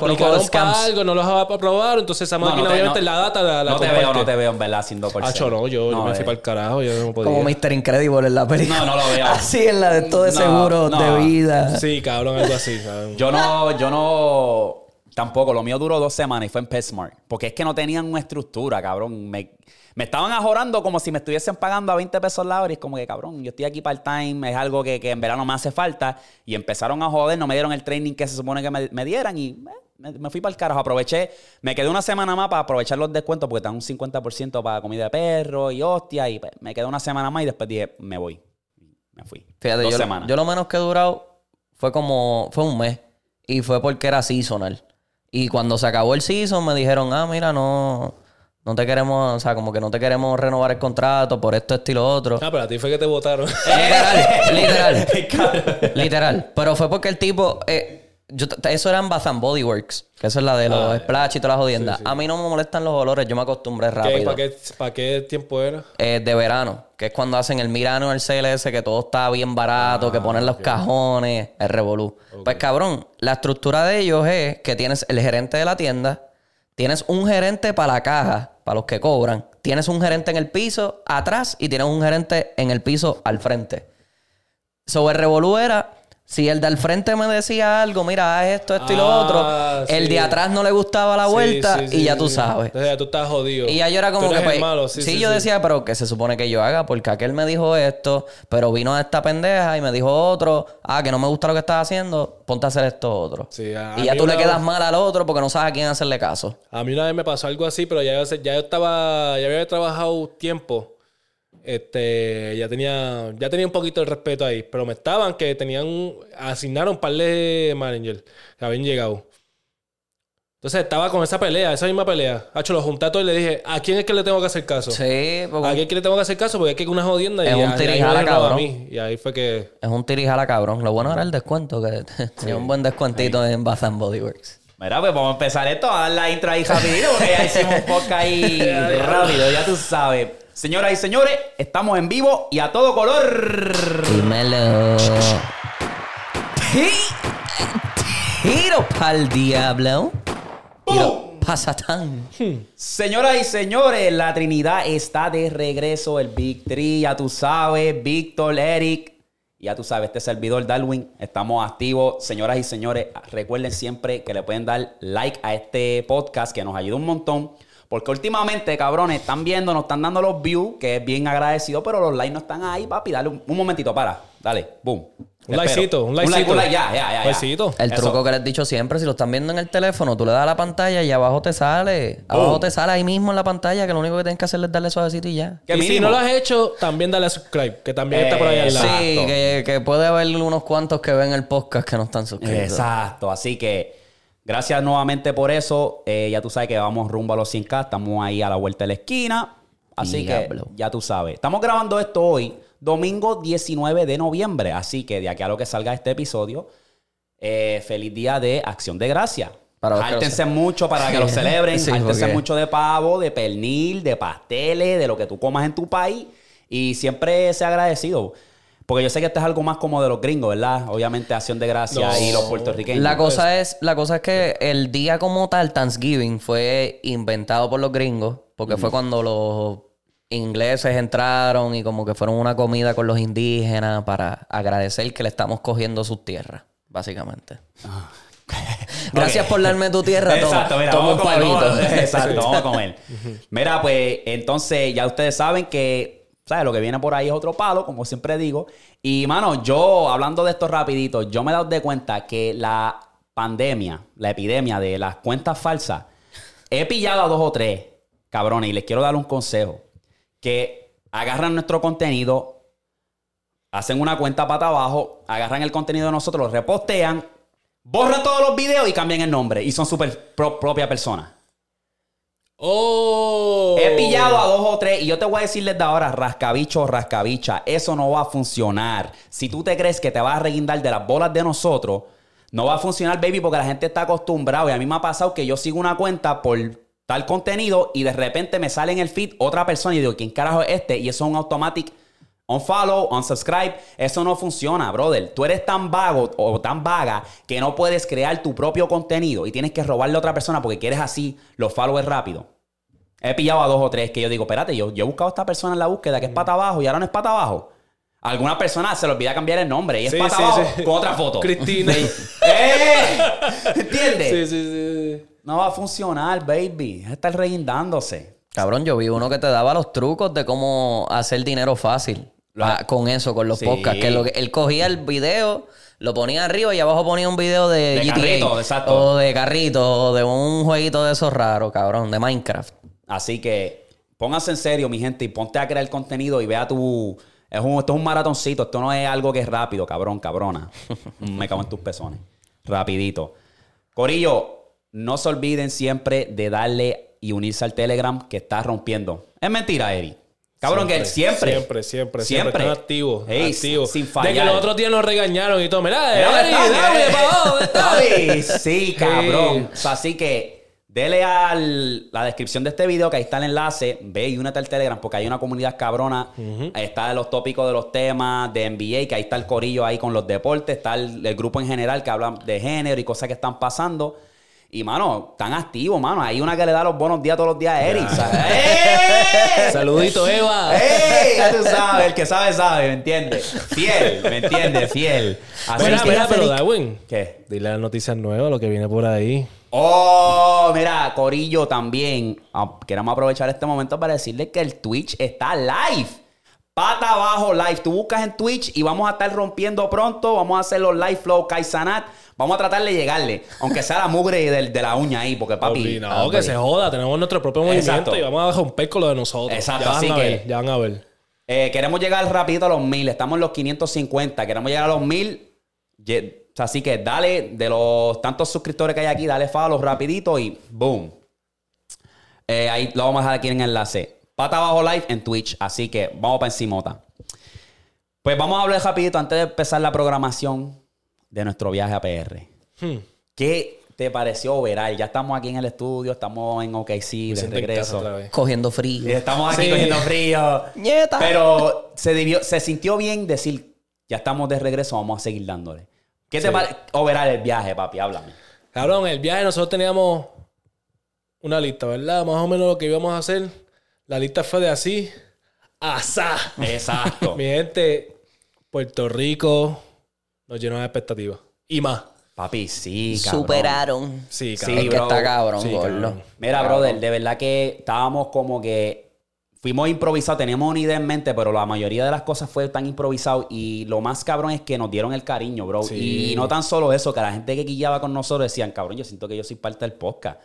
aplicaron para algo, no los aprobaron, entonces esa No, máquina no te- obviamente no- la data la, la no te comparte. veo, no te veo en verdad haciendo por Hacho, no, yo, yo me fui para el carajo, yo no podía. Como Mr. Incredible en la película. No, no lo veo. Así en la de todo de No, seguro no. de vida. Sí, cabrón, algo así. cabrón. Yo no, yo no, tampoco. Lo mío duró dos semanas y fue en PetSmart. Porque es que no tenían una estructura, cabrón. Me, me estaban ajorando como si me estuviesen pagando a 20 pesos la hora. Y es como que, cabrón, yo estoy aquí part-time, es algo que, que en verano me hace falta. Y empezaron a joder, no me dieron el training que se supone que me, me dieran. Y eh, me, me fui para el carajo. Aproveché, me quedé una semana más para aprovechar los descuentos porque están un 50% para comida de perro y hostia. Y pues, me quedé una semana más y después dije, me voy. Me fui. Fíjate, dos yo, semanas. yo lo menos que he durado fue como, fue un mes. Y fue porque era seasonal. Y cuando se acabó el season me dijeron, ah, mira, no, no te queremos, o sea, como que no te queremos renovar el contrato por esto, esto y lo otro. Ah, pero a ti fue que te votaron. Literal, literal. literal. Pero fue porque el tipo. eh, yo, eso era en Bath and Body Works, que eso es la de los Ah, splash y todas las jodiendas. A mí no me molestan los olores, yo me acostumbré ¿Qué, rápido. ¿Para qué, para qué tiempo era? Eh, de verano, que es cuando hacen el Mirano, el CLS, que todo está bien barato, que ponen los cajones, el revolú. Pues cabrón, la estructura de ellos es que tienes el gerente de la tienda, tienes un gerente para la caja, para los que cobran, tienes un gerente en el piso atrás y tienes un gerente en el piso al frente. Sobre el revolú era, si el de al frente me decía algo, mira, haz esto, esto y lo Ah, otro, el sí. de atrás no le gustaba la vuelta sí, y ya tú sabes. Entonces ya tú estás jodido. Y ya yo era como Tú que, eres pues, el malo, sí, yo decía, pero ¿qué se supone que yo haga? Porque aquel me dijo esto, pero vino esta pendeja y me dijo otro, ah, que no me gusta lo que estás haciendo, ponte a hacer esto otro. Sí, a- y a ya tú le quedas vez- mal al otro porque no sabes a quién hacerle caso. A mí una vez me pasó algo así, pero ya, yo- ya yo estaba, ya había trabajado tiempo. Este, ya tenía, ya tenía un poquito de respeto ahí, pero me estaban que tenían, asignaron un par de managers que habían llegado. Entonces estaba con esa pelea, esa misma pelea. Hacho, lo junté a todos y le dije, ¿a quién es que le tengo que hacer caso? Sí, ¿A porque quién es que le tengo que hacer caso? Porque es que es una jodienda Es y un ahí- ahí me tirijala, dejaron a cabrón. mí. Y ahí fue que... es un tirijala cabrón. Lo bueno era el descuento, que tenía un buen descuentito en Bath and Body Works. Mira, pues vamos a empezar esto, a dar la intro ahí rapidito, porque ya hicimos un podcast ahí rápido, ya tú sabes. Señoras y señores, estamos en vivo y a todo color. Dímelo. Tiro pa'l diablo. Tiro pa' Satán. Señoras y señores, la Trinidad está de regreso, el Big Three, ya tú sabes, Víctor, Eric, ya tú sabes, este servidor Darwin, estamos activos. Señoras y señores, recuerden siempre que le pueden dar like a este podcast, que nos ayuda un montón. Porque últimamente, cabrones, están viendo, nos están dando los views, que es bien agradecido, pero los likes no están ahí, papi. Dale un, un momentito, para. Dale, boom. Un likecito, un like, likecito. un like, ya, ya, ya. El Eso. truco que les he dicho siempre, si lo están viendo en el teléfono, tú le das a la pantalla y abajo te sale. Abajo te sale ahí mismo en la pantalla, que lo único que tienes que hacer es darle suavecito y ya. ¿Qué y si no lo has hecho, también dale a subscribe, que también está por ahí al Exacto. lado. Sí, que, que puede haber unos cuantos que ven el podcast que no están suscritos. Exacto, así que gracias nuevamente por eso. Eh, ya tú sabes que vamos rumbo a los 100K, estamos ahí a la vuelta de la esquina. Así Diablo. que ya tú sabes. Estamos grabando esto hoy, domingo 19 de noviembre. Así que de aquí a lo que salga este episodio, eh, feliz día de Acción de Gracia. Jártense mucho para que lo celebren. Sí, Jártense porque- mucho de pavo, de pernil, de pasteles, de lo que tú comas en tu país. Y siempre sea agradecido. Porque yo sé que esto es algo más como de los gringos, ¿verdad? Obviamente Acción de Gracia No. y los puertorriqueños. La cosa es, la cosa es que el día como tal, Thanksgiving, fue inventado por los gringos, porque fue cuando los ingleses entraron y como que fueron una comida con los indígenas para agradecer que le estamos cogiendo sus tierras, básicamente. Gracias por darme tu tierra, toma, Exacto, mira, toma un vamos a comer, pavito. vamos- Exacto, vamos a comer. Mira, pues entonces ya ustedes saben que, ¿sabes? Lo que viene por ahí es otro palo, como siempre digo. Y, mano, yo, hablando de esto rapidito, yo me he dado de cuenta que la pandemia, la epidemia de las cuentas falsas, he pillado a dos o tres, cabrones, y les quiero dar un consejo. Que agarran nuestro contenido, hacen una cuenta para abajo, agarran el contenido de nosotros, lo repostean, borran todos los videos y cambian el nombre. Y son súper pro- propia persona. ¡Oh! He pillado a dos o tres y yo te voy a decirles de ahora, rascabicho rascabicha, eso no va a funcionar. Si tú te crees que te vas a reguindar de las bolas de nosotros, no va a funcionar, baby, porque la gente está acostumbrada. Y a mí me ha pasado que yo sigo una cuenta por tal contenido y de repente me sale en el feed otra persona y digo, ¿quién carajo es este? Y eso es un automatic, Unfollow, unsubscribe, eso no funciona, brother. Tú eres tan vago o tan vaga que no puedes crear tu propio contenido y tienes que robarle a otra persona porque quieres así los followers rápido. He pillado a dos o tres que yo digo, espérate, yo, yo he buscado a esta persona en la búsqueda que es pata abajo y ahora no es pata abajo. Alguna persona se le olvida cambiar el nombre y es Sí, pata sí, abajo sí. con otra foto. Cristina. ¡Eh! ¿Entiendes? Sí, sí, sí, sí. No va a funcionar, baby. Es estar reguindándose. Cabrón, yo vi uno que te daba los trucos de cómo hacer dinero fácil. Ah, con eso, con los Sí. podcasts. Que, lo que él cogía el video, lo ponía arriba y abajo ponía un video de, De GTA. carrito, exacto. O de carrito, o de un jueguito de esos raros, cabrón, de Minecraft. Así que pónganse en serio, mi gente, y ponte a crear contenido y vea tu. Es un, esto es un maratoncito, esto no es algo que es rápido, cabrón, cabrona. Me cago en tus pezones. Rapidito. Corillo, no se olviden siempre de darle y unirse al Telegram que está rompiendo. Es mentira, Eri. Cabrón, que siempre. Siempre, siempre, siempre. Están activos. Ey, activos. sin De fallar. que los otros días nos regañaron y todo. Mira, Mira, Eri, ¿dónde está? dame, Eh, pa' abajo, ¿dónde está? Ay, sí, cabrón. O sea, así que dele a la descripción de este video, que ahí está el enlace. Ve y únete al Telegram, porque hay una comunidad cabrona. Ahí está los tópicos de los temas de NBA, que ahí está el corillo ahí con los deportes. Está el, el grupo en general que habla de género y cosas que están pasando. Y, mano, están activos, mano. Hay una que le da los buenos días todos los días a Eric. ¡Eh! Saludito, Eva. ¡Ey! Ya tú sabes, el que sabe, sabe, ¿me entiendes? Fiel, ¿me entiendes? Fiel. Así Mira, que- mira, pero Darwin. ¿Qué? Dile las noticias nuevas, lo que viene por ahí. Oh, mira, Corillo también. Ah, Queremos aprovechar este momento para decirle que el Twitch está live. Pata abajo live. Tú buscas en Twitch y vamos a estar rompiendo pronto. Vamos a hacer los live flow Kaisanat. Vamos a tratar de llegarle. Aunque sea la mugre del- de, la uña ahí, porque papi. No, que se joda. Tenemos nuestro propio movimiento Exacto. y vamos a romper con lo de nosotros. Exacto, Ya van así a que- ver, ya van a ver. Eh, queremos llegar rapidito a los mil. Estamos en los 550. Queremos llegar a los mil. Así que dale, de los tantos suscriptores que hay aquí, dale follow rapidito y boom. Eh, ahí lo vamos a dejar aquí en el enlace. Pata abajo live en Twitch. Así que vamos para encimota. Pues vamos a hablar rapidito antes de empezar la programación de nuestro viaje a PR. Hmm. ¿Qué te pareció Overall? Ya estamos aquí en el estudio, estamos en OKC de regreso. Cogiendo frío. Estamos aquí Sí. cogiendo frío. Nieta. Pero se, debió- se sintió bien decir, ya estamos de regreso, vamos a seguir dándole. ¿Qué te parece? Overall el viaje, papi, háblame. Cabrón, el viaje nosotros teníamos una lista, ¿verdad? Más o menos lo que íbamos a hacer. La lista fue de así. Asá. Exacto. Mi gente, Puerto Rico nos llenó de expectativas. Y más. papi, sí, cabrón. Superaron. Sí, Sí, cabrón. es que está cabrón, Sí, cabrón. Mira, brother, de verdad que estábamos como que fuimos improvisados, teníamos una idea en mente, pero la mayoría de las cosas fue tan improvisado y lo más cabrón es que nos dieron el cariño, bro. Sí. Y no tan solo eso, que la gente que guiaba con nosotros decían, cabrón, yo siento que yo soy parte del podcast.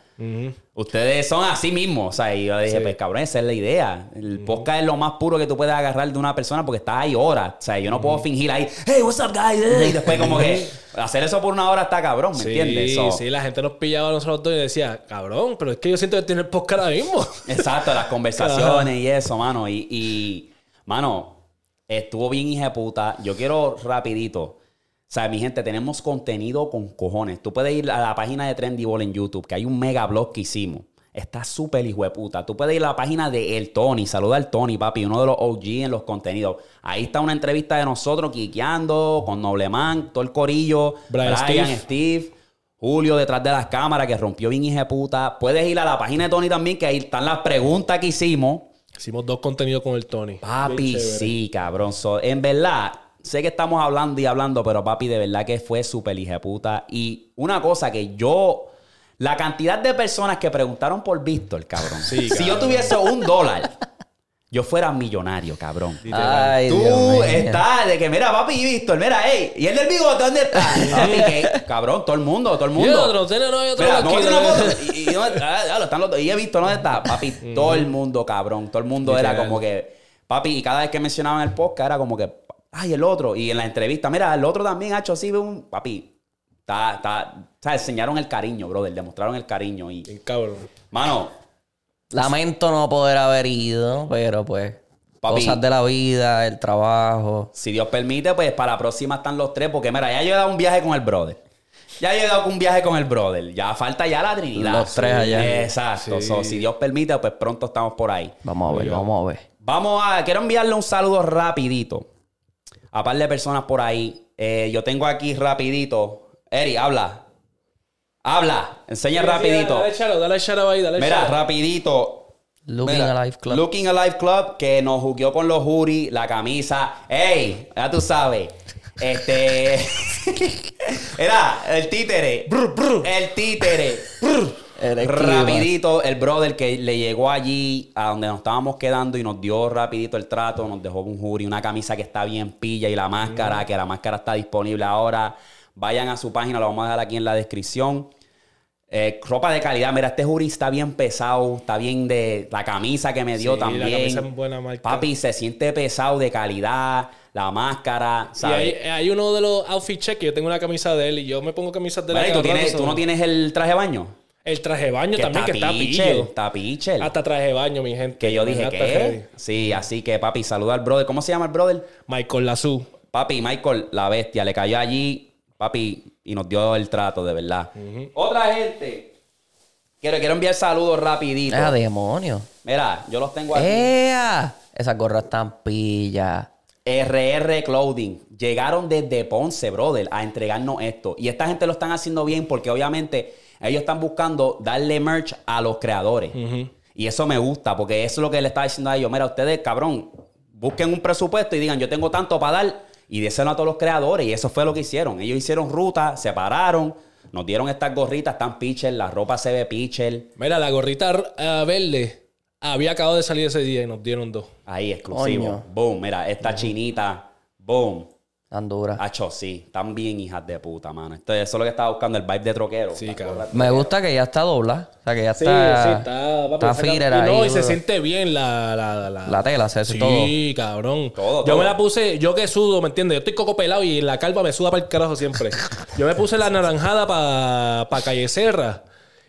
Ustedes son así mismos. O sea, y yo dije, Sí. pues cabrón, esa es la idea. El podcast es lo más puro que tú puedes agarrar de una persona porque estás ahí horas. O sea, yo no puedo fingir ahí, hey, what's up, guys? Y después, como que hacer eso por una hora está cabrón, ¿me Sí, entiendes? So, sí, la gente nos pillaba a nosotros dos y decía, cabrón, pero es que yo siento que tiene el podcast ahora mismo. Exacto, las conversaciones y eso, mano. Y, y, mano, estuvo bien hija puta. Yo quiero rapidito. O sea, mi gente, tenemos contenido con cojones. Tú puedes ir a la página de Trendy Ball en YouTube, que hay un mega blog que hicimos. Está súper hijo de puta. Tú puedes ir a la página de El Tony. Saluda al Tony, papi, uno de los OG en los contenidos. Ahí está una entrevista de nosotros, quiqueando, con Nobleman, todo el corillo. Brian Brian, Steve. Steve. Julio detrás de las cámaras que rompió bien hija de puta. Puedes ir a la página de Tony también, que ahí están las preguntas que hicimos. Hicimos dos contenidos con el Tony. Papi, sí, cabrón. So, en verdad, sé que estamos hablando y hablando, pero papi, de verdad que fue súper hija de puta. Y una cosa que yo. La cantidad de personas que preguntaron por Víctor, cabrón. Sí, si yo tuviese un dólar, yo fuera millonario, cabrón. Ay, Tú estás de que, mira, papi, Víctor, mira, ey, ¿y el del bigote dónde está? papi, que, cabrón, todo el mundo, todo el Y mundo. el otro, no hay otro. Y, y, ¿dónde- ah, diablo, están los dos. Y he visto, ¿dónde está? Papi, todo el mundo, cabrón. Todo el mundo era como que, papi, y cada vez que mencionaban el podcast era como que, ay, el otro. Y en la entrevista, mira, el otro también ha hecho así, un, papi, está, está, o sea, enseñaron el cariño, brother, demostraron el cariño. Y, Bien cabrón. mano, Lamento no poder haber ido, pero pues. Papi. Cosas de la vida, el trabajo. si Dios permite, pues para la próxima están los tres, porque mira, ya yo he dado un viaje con el brother. Ya he dado un viaje con el brother. Ya falta ya la Trinidad. Los tres allá. Exacto. Sí. So, si Dios permite, pues pronto estamos por ahí. Vamos a ver, vamos a ver. Vamos a. Quiero enviarle un saludo rapidito. A par de personas por ahí. Eh, yo tengo aquí rapidito. Eri, habla. Habla. Enseña rapidito. Dale shout dale shout ahí, dale Mira, rapidito. Looking Mira, Alive Club. Looking Alive Club, que nos jugueó con los jury, la camisa. ¡Ey! Ya tú sabes. Este. Era el títere. El títere. Rapidito, el brother que le llegó allí a donde nos estábamos quedando y nos dio rapidito el trato, nos dejó un jury, una camisa que está bien pilla y la máscara, que la máscara está disponible ahora. Vayan a su página, lo vamos a dejar aquí en la descripción. Eh, ropa de calidad, mira, este jury está bien pesado, está bien de la camisa que me dio Sí, la también. camisa es buena marca. Papi, se siente pesado de calidad, la máscara, Y ¿sabes? hay, hay uno de los outfit check yo tengo una camisa de él y yo me pongo camisas de él. Mira, ¿y cada tú, tienes- rato, tú no tienes el traje de baño? El traje de baño Que también, que está pichel. Está pichel. Hasta traje de baño, mi gente. Que yo dije. ¿qué? Sí, así que papi, saluda al brother. ¿Cómo se llama el brother? Michael Lazú. Papi, Michael, la bestia, le cayó allí, papi, y nos dio el trato, de verdad. Otra gente. Quiero, quiero enviar saludos rapidito. ¡Ah, demonio! Mira, yo los tengo aquí. ¡Ea! Esas gorras están pillas. RR Clothing. Llegaron desde Ponce, brother, a entregarnos esto. Y esta gente lo están haciendo bien porque obviamente ellos están buscando darle merch a los creadores. Y eso me gusta porque eso es lo que le estaba diciendo a ellos. Mira, ustedes, cabrón, busquen un presupuesto y digan, yo tengo tanto para dar y déselo a todos los creadores. Y eso fue lo que hicieron. Ellos hicieron ruta, se pararon, nos dieron estas gorritas, están pitcher, la ropa se ve pitcher. Mira, la gorrita eh, verde había acabado de salir ese día y nos dieron dos. Ahí, exclusivo. Boom, mira, esta chinita, boom. Tan duras. Hacho, sí, están bien hijas de puta, mano. Esto, eso es lo que estaba buscando, el vibe de troquero. Sí, cabrón. Me gusta que ya está dobla. O sea, que ya Sí, está. sí, está. papi, Está filler y ahí. No, y se siente bien la, la, la, La tela, se hace sí, todo. cabrón. Todo, yo me la puse, yo que sudo, ¿me entiendes? Yo estoy coco pelado y la calva me suda para el carajo siempre. yo me puse la naranjada para pa Calle Serra.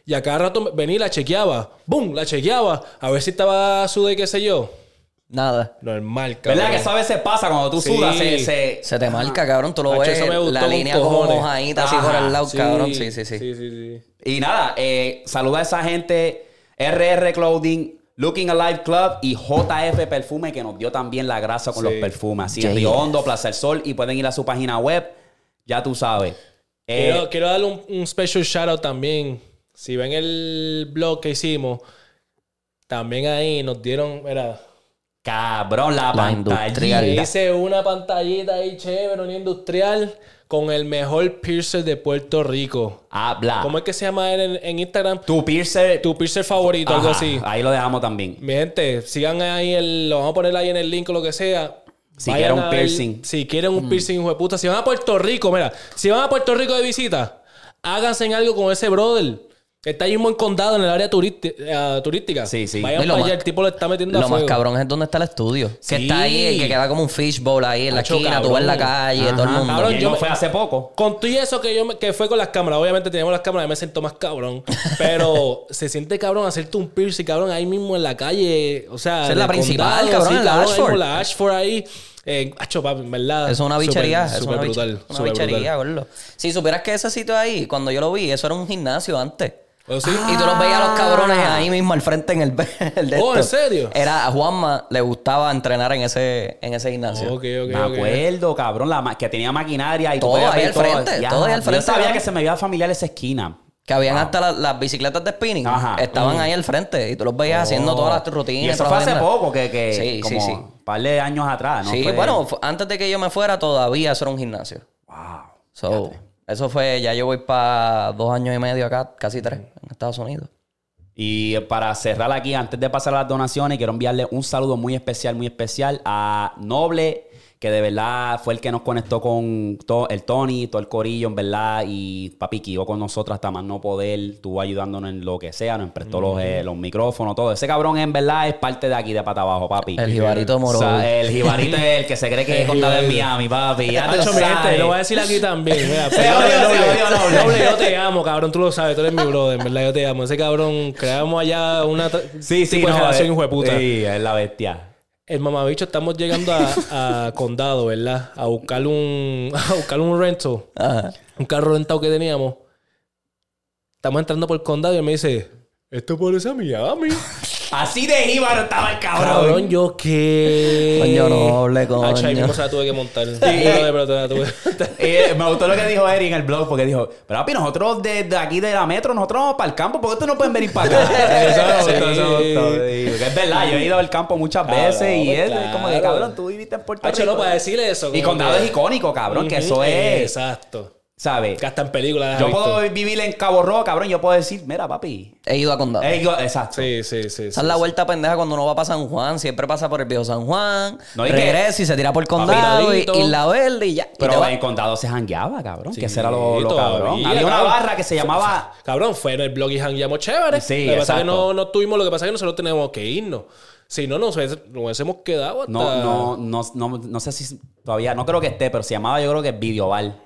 Y a cada rato venía y la chequeaba. ¡Bum! La chequeaba. A ver si estaba suda y qué sé yo. Nada. Normal, cabrón. ¿Verdad que eso a veces pasa cuando tú Sí. sudas? Se, se- Se te marca, cabrón. Tú lo Hacho, ves. eso me gustó la con línea como cojones. mojadita así por el lado, Sí, cabrón. Sí, sí, sí. Sí, sí, sí. Y nada, eh, saluda a esa gente, RR Clothing, Looking Alive Club y JF Perfume que nos dio también la grasa con Sí. los perfumes. Así en Yes. Río Hondo, Plaza del Sol y pueden ir a su página web. Ya tú sabes. Eh, Quiero, quiero darle un, un special shout out también. Si ven el blog que hicimos, también ahí nos dieron, mira, cabrón, la, La pantalla. industrial. hice una pantallita ahí chévere, una industrial, con el mejor piercer de Puerto Rico. Habla. ¿Cómo es que se llama él en, en Instagram? Tu piercer. Tu piercer favorito, algo así. Ahí lo dejamos también. Mi gente, sigan ahí, el, lo vamos a poner ahí en el link o lo que sea. Si quieren un piercing. Si quieren un piercing, hijo de puta. Si van a Puerto Rico, mira, si van a Puerto Rico de visita, háganse en algo con ese brother. Está ahí mismo en condado, en el área turisti- eh, turística. Sí, sí. Vayan Y lo para más- allá, el tipo le está metiendo a Lo más fuego. cabrón es donde está el estudio. Que Sí. está ahí, que queda como un fishbowl ahí en la esquina. Tú ves la cabrón. calle, todo el mundo. Cabrón, yo no me- fue hace poco. Con todo y eso que yo me- que fue con las cámaras, obviamente teníamos las cámaras y me siento más cabrón. Pero se siente cabrón hacerte un piercing, cabrón, ahí mismo en la calle. O sea, Esa es la principal, condado, cabrón, en la ahí Ashford. la Ashford ahí. Eh, papi, en verdad. Eso es una bichería. eso es una, brutal. una bichería, brutal. gordo. Si supieras que ese sitio ahí, cuando yo lo vi, eso era un gimnasio antes. ¿Oh, sí? Y tú los veías a los cabrones ahí mismo al frente en el, el de Oh, ¿en serio? Era a Juanma le gustaba entrenar en ese, en ese gimnasio. Ok, ok, Me acuerdo, cabrón, la que tenía maquinaria y tú Todo podías ahí al frente, Ya, todo ahí al frente, Yo sabía cabrón. que se me iba familiar esa esquina. Que habían hasta la- las bicicletas de spinning. Ajá. Estaban Mm. ahí al frente. Y tú los veías haciendo todas las rutinas. Y eso fue hace poco, que, que Sí, como sí, sí. un par de años atrás, ¿no? sí, Fue- bueno, antes de que yo me fuera, todavía eso era un gimnasio. Wow. So, eso fue, ya yo voy para dos años y medio acá, casi tres, en Estados Unidos. Y para cerrar aquí, antes de pasar a las donaciones, quiero enviarle un saludo muy especial, muy especial a Noble, que de verdad fue el que nos conectó con todo, el Tony, todo el corillo, en verdad. Y papi, que iba con nosotros hasta más no poder, estuvo ayudándonos en lo que sea, nos prestó los, eh, los micrófonos, todo. Ese cabrón, en verdad, es parte de aquí de pata abajo, papi. El jibarito moro. O sea, el jibarito es el que se cree que es El condado en. Miami, papi. Ya lo voy a decir aquí también. Mira, yo te amo, cabrón. Tú lo sabes, tú eres mi brother. En verdad, yo te amo. Ese cabrón, creamos allá una Sí, sí, tipo de no, relación, eh, hijo de puta. Sí, es la bestia. El mamabicho, estamos llegando a, a Condado, ¿verdad? A buscar un, a buscar un rental. Ajá. Un carro rentado que teníamos. Estamos entrando por el condado y él me dice, esto parece a Miami. Así de jíbaro estaba el cabrón. Cabrón, yo qué. Coño, noble, coño. Hacho, ahí mismo se la tuve que montar. De que montar. Eh, me gustó lo que dijo Eric en el blog porque dijo, pero papi, nosotros desde aquí de la metro, nosotros vamos para el campo, ¿por qué ustedes no pueden venir para acá? Eso me gustó, eso me gustó. Sí, porque es verdad, yo he ido al campo muchas Cabrón, veces y es claro. como de cabrón, tú viviste en Puerto Hacho, Rico. no, para decirle eso. y Condado que- es icónico, cabrón, que eso es, Exacto. ¿Sabes? Que hasta en películas las Yo puedo vivir en Cabo Rojo, cabrón, yo puedo decir, mira, papi. He ido a condado. Eh, yo- exacto. Sí, sí, sí. Esa es la vuelta pendeja cuando uno va para San Juan. Siempre pasa por el viejo San Juan. No, y que- regresa y se tira por condado y, y la verde y ya. Pero en Condado se jangueaba, cabrón. Sí, que ese era lo, lo cabrón. Había una barra que se llamaba... Cabrón, fue en el blog y jangueamos chévere. Sí, lo que pasa es que no, no tuvimos, lo que pasa es que nosotros tenemos que irnos. Si no, nos, hubiésemos quedado hasta... No, no, no, no, no sé si todavía, no creo que esté, pero se llamaba yo creo que Videoval.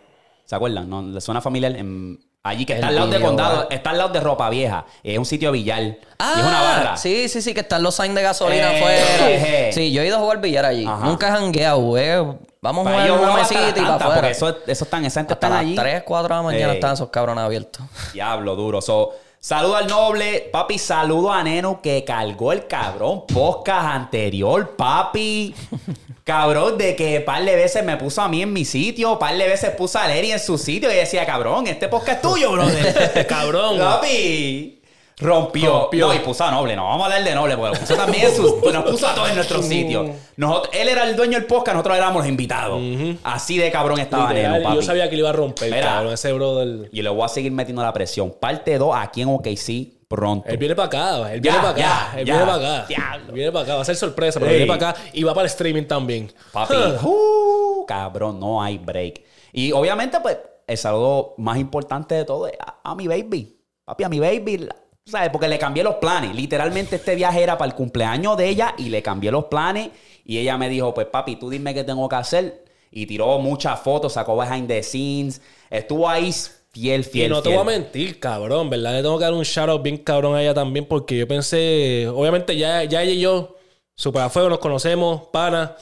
¿Se acuerdan? ¿No? ¿Le suena familiar? En- allí que está El al lado de. Condado, está al lado de Ropa Vieja. Es un sitio billar. Ah, y es una barra. Sí, sí, sí, que están los signs de gasolina Eh, afuera. eh. Sí, yo he ido a jugar billar allí. Ajá. Nunca he jangueado, eh. Vamos a jugar una mesita y para afuera. porque eso, eso están, esa gente Hasta están las allí. 3, 4 de la mañana Eh. están esos cabrones abiertos. Diablo duro. So, saludo al noble. Papi, saludo a Neno que cargó el cabrón podcast anterior, papi. Cabrón, de que par de veces me puso a mí en mi sitio, par de veces puso a Leri en su sitio y decía, cabrón, este podcast es tuyo, brother. Cabrón. Papi. Rompió. Rompió. No, y puso a Noble. No vamos a hablar de Noble, porque lo puso también en sus- nos puso a todos en nuestro sitio. Nosotros, él era el dueño del podcast, nosotros éramos los invitados. Así de cabrón estaba Literal, Neno, papi. yo sabía que le iba a romper, Mira. cabrón. Ese brother... Y le voy a seguir metiendo la presión. Parte 2 aquí en OKC pronto. Él viene para acá, él viene para acá, él viene para acá. Diablo. Viene para acá, va a ser sorpresa, pero Ey. viene para acá y va para el streaming también. Papi, uh, cabrón, no hay break. Y obviamente, pues, el saludo más importante de todo es a, a mi baby. Papi, a mi baby. ¿Sabes? Porque le cambié los planes. Literalmente este viaje era para el cumpleaños de ella y le cambié los planes. Y ella me dijo, pues papi, tú dime qué tengo que hacer. Y tiró muchas fotos, sacó behind the scenes. Estuvo ahí fiel, Y fiel, no te fiel. voy a mentir, cabrón, ¿verdad? Le tengo que dar un shout out bien cabrón a ella también porque yo pensé, obviamente ya, ya ella y yo, super a fuego, nos conocemos, pana,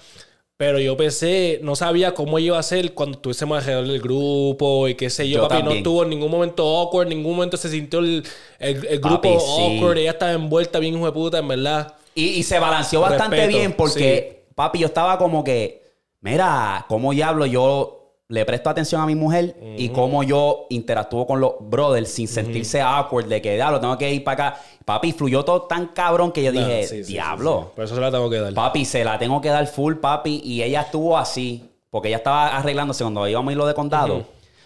pero yo pensé, no sabía cómo iba a ser cuando estuviésemos alrededor del grupo y qué sé yo, Yo papi, no estuvo en ningún momento awkward, en ningún momento se sintió el, el- el grupo Papi, sí. awkward, ella estaba envuelta bien hijo de puta, en verdad. Y, y se balanceó bastante Respeto, bien porque, papi, yo estaba como que, mira, cómo diablo yo le presto atención a mi mujer y cómo yo interactúo con los brothers sin sentirse awkward de que, diablo, tengo que ir para acá. Papi, fluyó todo tan cabrón que yo dije, sí, diablo. sí. Por eso se la tengo que dar. Papi, se la tengo que dar full, papi. Y ella estuvo así, porque ella estaba arreglándose cuando íbamos a ir lo de condado.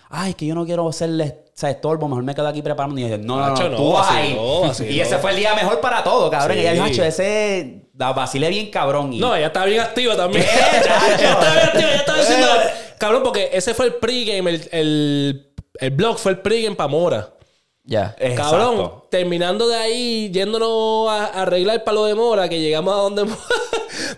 Ay, que yo no quiero hacerle o sea, estorbo, mejor me quedo aquí preparando. Y yo dije, no, no, no, no, tú vas vaciló, ahí. vaciló. Y ese fue el día mejor para todo, cabrón. Y ella dijo, "Hacho, ese la vacilé bien cabrón. Y No, ella estaba bien activa también. Ella estaba bien activa, ella estaba diciendo. Eh. Cabrón, porque ese fue el pregame, el, el, el blog fue el pregame para Mora. Ya. Cabrón, terminando de ahí, yéndonos a, a arreglar para lo de Mora, que llegamos a donde.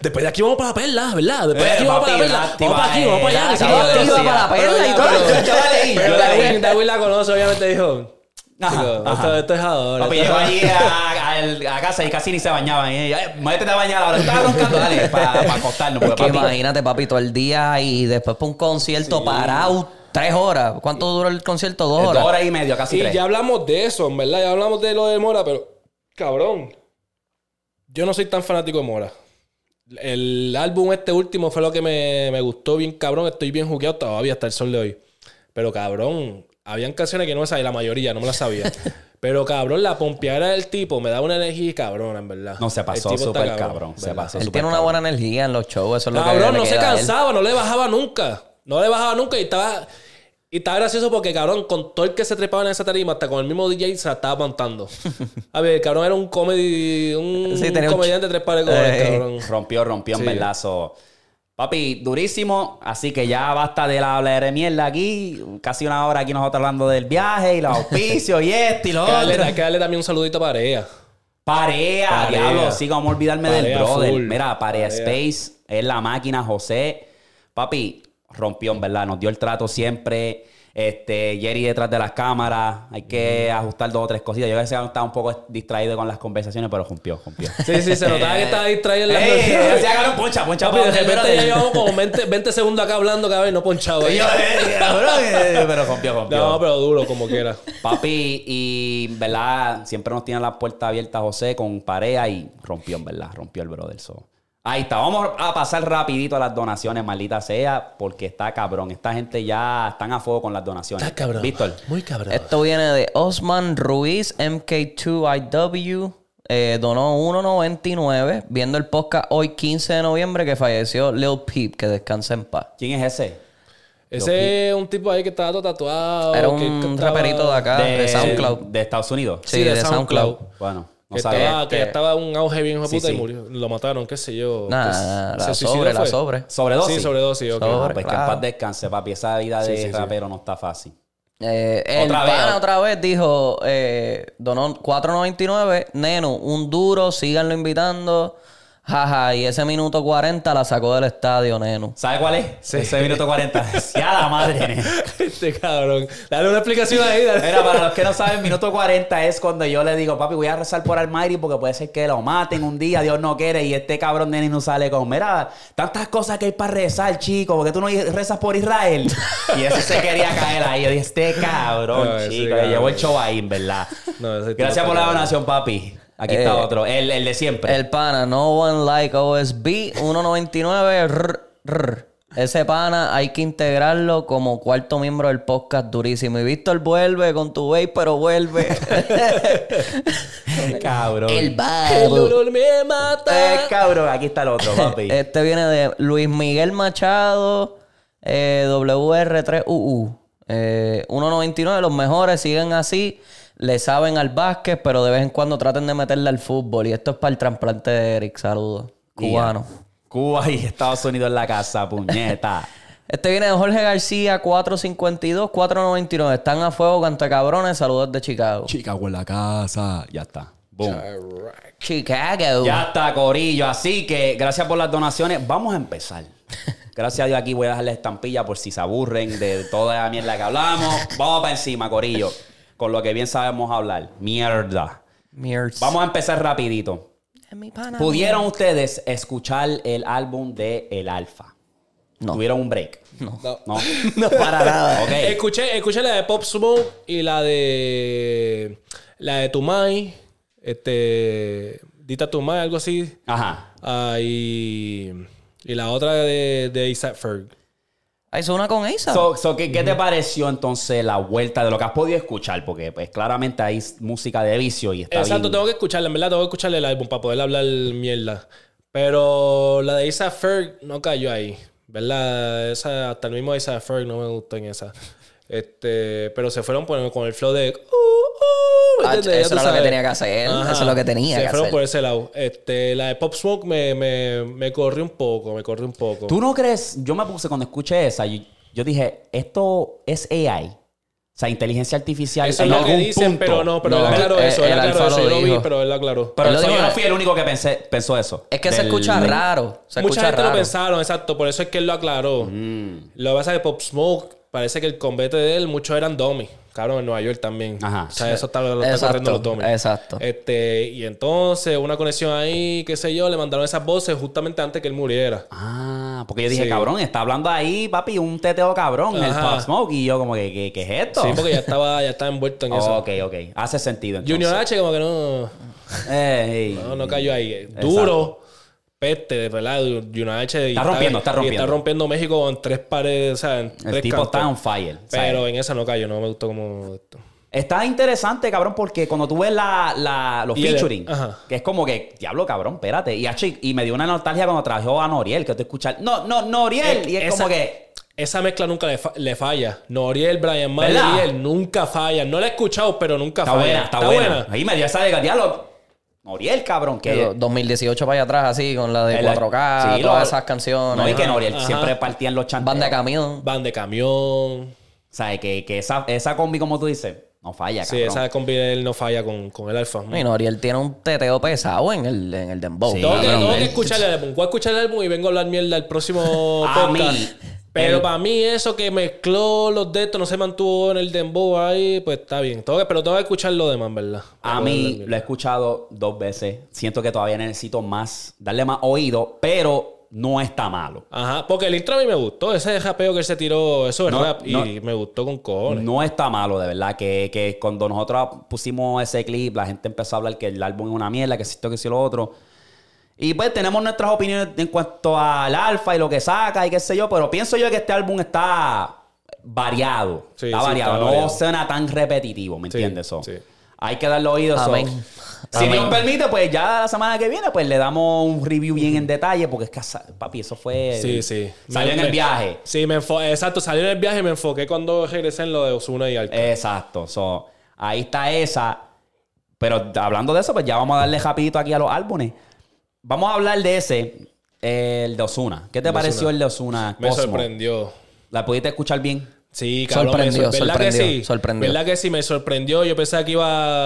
Después de aquí vamos para la perla, ¿verdad? Después de Eh, aquí vamos para la perla. Vamos para aquí, eh, vamos para allá. joda. iba para la perla y todo. Yo- la conoce, obviamente dijo. Ajá, "Chico, ajá. Esto, esto es ahora. Papi llegó allí a, a- a casa y casi ni se bañaban. Y ella, "Eh, métete a bañar ahora. Estaba roncando, dale, para acostarnos. Porque, que papi, imagínate, papi, todo el día y después para un concierto parado tres horas. ¿Cuánto duró el concierto? Dos dos horas. horas y media, casi Y tres. ya hablamos de eso, en verdad. Ya hablamos de lo de Mora, pero. Cabrón. Yo no soy tan fanático de Mora. El álbum este último fue lo que me, me gustó bien, cabrón. Estoy bien jugueado todavía hasta el sol de hoy. Pero, cabrón, habían canciones que no me sabía, la mayoría, no me las sabía. Pero, cabrón, la pompeadera del tipo me da una energía cabrona, en verdad. No, se pasó súper cabrón, se ¿verdad? pasó. Él súper tiene una cabrón. buena energía en los shows. Eso es lo que Cabrón, no se cansaba, no le bajaba nunca. No le bajaba nunca y estaba. Y estaba gracioso porque, cabrón, con todo el que se trepaba en esa tarima, hasta con el mismo DJ se la estaba montando. A ver, el cabrón era un comedy, un Sí, tenía un comediante de tres pares de Eh. cabrón. Rompió, rompió en Sí. verdad. Papi, durísimo. Así que ya basta de la hablar de mierda aquí. Casi una hora aquí nosotros hablando del viaje y los auspicios y esto y lo otro. hay que darle también un saludito a Parea. Parea, Parea. diablo. Sí, a olvidarme del brother. full. Mira, Parea, Parea. Space es la máquina, José. Papi, rompió, verdad. Nos dio el trato siempre. Este, Jerry detrás de las cámaras. Hay que ajustar dos o tres cositas. Yo a veces estaba un poco distraído con las conversaciones, pero rompió, rompió. Sí, sí, se notaba que estaba distraído en la se agarró poncha, poncha. Papi, de repente ya llevamos como 20, 20 segundos acá hablando cada vez no ponchado. Y eh, cabrón, eh, Pero rompió, rompió. No, pero duro, como quiera. Papi, y verdad, siempre nos tiene la puerta abierta José con pareja y rompió, en verdad, rompió el brother. so. Ahí está, vamos a pasar rapidito a las donaciones, maldita sea, porque está cabrón. Esta gente ya están a fuego con las donaciones. Está cabrón. Víctor. Muy cabrón. Esto viene de Osman Ruiz, MK2IW. eh, donó 1.99 viendo el podcast hoy 15 de noviembre que falleció Lil Peep, que descansa en paz. ¿Quién es ese? Ese es un tipo ahí que estaba todo tatuado. Era que- que un estaba- raperito de acá, de, SoundCloud. De Estados Unidos. Sí, de, SoundCloud. Bueno, no que, sabía. estaba, que Este- estaba un auge bien hijo de Sí, puta sí. y murió. Lo mataron, qué sé yo. Nah, Pues, nah, ¿se la suicidó sobre, la fue? sobre. Sobredosis. Sí, sobredosis, ok. Sobre. Ah, pues que en claro. paz descanse, papi. Esa vida de Sí, sí, sí. rapero no está fácil. Eh, el Otra vez, pana otra- otra vez dijo, eh, donó 4.99, Neno, un duro, síganlo invitando. Jaja, y ese minuto 40 la sacó del estadio, Neno. ¿Sabe cuál es? Ese minuto 40. Ya la madre, nene. Este cabrón. Dale una explicación ahí. Dale. Mira, para los que no saben, minuto 40 es cuando yo le digo, papi, voy a rezar por Almighty porque puede ser que lo maten un día, Dios no quiere, y este cabrón nene no sale con, mira, tantas cosas que hay para rezar, chico, porque tú no rezas por Israel. Y ese se quería caer ahí. Yo dije, este cabrón, No, chico, cabrón. le llevó el show ahí, verdad. No, Gracias por la donación, papi. Aquí Eh, está otro, el, el de siempre. El pana, no one like OSB, 1.99, rr, rr. Ese pana hay que integrarlo como cuarto miembro del podcast durísimo. Y Víctor vuelve con tu babe, pero vuelve. cabrón. el El babo. dolor me mata. Eh, cabrón, aquí está el otro, papi. Este viene de Luis Miguel Machado, eh, WR3UU. Eh, 1.99, los mejores, siguen así. Le saben al básquet, pero de vez en cuando traten de meterle al fútbol. Y esto es para el trasplante de Eric. Saludos. Cubano. Cuba y Estados Unidos en la casa, puñeta. Este viene de Jorge García, 452, 499. Están a fuego, canta cabrones. Saludos de Chicago. Chicago en la casa. Ya está. Boom. Chicago. Ya está, Corillo. Así que gracias por las donaciones. Vamos a empezar. Gracias a Dios aquí voy a dejarle estampilla por si se aburren de toda la mierda que hablamos. Vamos para encima, Corillo. Con lo que bien sabemos hablar. Mierda. Mears. Vamos a empezar rapidito. ¿Pudieron ustedes escuchar el álbum de El Alfa? No. ¿Tuvieron un break? No. No. No, para nada. Escuché, escuché la de Pop Smoke y la de. La de Tumay. Este. Dita Tumay, algo así. Ajá. Ah, y. Y la otra de, de Isaac Ferg. Ah, ¿Hizo una con Isa? So, so, ¿qué, qué te pareció entonces la vuelta de lo que has podido escuchar? Porque pues claramente hay música de vicio y está Exacto, bien. tengo que escucharla, en verdad, tengo que escucharle el álbum para poder hablar mierda. Pero la de Isaac Ferg no cayó ahí. ¿Verdad? Esa, hasta el mismo Isaac Ferg no me gustó en esa. Este, pero se fueron con el flow de. "Uh, uh", ¿me Ah, eso era lo que tenía que hacer, eso es lo que tenía Se que fueron hacer. por ese lado. Este, la de Pop Smoke me, me, me corrió un poco, me corrió un poco. ¿Tú no crees? Yo me puse cuando escuché esa, yo, yo dije, esto es AI. O sea, inteligencia artificial. Eso es lo que dicen, punto. pero no, pero No, él aclaró el- eso, él aclaró Yo lo vi, pero él lo aclaró. Pero Él eso yo no fui el único que pensé, pensó eso. Es que se escucha raro. Se Mucha escucha gente raro. lo pensaron, exacto. Por eso es que él lo aclaró. Mm. Lo que pasa es que Pop Smoke parece que el combate de él, muchos eran dummy. Cabrón, en Nueva York también. Ajá. O sea, eso está, lo está corriendo los dummies. exacto. Este, y entonces, una conexión ahí, qué sé yo, le mandaron esas voces justamente antes que él muriera. Ah, porque yo dije, Sí. cabrón, está hablando ahí, papi, un teteo cabrón, el Ajá. Pop Smoke. Y yo como que, ¿qué, qué es esto? Sí, porque ya estaba, ya estaba envuelto en eso. ok, ok. Hace sentido entonces. Junior H como que no, Ey. no, no cayó ahí. Duro, peste, de verdad. Junior H y Está rompiendo, está y rompiendo. está rompiendo México en tres paredes, o sea, en El tres tipo está on fire. ¿sabes? Pero en esa no cayó, no me gustó como esto. Está interesante, cabrón, porque cuando tú ves la, la- los Y featuring, que es como que, diablo, cabrón, espérate. Y, y me dio una nostalgia cuando trabajó a Noriel, que tú escuchas, no, no, Noriel. y es Esa- como que, Esa mezcla nunca le, fa- le falla. Noriel, Brian Mayer nunca fallan. No la he escuchado, pero nunca está falla. buena, está, buena. Ahí me dio esa de diablo. Noriel, cabrón, que. Que 2018 para allá atrás, así, con la de El- 4K, sí, todas lo- esas canciones. No, y que Noriel ajá. siempre partía en los chanteos. Van de camión. Van de camión. ¿Sabes? Que, que esa, esa combi, como tú dices, no falla, Sí, cabrón. esa combi de él no falla con, con el alfa. Y Noriel tiene un teteo pesado en el, en el dembow. Sí, Tengo que, tengo que escuchar el álbum. Voy a escuchar el álbum y vengo a hablar mierda el próximo A podcast. mí, Pero El- para mí eso que mezcló los de estos no se mantuvo en el dembow ahí, pues está bien. Tengo que- pero tengo que escuchar lo demás, ¿verdad? A mí lo he escuchado dos veces. Siento que todavía necesito más, darle más oído, pero no está malo. Ajá, porque el intro a mí me gustó. Ese japeo que él se tiró, eso es No, rap. no. y me gustó con cojones. No está malo, de verdad. Que, que cuando nosotros pusimos ese clip, la gente empezó a hablar que el álbum es una mierda, que esto, que si lo otro. Y pues tenemos nuestras opiniones en cuanto al alfa y lo que saca y qué sé yo, pero pienso yo que este álbum está variado. Sí, está sí, variado. está no variado. suena tan repetitivo, ¿me Sí, entiendes? So, sí. Hay que darle oído. so. Si Amén. Dios permite, pues ya la semana que viene, pues le damos un review bien en detalle, porque es que, papi, eso fue. Sí, sí. Salió Me- en el me- viaje. Sí, me enfo- exacto, salió en el viaje y me enfoqué cuando regresé en lo de Osuna y Alca. Exacto. So, ahí está esa. Pero hablando de eso, pues ya vamos a darle rapidito aquí a los álbumes. Vamos a hablar de ese, el de Osuna. ¿Qué te de pareció Ozuna. el de Osuna? me sorprendió. ¿La pudiste escuchar bien? Sí, cabrón. Sorprendió, me ¿Verdad que sí? sorprendió. ¿Verdad que sí? Me sorprendió. Yo pensaba que iba,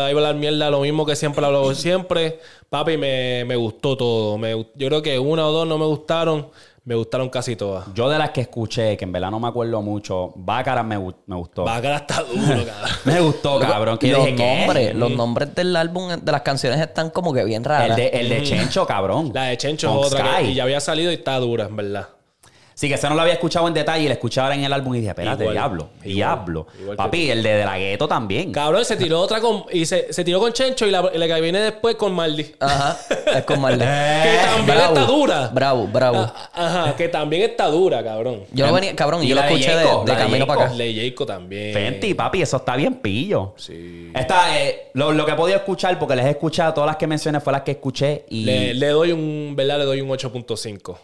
iba a hablar mierda, lo mismo que siempre hablo siempre. Papi, me, me gustó todo. Me- yo creo que una o dos no me gustaron. Me gustaron casi todas. Yo de las que escuché, que en verdad no me acuerdo mucho, Bácara me, me gustó. Bácara está duro, cabrón. Me gustó, cabrón. Que los dije, ¿qué? nombres, los nombres del álbum, de las canciones están como que bien El raras. de, el de Chencho, cabrón. La de Chencho es otra que y ya había salido y está dura, en verdad. Sí, que ese no lo había escuchado en detalle y lo escuché ahora en el álbum y dije, espérate, Igual, diablo, igual, diablo. igual Papi, el de, de la gueto también. Cabrón, se tiró otra con. Y se, se tiró con Chencho y la, y la que viene después con Maldi. Ajá, es con Marley. que también está dura. Bravo, bravo. Ah, Ajá, que también está dura, cabrón. Yo lo venía, cabrón, Y yo lo la escuché de, de la de camino para acá. Jacob. Le Jayco también. Fenty, papi, eso está bien pillo. Sí. Esta, eh, lo, lo que he podido escuchar, porque les he escuchado, todas las que mencioné fue las que escuché y... Le, le doy un, ¿verdad? Le doy un 8.5.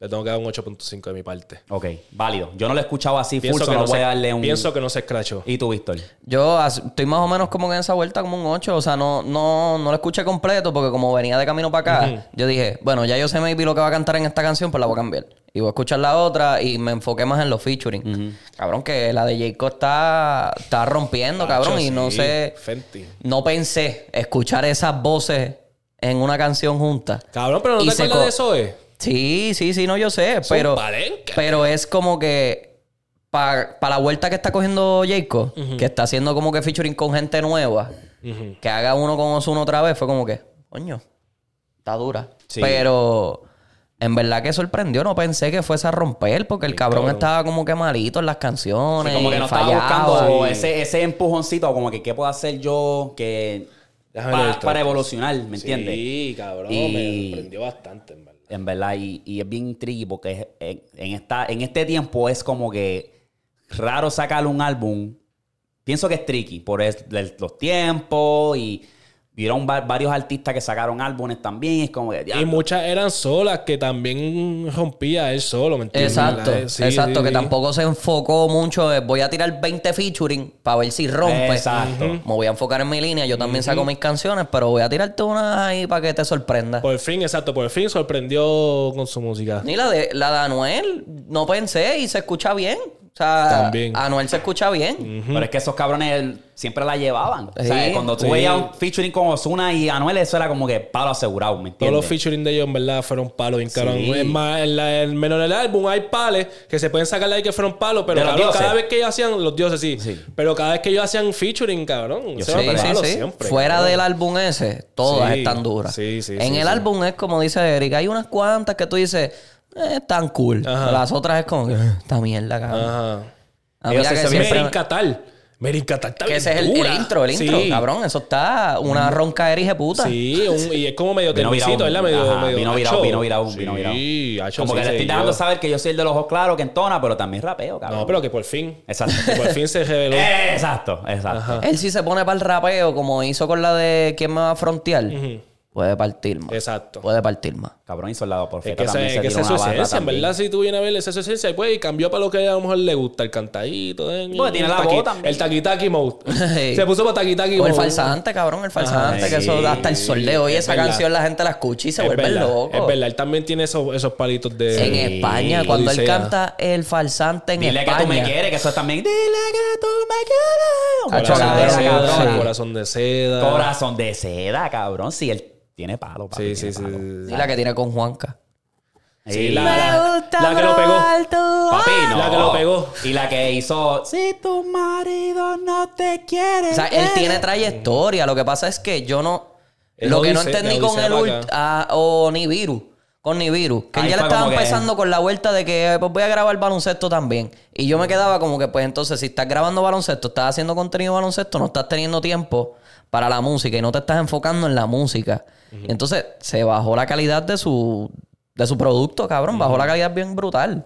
Le tengo que dar un 8.5 de mi parte. Ok, válido. Yo no lo he escuchado así full, Pienso so que, no no voy se, a darle un... pienso que no se escrachó. ¿Y tú, Víctor? Yo estoy más o menos como en esa vuelta, como un 8. O sea, no, no, no lo escuché completo porque como venía de camino para acá, yo dije, bueno, ya yo sé maybe lo que va a cantar en esta canción, pues la voy a cambiar. Y voy a escuchar la otra y me enfoqué más en los featuring. Cabrón, que la de Jacob está, está rompiendo, cabrón. Y no sé, Fenty. no pensé escuchar esas voces en una canción junta. Cabrón, pero no te acuerdas de eso, eh. Sí, sí, sí, no, yo sé, Son pero, pero es como que para la vuelta que está cogiendo Jacob, que está haciendo como que featuring con gente nueva, que haga uno con Ozuna otra vez, fue como que, coño, está dura. Sí. Pero en verdad que sorprendió, no pensé que fuese a romper, porque el cabrón, cabrón. estaba como que malito en las canciones, como que no estaba fallaba. buscando sí. ese, ese empujoncito, como que qué puedo hacer yo que... Pa- para evolucionar, ¿me entiendes? Sí, cabrón. Y- Me sorprendió bastante, en verdad. En verdad, y, y es bien tricky porque en, esta, en este tiempo es como que raro sacar un álbum. Pienso que es tricky por el- los tiempos y vieron va- varios artistas que sacaron álbumes también. Es como que. Y muchas eran solas que también rompía él solo, ¿me entiendes? Exacto, sí, exacto, sí, que sí. tampoco se enfocó mucho. en, Voy a tirar 20 featuring para ver si rompe. Exacto. Me voy a enfocar en mi línea. Yo también saco mis canciones, pero voy a tirarte una ahí para que te sorprenda. Por fin, exacto, por fin sorprendió con su música. Ni la de, la de Anuel, no pensé y se escucha bien. O sea, También. Anuel se escucha bien. Pero es que esos cabrones siempre la llevaban. O sea, cuando tú sí. veías un featuring con Osuna y Anuel, eso era como que palo asegurado, ¿me Todos los featuring de ellos, en verdad, fueron palos bien. Sí. Es más, en la- en menos en el álbum hay pales que se pueden sacar de ahí que fueron palos, pero cabrón, cada vez que ellos hacían, los dioses sí, Sí. pero cada vez que ellos hacían featuring, cabrón, Yo Sí, sí, palos sí. siempre, Fuera cabrón. del álbum ese, todas Sí, están duras. sí, sí, en sí, el sí. álbum es como dice Eric, hay unas cuantas que tú dices, eh, están cool. Ajá. Las otras es como, que, "Eh, esta mierda, cabrón. Ajá. A mí la que se siempre- Merin Catal. Merin Catal está Que ese es el, intro, el intro, Sí. cabrón. Eso está una ronca erige puta. Sí, un- y es como medio virado. ¿verdad? Medio, Ajá, medio vino virado, vino virado, vino virado. Sí, hacho, como sí que le estoy dejando saber que yo soy el de los ojos claros, que entona, pero también rapeo, cabrón. No, pero que por fin. Exacto. que por fin se reveló. Exacto, exacto. Él sí se pone para el rapeo, como hizo con la de ¿Quién me va a frontear? Puede partir más. Exacto. Puede partir más. Cabrón y soldado Es profeta que esa, también es se que esa es su esencia, en verdad, si tú vienes a ver, esa es su esencia. Pues, y cambió para lo que a lo mejor le gusta, el cantadito. eh, Porque tiene la taqui- voz también. El taquitaki mode. Sí. Se puso para taquitaki O el mode. falsante, cabrón, el falsante, que eso sí, hasta el sol de hoy, es esa verdad. canción la gente la escucha y se Es vuelve verdad, loco. Es verdad, él también tiene esos, esos palitos de. En España, cuando él canta el falsante en Dile España. que tú me quieres, que eso es también. Dile que tú me quieres. Corazón de seda, corazón de seda. Corazón de seda, cabrón. Sí, él tiene palo, papi, Sí, sí, sí. Y la que tiene con Juanca. Sí, la, Me la- gusta la que lo pegó. Papi, no. La que lo pegó. Y la que hizo. Si tu marido no te quiere. O sea, él ver". tiene trayectoria. Lo que pasa es que yo no. Lo que no entendí de con Odisea el para ult- ah, o Nibiru. Con Nibiru. Que Ahí ya le fue estaba como que- empezando con la vuelta de que pues, voy a grabar baloncesto también. Y yo me quedaba como que, pues entonces, si estás grabando baloncesto, estás haciendo contenido baloncesto, no estás teniendo tiempo para la música y no te estás enfocando en la música. Entonces se bajó la calidad de su, de su producto, cabrón. Bajó la calidad bien brutal.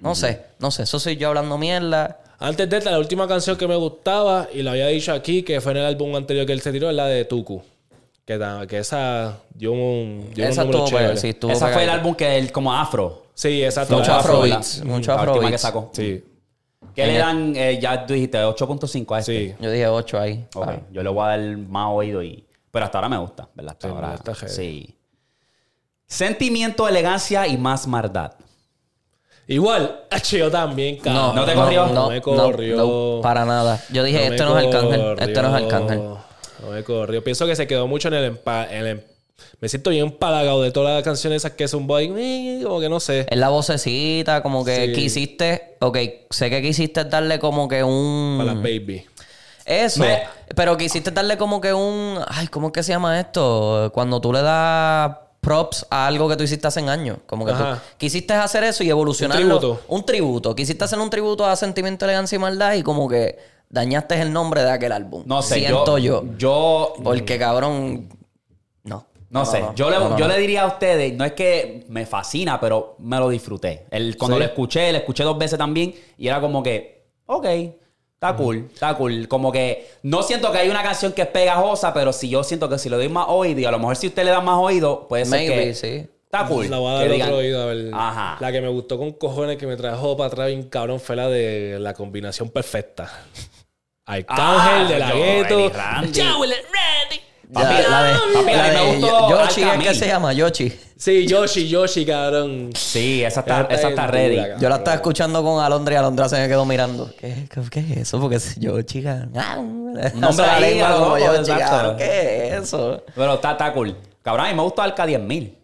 No sé, no sé. Eso soy yo hablando mierda. Antes de esta, la última canción que me gustaba, y lo había dicho aquí, que fue en el álbum anterior que él se tiró, es la de Tuku. Que, que esa dio un, dio Esa un número chévere. pues, sí, Esa fue el álbum que él, como afro. Sí, exacto. Mucho La- afro, ¿verdad? mucho La última que sacó. Sí, ¿Qué le dan? eh, ya tú dijiste 8.5 a este. sí. Yo dije 8 ahí. Ok, Ah. Yo le voy a dar más oído y... Pero hasta ahora me gusta, ¿verdad? Hasta Sí, ahora. está. Sí. Sentimiento, elegancia y más maldad. Igual, yo también, cabrón. ¿No te corrió? No, me corrió. no, para nada. Yo dije, me este no es Arcángel. Este no es. Arcángel. No me corrió. Pienso que se quedó mucho en el, empa- en el- Me siento bien empalagado de todas las canciones esas que es un boy. eh, Como que no sé. Es la vocecita, como que Sí. quisiste... Ok, sé que quisiste darle como que un... Para las baby. Eso. Me- Pero quisiste darle como que un... Ay, ¿cómo es que se llama esto? Cuando tú le das props a algo que tú hiciste hace años. Como que tú quisiste hacer eso y evolucionarlo. Un tributo. Un tributo. Quisiste hacer un tributo a Sentimiento, Elegancia y Maldad y como que dañaste el nombre de aquel álbum. No sé, Siento yo. yo... Porque, cabrón... No. No, sé, no. yo, le, No, yo le diría a ustedes, no es que me fascina, pero me lo disfruté. El, cuando Sí. lo escuché, lo escuché dos veces también y era como que, ok, está cool, está cool. Como que no siento que hay una canción que es pegajosa, pero si yo siento que si le doy más oído y a lo mejor si usted le da más oído, puede ser Maybe, que sí. está cool. La voy a que dar digan- otro oído a ver. Ajá. La que me gustó con cojones que me trajo para atrás bien cabrón fue la de la combinación perfecta. Arcángel Ah, de la gueto. Randy. Papi, Ya, la de, papi, a la mí me de gustó Yoshi, ¿es que Alcamil. se llama? Yoshi. Sí, Yoshi, Yoshi, cabrón. Sí, esa está, Esa esa está ready. cabrón. Yo la estaba escuchando con Alondra y Alondra se me quedó mirando. ¿Qué, qué, qué es eso? Porque es Yoshi, cabrón. Nombre la ahí, lengua como loco, Yoshi, cabrón. ¿Qué es eso? Pero está, está cool. Cabrón, a mí me gustó Alca 10000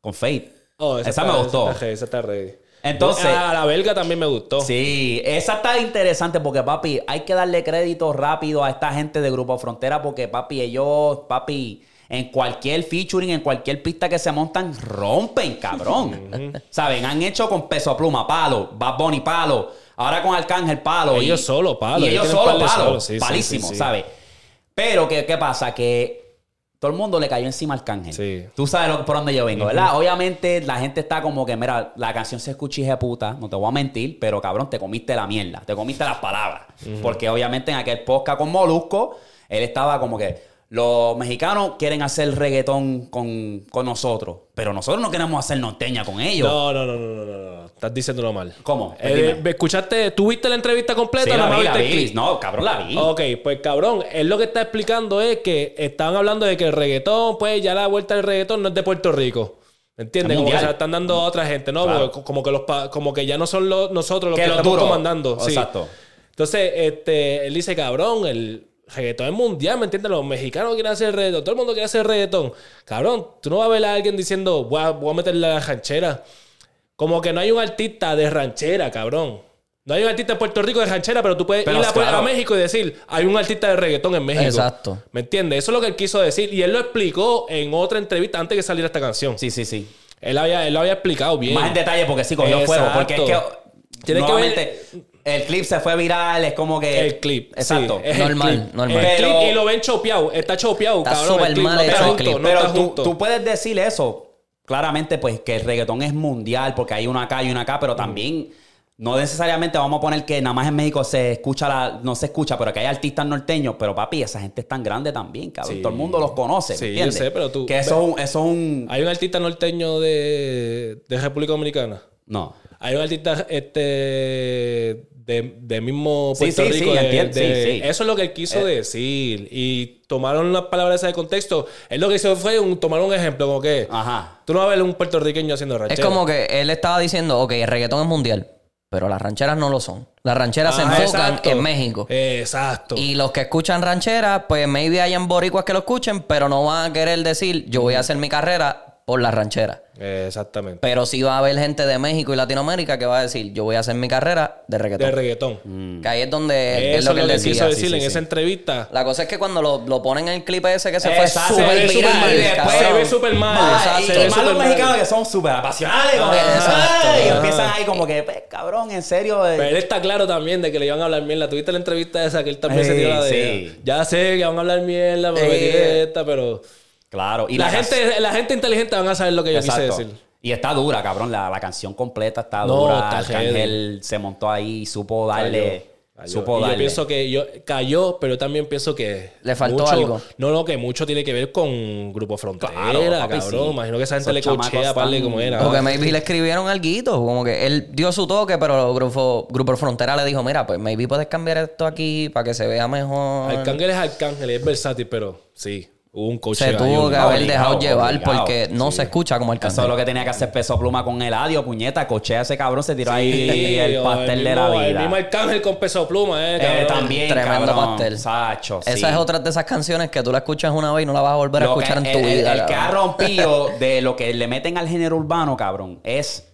con Fate. Oh, esa está- me gustó. Esa está, ready, esa está ready. Entonces- A la belga también me gustó. Sí, esa está interesante porque, papi, hay que darle crédito rápido a esta gente de Grupo Frontera porque, papi, ellos, papi, en cualquier featuring, en cualquier pista que se montan, rompen, cabrón. ¿Saben? Han hecho con Peso Pluma, palo, Bad Bunny, palo, ahora con Arcángel, palo. Ellos y- solo, palo, Y ellos solo, palo. sí, palísimo, sí, sí. ¿sabes? Pero, ¿qué, ¿qué pasa? Que todo el mundo le cayó encima al Arcángel. Sí. Tú sabes lo- por dónde yo vengo, ¿verdad? Obviamente la gente está como que, mira, la canción se escucha hija puta, no te voy a mentir, pero cabrón, te comiste la mierda, te comiste las palabras. Porque obviamente en aquel podcast con Molusco, él estaba como que los mexicanos quieren hacer reggaetón con, con nosotros, pero nosotros no queremos hacer norteña con ellos. No, no, no, no, no, no, no. Estás diciéndolo mal. ¿Cómo? Eh, Dime. ¿me ¿Escuchaste? ¿Tuviste la entrevista completa Sí, la no vi, la? No, cabrón, la vi. Ok, pues cabrón, él lo que está explicando es que estaban hablando de que el reggaetón, pues ya la vuelta del reggaetón no es de Puerto Rico. ¿Me entiendes? Es Como que mundial. se la están dando a otra gente, ¿no? Claro. Porque como que los pa- como que ya no son los, nosotros los Que estamos duros. comandando. Sí. Exacto. Entonces, este, él dice, cabrón, el reggaetón es mundial, ¿me entiendes? Los mexicanos quieren hacer reggaetón, todo el mundo quiere hacer reggaetón. Cabrón, tú no vas a ver a alguien diciendo, voy a, voy a meterle a la ranchera. Como que no hay un artista de ranchera, cabrón. No hay un artista de Puerto Rico de ranchera, pero tú puedes Pero ir a, claro. a México y decir, hay un artista de reggaetón en México. Exacto. ¿Me entiendes? Eso es lo que él quiso decir. Y él lo explicó en otra entrevista antes de que saliera esta canción. Sí, sí, sí. Él, había, él lo había explicado bien. Más en detalle porque sí cogió Exacto. fuego. Porque es que. Tienes que nuevamente, El clip se fue viral, es como que. El clip. Exacto. sí, Normal, clip. normal. El Pero- clip y lo ven chopeado. Está chopeado, Está cabrón. el clip mal no está el junto, clip. no pero está tú, junto. tú puedes decir eso. Claramente, pues que el reggaetón es mundial porque hay una acá y una acá, pero también no necesariamente vamos a poner que nada más en México se escucha la, no se escucha, pero que hay artistas norteños. Pero papi, esa gente es tan grande también, cabrón. Sí. Todo el mundo los conoce. Sí, ¿me yo sé, pero tú- Que eso, es un- eso es un. Hay un artista norteño de, de República Dominicana. No. Hay un artista este de, de mismo Puerto sí, Rico. sí, de- entiendo, sí, de- sí. Eso es lo que él quiso Eh. decir. Y tomaron las palabras de contexto. Él lo que hizo fue un, tomar un ejemplo, como que Ajá. tú no vas a ver un puertorriqueño haciendo Es ranchera. como que él estaba diciendo, ok, el reggaetón es mundial, pero las rancheras no lo son. Las rancheras se Ah, enfocan exacto. en México. Exacto. Y los que escuchan rancheras, pues maybe hayan boricuas que lo escuchen, pero no van a querer decir, yo voy a hacer mi carrera por la ranchera. Eh, exactamente. Pero sí va a haber gente de México y Latinoamérica que va a decir, yo voy a hacer mi carrera de reggaetón. De reggaetón. Que ahí es donde es lo que él quiso decir sí, en sí, esa entrevista. La cosa es que cuando lo, lo ponen en el clip ese que se Exacto, fue se súper ve viral, mal se ve súper mal. Ah, exacto, y más los mal. mexicanos que son súper Exacto, "Ay", y ajá. empiezan ahí como que, pues, cabrón, en serio. eh, Pero él está claro también de que le iban a hablar mierda. ¿Tuviste la entrevista esa que él también se tiró la de... sí. Ya sé que van a hablar mierda, pero tiré esta, pero... Claro. Y la, la gente, la gente inteligente van a saber lo que yo Exacto. quise decir. Y está dura, cabrón. La, la canción completa está No, dura. Arcángel se montó ahí y supo darle. Cayó. Supo Y darle. yo pienso que yo cayó, pero también pienso que Le faltó mucho- algo. No, no, que mucho tiene que ver con Grupo Frontera, Claro, papi, cabrón. sí. Imagino que esa gente Esos le cochea están- como era. Porque maybe le escribieron algo, como que él dio su toque, pero grupo, grupo Frontera le dijo, mira, pues maybe puedes cambiar esto aquí para que se vea mejor. Arcángel es Arcángel, es versátil, pero sí, hubo un coche se tuvo que no, haber obligado, dejado llevar obligado. porque no se escucha como Eso es lo que tenía que hacer peso pluma con Eladio, puñeta. Cochea ese cabrón, se tiró ahí el pastel de la El mismo vida. Arcángel con peso pluma, eh, Eh, también, Tremendo cabrón. pastel. Sacho, sí. Esa es otra de esas canciones que tú la escuchas una vez y no la vas a volver a Lo que- escuchar en tu el, el- vida. el que ha rompido de lo que le meten al género urbano, cabrón, es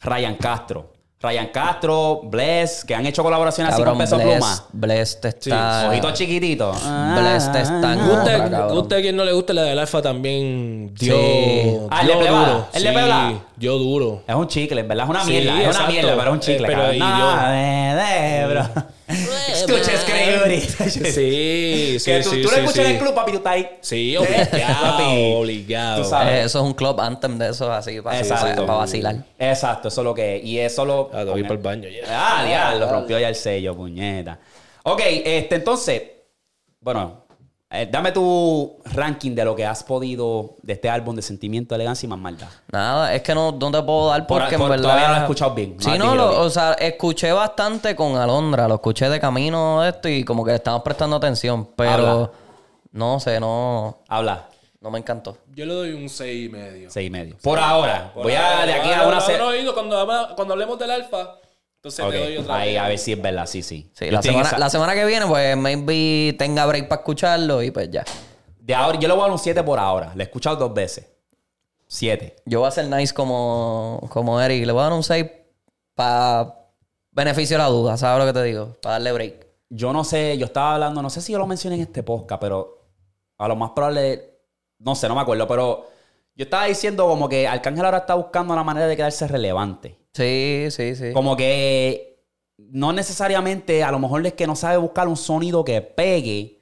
Ryan Castro. Ryan Castro, Bless, que han hecho colaboraciones así Cabrón, con peso Bless, pluma. Bless te está... Ojitos chiquitos. Bless te está Guste, cabrón. guste a quien no le guste la del Alfa también dio, Sí. Ah, ¿el dio de Plebala? duro. ¿El de Sí, dio duro. Es un chicle, en verdad es una Sí, mierda. es una mierda, pero es un chicle. Eh, pero cabrón. y No, yo- de, de, bro. Escucha, escribir. Sí, sí, que tú, sí, tú lo sí, escuchas en el club, papi, tú estás ahí. Sí, obligado, obligado. Tú sabes. Eh, eso es un club anthem de esos así, para, Exacto. para vacilar. Exacto, eso es lo que es. Y eso lo. Ah, voy para el baño ya. Ah, diablo, rompió ya el sello, puñeta. Ok, este, entonces, bueno, eh, dame tu ranking de lo que has podido de este álbum de Sentimiento, Elegancia y Más Maldad. Nada, es que no, no te puedo dar Por- porque por- en verdad... todavía no lo he escuchado bien, no Sí, no, lo- bien. o sea, escuché bastante con Alondra, lo escuché de camino esto y como que le estamos prestando atención, pero Habla. no sé, no, Habla, no me encantó. Yo le doy un 6 y medio. seis y medio. Por ahora, Por voy a de ahora, aquí a ahora, una... se- ahora, oído, cuando, cuando hablemos del Alfa, entonces Ok, te doy otra ahí vez. a ver si es verdad, sí, sí. La semana, esa- la semana que viene, pues maybe tenga break para escucharlo y pues ya. De ahora, yo le voy a dar un 7 por ahora. Le he escuchado dos veces. 7. Yo voy a ser nice como, como Eric, le voy a dar un 6 para beneficio de la duda, ¿sabes lo que te digo? Para darle break. Yo no sé, yo estaba hablando, no sé si yo lo mencioné en este podcast, pero a lo más probable, no sé, no me acuerdo, pero yo estaba diciendo como que Arcángel ahora está buscando la manera de quedarse relevante. Sí, sí, sí. Como que no necesariamente, a lo mejor es que no sabe buscar un sonido que pegue,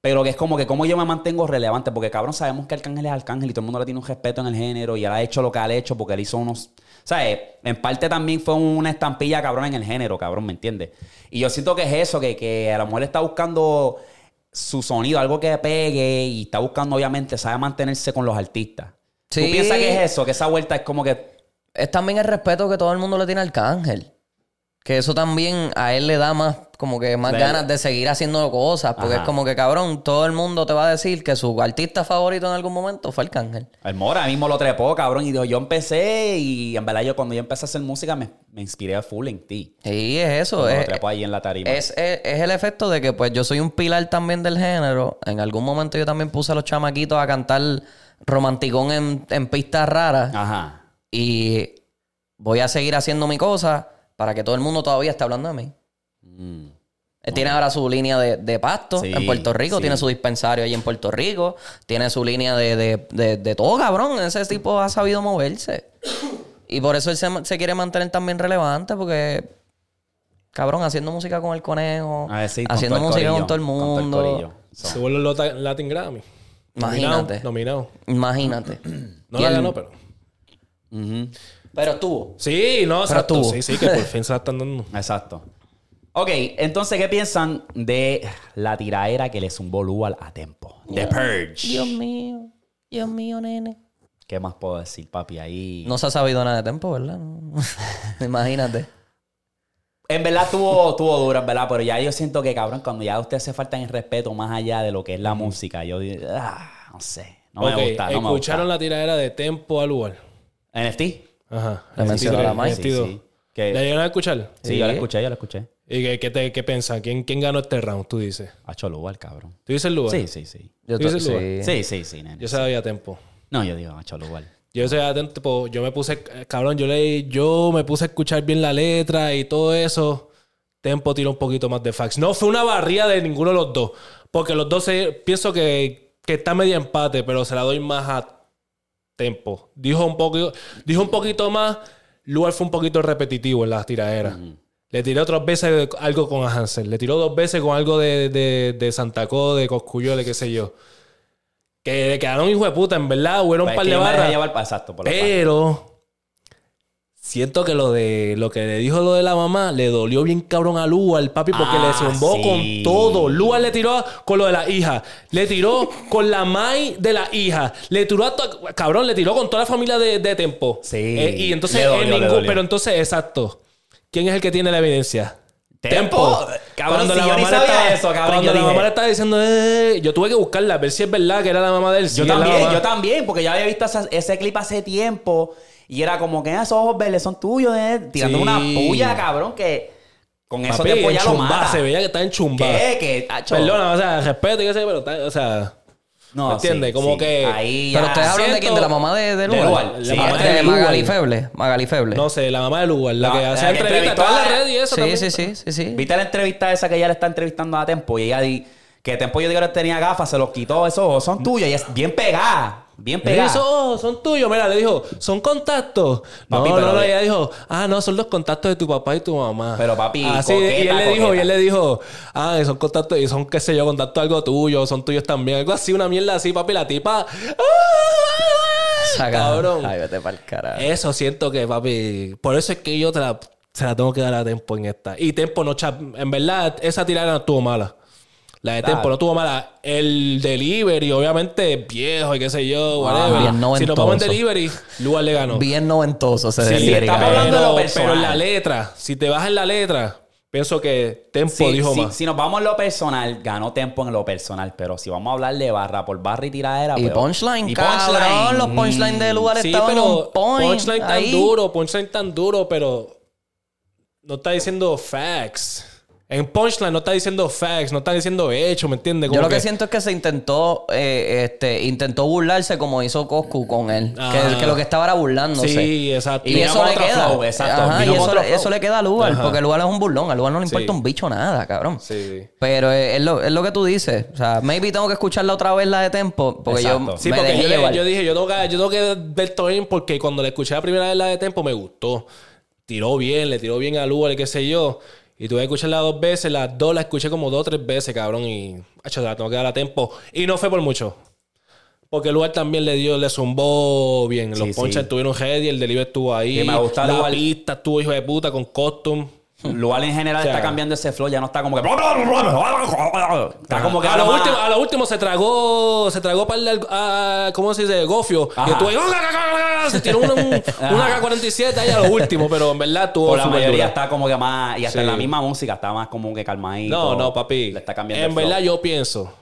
pero que es como que como yo me mantengo relevante, porque cabrón, sabemos que Arcángel es Arcángel y todo el mundo le tiene un respeto en el género y él ha hecho lo que ha hecho porque él hizo unos... ¿Sabes? En parte también fue una estampilla cabrón en el género, cabrón, ¿me entiendes? Y yo siento que es eso, que, que a lo mejor está buscando su sonido, algo que pegue y está buscando obviamente, sabe mantenerse con los artistas. ¿Tú piensas que es eso? Que esa vuelta es como que... Es también el respeto que todo el mundo le tiene al Arcángel. Que eso también a él le da más, como que más ganas de seguir haciendo cosas. Porque Ajá. es como que, cabrón, todo el mundo te va a decir que su artista favorito en algún momento fue Arcángel. El Mora mismo lo trepó, cabrón. Y dijo, yo empecé y en verdad yo cuando yo empecé a hacer música me, me inspiré full en ti. Sí, es eso. Es, lo trepó ahí en la tarima. es, es- es el efecto de que, pues, yo soy un pilar también del género. En algún momento yo también puse a los chamaquitos a cantar romanticón en, en pistas raras. Ajá. Y voy a seguir haciendo mi cosa para que todo el mundo todavía esté hablando de mí. Mm. Él tiene ahora su línea de, de pasto Sí, en Puerto Rico, sí. tiene su dispensario ahí en Puerto Rico, tiene su línea de, de, de, de todo, cabrón. Ese tipo ha sabido moverse. Y por eso él se, se quiere mantener también relevante, porque, cabrón, haciendo música con el conejo, A ver, sí, con haciendo el música corillo, con todo el todo el mundo. So, Se vuelve los Lata- Latin Grammy. Imagínate. Nominado. nominado. Imagínate. No la ganó, pero. Ujú. Pero estuvo. Sí, no, exacto. tú. Sí, sí, que por fin se la están dando. Exacto. Ok, entonces, ¿qué piensan de la tiraera que le zumbó Lual a Tempo? The Purge. Dios mío, Dios mío, nene. ¿Qué más puedo decir, papi? Ahí. No se ha sabido nada de tiempo, ¿verdad? No. Imagínate. En verdad tuvo, tuvo duro, en verdad, pero ya yo siento que, cabrón, cuando ya ustedes se faltan el respeto más allá de lo que es la música, yo digo, ah, no sé, no me gusta, no me escucharon gusta. la tiradera de Tempo al lugar. ¿NFT? Ajá. Le mencionó a la Mai. Sí, 22. sí. Que- ¿La llegaron a escuchar? sí, yo la escuché, yo la escuché. ¿Y qué, qué, te- qué piensan? ¿Quién, ¿Quién ganó este round? Tú dices. Hacho Lual, cabrón. ¿Tú dices el lugar? Sí, sí, sí. Yo ¿Tú to- dices sí. lugar? Sí, sí, sí, nene. Yo sabía Tempo. No, yo digo Hacho Lual. Yo soy atento, tipo, yo me puse, eh, cabrón, yo leí, yo me puse a escuchar bien la letra y todo eso. Tempo tiró un poquito más de fax. No fue una barría de ninguno de los dos. Porque los dos se- pienso que, que está medio empate, pero se la doy más a Tempo. Dijo un poquito, dijo un poquito más. Lugar fue un poquito repetitivo en las tiraderas. Le tiré otras veces algo con Hansel. Le tiró dos veces con algo de, de, de Santa Co, de Coscuyole, qué sé yo. Que le quedaron hijo de puta, en verdad. Hubo un Pues par de barras. llevar exacto, por. Pero siento que lo de lo que le dijo lo de la mamá le dolió bien cabrón a Lua, el papi, porque Ah, le zumbó sí. con todo. Lua le tiró con lo de la hija, le tiró con la mai de la hija, le tiró a to- cabrón, le tiró con toda la familia de, de Tempo. Sí. Eh, y entonces dolió, en ningún, pero entonces exacto. ¿Quién es el que tiene la evidencia? Tempo. Cabrón, si yo ni le sabía eso, cabrón, Cuando la dije- mamá le estaba diciendo, eh, yo tuve que buscarla, a ver si es verdad que era la mamá de él. Yo la también, mamá. yo también, porque ya había visto esa- ese clip hace tiempo y era como que "Ah, esos ojos verdes son tuyos, eh", tirando Sí. una puya, cabrón, que con eso Papi, tiempo ya lo mata. Se veía que estaba enchumbada. ¿Qué? ¿Qué? Acho. Perdona, o sea, respeto y qué sé, pero está, o sea, No, ¿me entiendes? sí, Como sí. que- Ahí Pero ustedes hablan de quién, de la mamá de, de De Lugar. La sí, mamá de de Magali. Feble. Magali Feble. no sé, la mamá de Lugar, la, La- que la hace entrevistas, está en la red y eso sí, también. sí, sí, sí, sí. ¿Viste la entrevista esa que ella le está entrevistando a Tempo? Y ella di que Tempo yo digo que tenía gafas, se los quitó, esos ojos son tuyos y es bien pegada, bien pegada. esos ojos son tuyos. Mira, le dijo, son contactos. Papi, no, pero no, no. de- Ella dijo, ah, no, son los contactos de tu papá y tu mamá. Pero, papi, Así, y coqueta, él le dijo, coqueta. y él le dijo, ah, son contactos, y son, qué sé yo, contactos algo tuyo, son tuyos también. Algo así, una mierda así, papi, la tipa. ¡ah! Saca- Cabrón. Ay, vete pa'l carajo. Eso siento que, papi. Por eso es que yo te la, se la tengo que dar a Tempo en esta. Y Tempo no. En verdad, esa tirada estuvo mala. La de. Tempo no estuvo mala. El delivery, obviamente, viejo y qué sé yo, whatever. bien si nos vamos en delivery, Lugar le ganó. Bien noventoso se Sí, delivery, estamos hablando de lo pero, personal. pero en la letra, si te vas en la letra, pienso que Tempo Sí, dijo sí, más. Si nos vamos en lo personal, ganó Tempo en lo personal. Pero si vamos a hablar de barra por barra y tiradera. Y punchline, y cabrón. Los punchlines de lugar Sí, estaban pero on point. punchline tan ahí. duro, punchline tan duro, pero no está diciendo facts. En punchline no está diciendo facts, no está diciendo hechos, ¿me entiendes? Yo lo que, siento es que se intentó, eh, este, intentó burlarse como hizo Coscu con él. Ah. Que, que lo que estaba era burlándose. Sí, exacto. Y eso le queda. flow, exacto. Ajá, y eso, le, eso le queda a Lugar, Ajá. porque Lugar es un burlón. A Lugar no le importa Sí. un bicho nada, cabrón. Sí. Pero es, es lo, es lo que tú dices. O sea, maybe tengo que escucharla otra vez la de Tempo. Porque yo. Sí, me porque dejé yo, le- llevar. yo dije, yo tengo, que, yo tengo que ver todo bien porque cuando le escuché la primera vez la de Tempo me gustó. Tiró bien, le tiró bien a Lugar, qué sé yo. Y tuve que escucharla dos veces, las dos las escuché como dos o tres veces, cabrón. Y, hacho, la tengo que dar a Tempo. Y no fue por mucho. Porque el lugar también le dio, le zumbó bien. Los Sí, ponches sí. estuvieron ready, el delivery estuvo ahí. Y me gusta la Lugar- pista estuvo hijo de puta con costume. Lugar en general está cambiando ese flow, ya no está como que. Está como que a lo, último, a lo último se tragó, se tragó para el, ¿cómo se dice? Gofio. Ajá. Y se tiró un- un- una K-47 ahí a lo último, pero en verdad estuvo Por la mayoría dura. está como que más. Y hasta Sí. en la misma música está más como que calmadito. No, no, papi. Le está cambiando En el flow. verdad yo pienso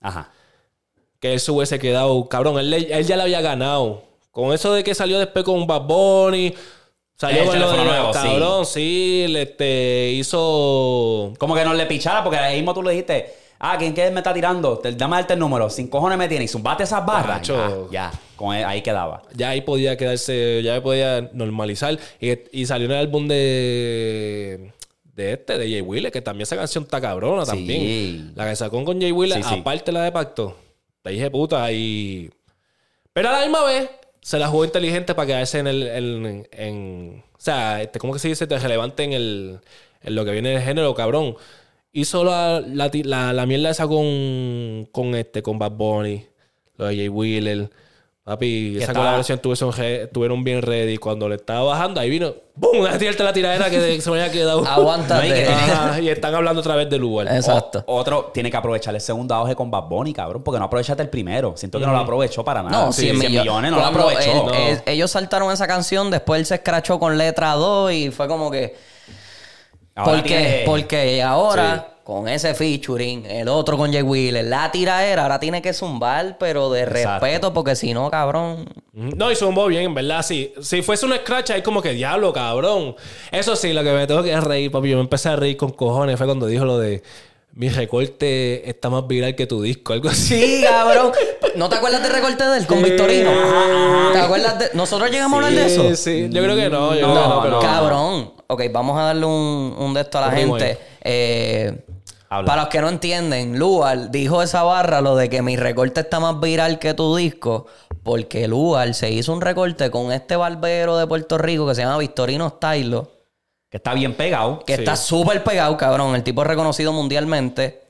Ajá. que él se hubiese quedado, cabrón, él, él ya le había ganado. Con eso de que salió después con Bad Bunny, salió El con lo de nuevo, sí. cabrón, sí, le, este, hizo... Como que no le pichara, porque ahí mismo tú le dijiste, ah, ¿quién que me está tirando? Te, dame darte el número, sin cojones me tiene, y zumbate esas barras. Ya, ya, con él- ahí quedaba. Ya ahí podía quedarse, ya podía normalizar. Y, y salió en el álbum de... De este, de Jay Wheeler, que también esa canción está cabrona Sí. también. La que sacó con Jay Wheeler, Sí, sí. aparte la de Pacto. Te dije puta y... Pero a la misma vez, se la jugó inteligente para quedarse en el... en- en- o sea, este, ¿cómo que se dice? Te relevante en, el, en lo que viene del género, cabrón. Hizo la, la, la mierda esa con, con este, con Bad Bunny, lo de Jay Wheeler. Papi, esa estaba- colaboración tuvieron, bien ready. Cuando le estaba bajando, ahí vino, ¡bum! La tirarte la tiradera que se me había quedado. Aguántate. No, y que- Ajá, y están hablando otra vez del lugar. Exacto. O- otro tiene que aprovechar el segundo auge con Bad Bunny, cabrón, porque no aprovechaste el primero. Siento que no lo aprovechó para nada. No, 100 millones. millones no lo aprovechó. él- No. él- ellos saltaron esa canción, después él se escrachó con letra 2 y fue como que. Ahora ¿Por qué? tiene- Porque ahora, con ese featuring, el otro con Jay Wheeler, la tiraera, ahora tiene que zumbar, pero de Exacto. respeto, porque si no, cabrón. No, y zumbó bien, en verdad, sí. Si fuese un scratch, ahí como que diablo, cabrón. Eso sí, lo que me tengo que reír, papi. Yo me empecé a reír con cojones. Fue cuando dijo lo de mi recorte está más viral que tu disco, algo así. Sí, cabrón. ¿No te acuerdas del recorte de él con Victorino? ¿Te acuerdas de.? ¿Nosotros llegamos a hablar de eso? Sí, sí. Yo creo que no. Yo No, creo que no, pero... Cabrón. Ok, vamos a darle un, un de esto a la gente. Eh, Habla. para los que no entienden, Lual dijo esa barra lo de que mi recorte está más viral que tu disco, porque Lual se hizo un recorte con este barbero de Puerto Rico que se llama Victorino Stylo, Que está bien pegado. que Sí. está súper pegado, cabrón. El tipo es reconocido mundialmente.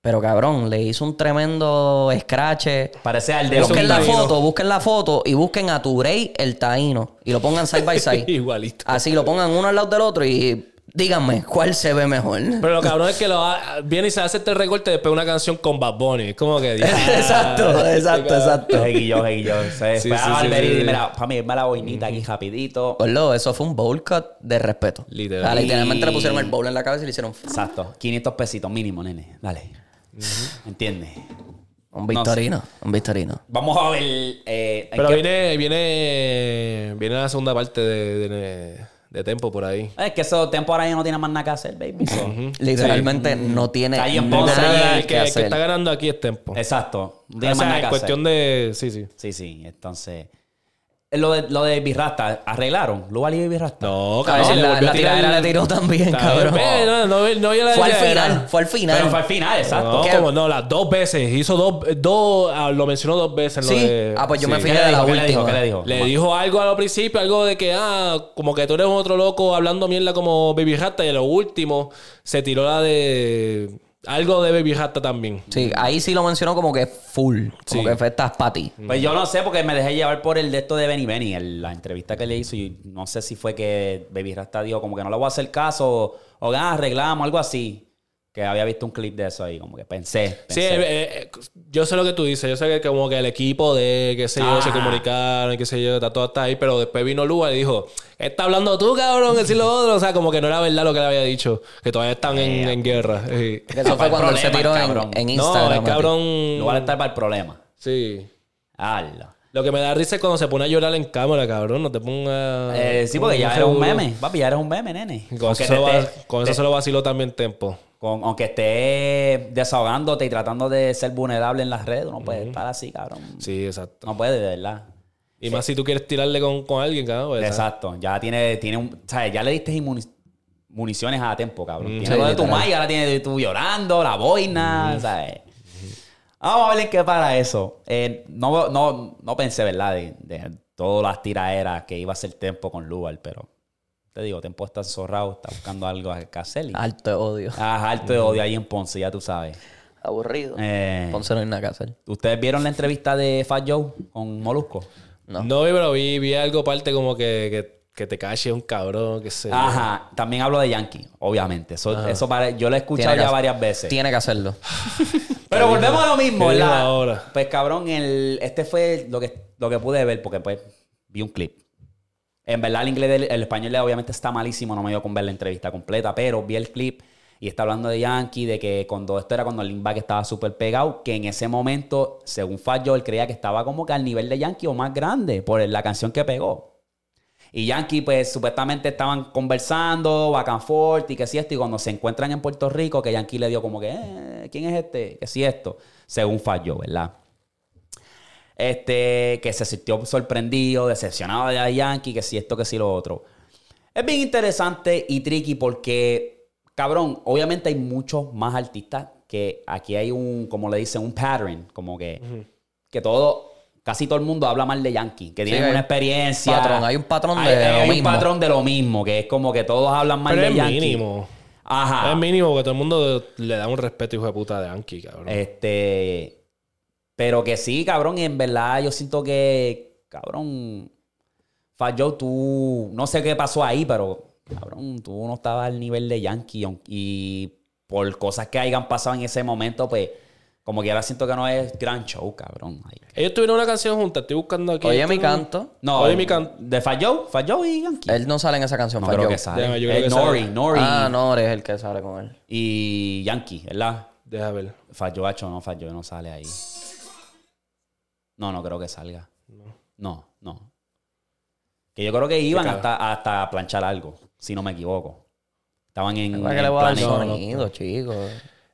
Pero cabrón, le hizo un tremendo scratch. Parece al de Busquen la taíno. foto, busquen la foto y busquen a Turey el taíno. Y lo pongan side by side. Igualito. Así lo pongan uno al lado del otro y díganme cuál se ve mejor. Pero lo cabrón es que lo ha- viene y se hace este recorte después de una canción con Bad Bunny. Es como que... exacto, exacto, exacto. Seguillo, seguillo. Se Sí, fue sí, a sí, Barbería sí, y sí. mira, para mí, irme la boinita aquí rapidito. Gordo, eso fue un bowl cut de respeto. Literal. O sea, literalmente Y- le pusieron el bowl en la cabeza y le hicieron Exacto. 500 pesitos mínimo, nene. Dale. ¿Entiendes? un victorino. Un victorino. Vamos a ver. eh, Pero qué- viene, viene, viene la segunda parte de, de, de Tempo por ahí. Es que esos tiempos ahora ya no tienen más nada que hacer, baby. so. Literalmente no tiene nada que, el que, el que hacer. está ganando aquí es Tempo. Exacto. No o tienen más nada en que cuestión hacer. de... Sí, sí. Sí, sí. Entonces. Eh, Lo de, lo de Birrasta, ¿arreglaron? ¿Luval y Birrasta? No, A cabrón, la, tiradera tiró también, cabrón. bien, No, no, no, no, yo la Fue al final, fue al final. Pero fue al final, exacto. No, como no, las dos veces. Hizo dos, dos ah, lo mencionó dos veces. en lo Sí. de- Ah, pues yo me sí. fui ¿Qué de le la dijo? ¿Qué le dijo? última. ¿Qué le dijo? Le dijo algo a lo principio, algo de que, ah, como que tú eres otro loco hablando mierda como Baby Rasta. Y a lo último se tiró la de. Algo de Baby Rasta también. Sí, ahí sí lo mencionó como que full. Como Sí. que fue estás para ti. Pues yo no sé porque me dejé llevar por el de esto de Benny Benny, el- la entrevista que le hizo y no sé si fue que Baby Rasta dijo como que no le voy a hacer caso o, o ah, arreglamos, algo así. Que había visto un clip de eso ahí, como que pensé. Sí, eh, eh, yo sé lo que tú dices. Yo sé que como que el equipo de, qué sé yo, se Ah. comunicaron y qué sé yo, está todo hasta ahí. Pero después vino Lua y dijo, ¿qué está hablando tú, cabrón? Que si lo otro. O sea, como que no era verdad lo que le había dicho. Que todavía están en, en guerra. Sí. Eso fue el cuando él se problema, tiró en, cabrón. en No, Instagram. el a ti. cabrón... No vale estar para el problema. Sí. Ala. Lo que me da risa es cuando se pone a llorar en cámara, cabrón. No te ponga. Eh, sí, porque ya eres un meme. Papi, ya eres un meme, nene. Con, eso, te va- con eso se lo vaciló también Tempo. Con- aunque estés desahogándote y tratando de ser vulnerable en las redes, no puedes estar así, cabrón. Sí, exacto. No puedes, de verdad. Y más si tú quieres tirarle con, con alguien, cabrón. pues, Exacto. Ya tiene, tiene un. ¿sabes? Ya le diste municiones a tiempo, cabrón. Tiene sí, lo de tu. Mike, ahora tiene tú llorando, la boina, ¿sabes? Vamos a ver en qué para eso. Eh, no, no, no pensé, ¿verdad? De, de todas las tiraderas que iba a ser Tempo con Lugar, pero te digo, Tempo está zorrado, está buscando algo que hacer. y- Alto de odio. Ah, alto de odio ahí en Ponce, ya tú sabes. Aburrido. Eh, Ponce no hay nada que hacer. ¿Ustedes vieron la entrevista de Fat Joe con Molusco? No. No, vi, pero vi, vi algo parte como que, que, que te cache un cabrón, que sé. yo. Ajá, también hablo de Yankee, obviamente. Eso, eso pare- yo lo he escuchado Tiene ya varias veces. Tiene que hacerlo. Pero volvemos a lo mismo, ¿Qué dijo ¿verdad? ahora? Pues cabrón, el, este fue lo que, lo que pude ver porque pues vi un clip. En verdad el inglés, el español obviamente está malísimo, no me dio con ver la entrevista completa, pero vi el clip y está hablando de Yankee, de que cuando esto era cuando el Limbach estaba súper pegado, que en ese momento, según Fat Joe, él creía que estaba como que al nivel de Yankee o más grande por la canción que pegó. Y Yankee, pues supuestamente estaban conversando, back and y que si esto. Y cuando se encuentran en Puerto Rico, que Yankee le dio como que, eh, ¿quién es este? Que si esto. Según Falló, ¿verdad? Este, que se sintió sorprendido, decepcionado de Yankee, que si esto, que si lo otro. Es bien interesante y tricky porque, cabrón, obviamente hay muchos más artistas que aquí hay un, como le dicen, un pattern, como que, que todo, casi todo el mundo habla mal de Yankee, que tienen hay una un experiencia. patrón, hay un patrón de Hay- lo hay un mismo. patrón de lo mismo, que es como que todos hablan mal Pero de es Yankee. mínimo. Ajá. Es mínimo porque todo el mundo le da un respeto, hijo de puta, de Yankee, cabrón. Este. Pero que sí, cabrón, y en verdad yo siento que, cabrón, Fat Joe, tú, no sé qué pasó ahí, pero, cabrón, tú no estabas al nivel de Yankee y por cosas que hayan pasado en ese momento, pues, como que ahora siento que no es gran show, cabrón. Ellos tuvieron una canción juntas, estoy buscando aquí. Oye, mi canto. No, Oye, mi can- De Fat Joe, Fat Joe y Yankee. Él no sale en esa canción, no falló. creo que sale. Déjame, yo creo Eh, que Nori, sale. Nori Ah, no, es el que sale con él. y Yankee, ¿verdad? Deja ver. Fat Joe, hacho, no, Fat Joe no sale ahí. No, no creo que salga. No, no. Que yo creo que iban hasta, hasta planchar algo, si no me equivoco. Estaban en. ¿Para en que le voy a dar planes- no, no. sonido, chicos?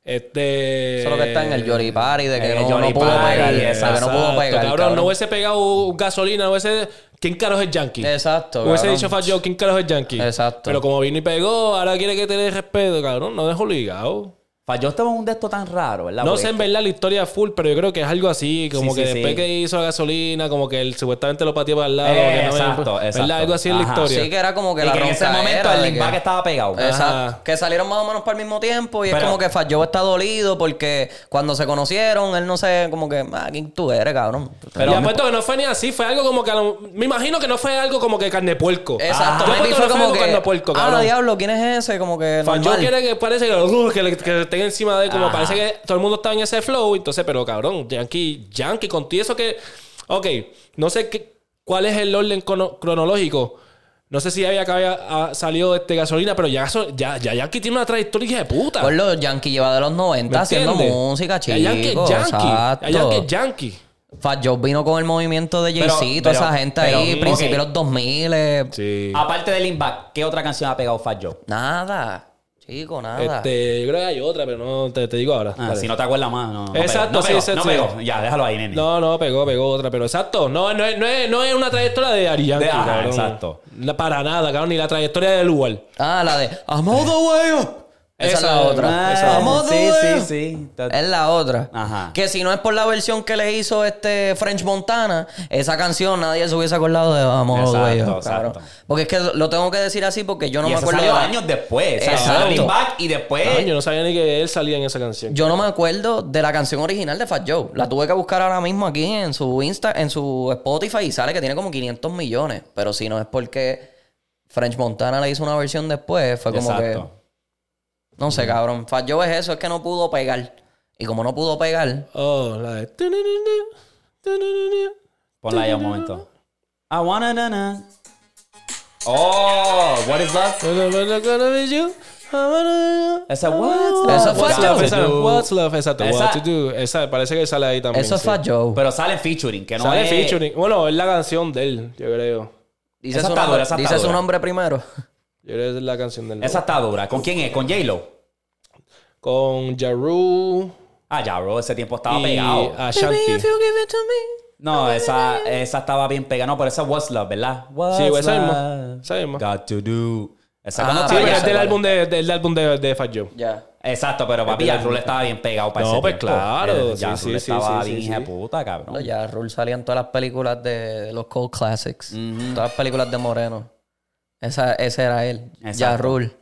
Este. Eso es lo que está en el Yori Party de que El no, Yori no pudo Party, pegar. de que exacto. no pudo pegar. cabrón, cabrón. no hubiese pegado gasolina, no hubiese. ¿Quién carajo es Yankee? Exacto. Hubiese cabrón. dicho Fat Joe, ¿quién carajo es Yankee? Exacto. Pero como vino y pegó, ahora quiere que te dé respeto, cabrón. No dejo obligado. Falló estaba en un de estos tan raro, ¿verdad? No Porque sé en verdad la historia full, pero yo creo que es algo así, como Sí, que sí, después sí. que hizo la gasolina, como que él supuestamente lo pateó para el lado. Eh, que no me- exacto, ¿verdad? exacto. Algo así en la historia. Sí, que era como que Y la que en ese momento el limbag que- estaba pegado. Exacto. Que salieron más o menos para el mismo tiempo y es como que Fat Joe está dolido porque cuando se conocieron, él no sé, como que, ah, ¿quién tú eres, cabrón? Pero apuesto que no fue ni así, fue algo como que. a lo- Me imagino que no fue algo como que carne puerco. Exacto. Yo fue como que, carne puerco, ah, cabrón. diablo, ¿quién es ese? Como que Fat Joe quiere que parece que, uh, que, le- que estén encima de él, como Ajá. parece que todo el mundo está en ese flow. Entonces, pero cabrón, Yankee, Yankee, con todo eso que. Ok, no sé qué, cuál es el orden crono- cronológico. No sé si había que había ah, salido este gasolina, pero ya, ya, ya Yankee tiene una trayectoria de puta. Por los Yankee lleva de los 90 ¿Me haciendo música, Ya Yankee es chico. Yankee. Exacto. Ya Yankee Yankee. Fat Joe vino con el movimiento de Jay-Z, toda esa gente pero, ahí, principios de los 2000. eh, Sí. Aparte del limbag, ¿qué otra canción ha pegado Fat Joe? Nada, chico, nada. Este, yo creo que hay otra, pero no te, te digo ahora. Ah, si no te acuerdas más, no. no Exacto, pegó, no pegó, sí, sí, no sí. pegó. Ya, déjalo ahí, nene. No, no, pegó, pegó otra, pero exacto. No, no, es, no, es, no es una trayectoria de Ari Yankee, De- ajá, cabrón. exacto. La- para nada, cabrón, ni la trayectoria de lugar. Ah, la de I'm all the way up. Esa, es la otra. Esa- the sí, sí, sí. Es la otra. Ajá. Que si no es por la versión que le hizo este French Montana, esa canción nadie se hubiese acordado de Vamos Exacto, güey. exacto. cabrón. Porque es que lo tengo que decir así porque yo no y me acuerdo. salió de años después. Exacto. limbag y después... Yo no sabía ni que él salía en esa canción. Yo no me acuerdo de la canción original de Fat Joe. La tuve que buscar ahora mismo aquí en su Insta, en su Spotify y sale que tiene como 500 millones. Pero si no es porque French Montana le hizo una versión después, fue como Exacto. que. No sé, cabrón. Fat Joe es eso, es que no pudo pegar. Y como no pudo pegar, Oh, la de. Ponla ahí un momento. I wanna na na. Oh, what is love? Esa what's love? Eso fue What's Joe. Esa, do? What's love? Exacto. Esa- What to do. Esa, parece que sale ahí también. eso es sí. Fat Joe. Pero sale featuring, que no Sale es... featuring. Bueno, es la canción de él, yo creo. dice esa su, esa dice nombre primero. Yo creo que es la canción del Esa está dura. ¿Con quién es? ¿Con J-Lo? Con Jaru Ah, ya, bro. Ese tiempo estaba y pegado. Ashanti. No, esa, esa estaba bien pegada. No, pero esa What's Love, ¿verdad? What's Sí, esa misma. Esa misma. Got to do. Esa Ah, Sí, pero ya es del álbum de, del álbum de, de Fat Joe. Ya. Exacto, pero papi, el rule estaba bien pegado para No, ese pues tiempo. claro, Ya sí, Rule sí, estaba sí, bien sí, hija puta, cabrón. Ya Rule salía en todas las películas de los Cold Classics. Todas las películas de Moreno. Esa, ese era él. Ya Exacto. Rule.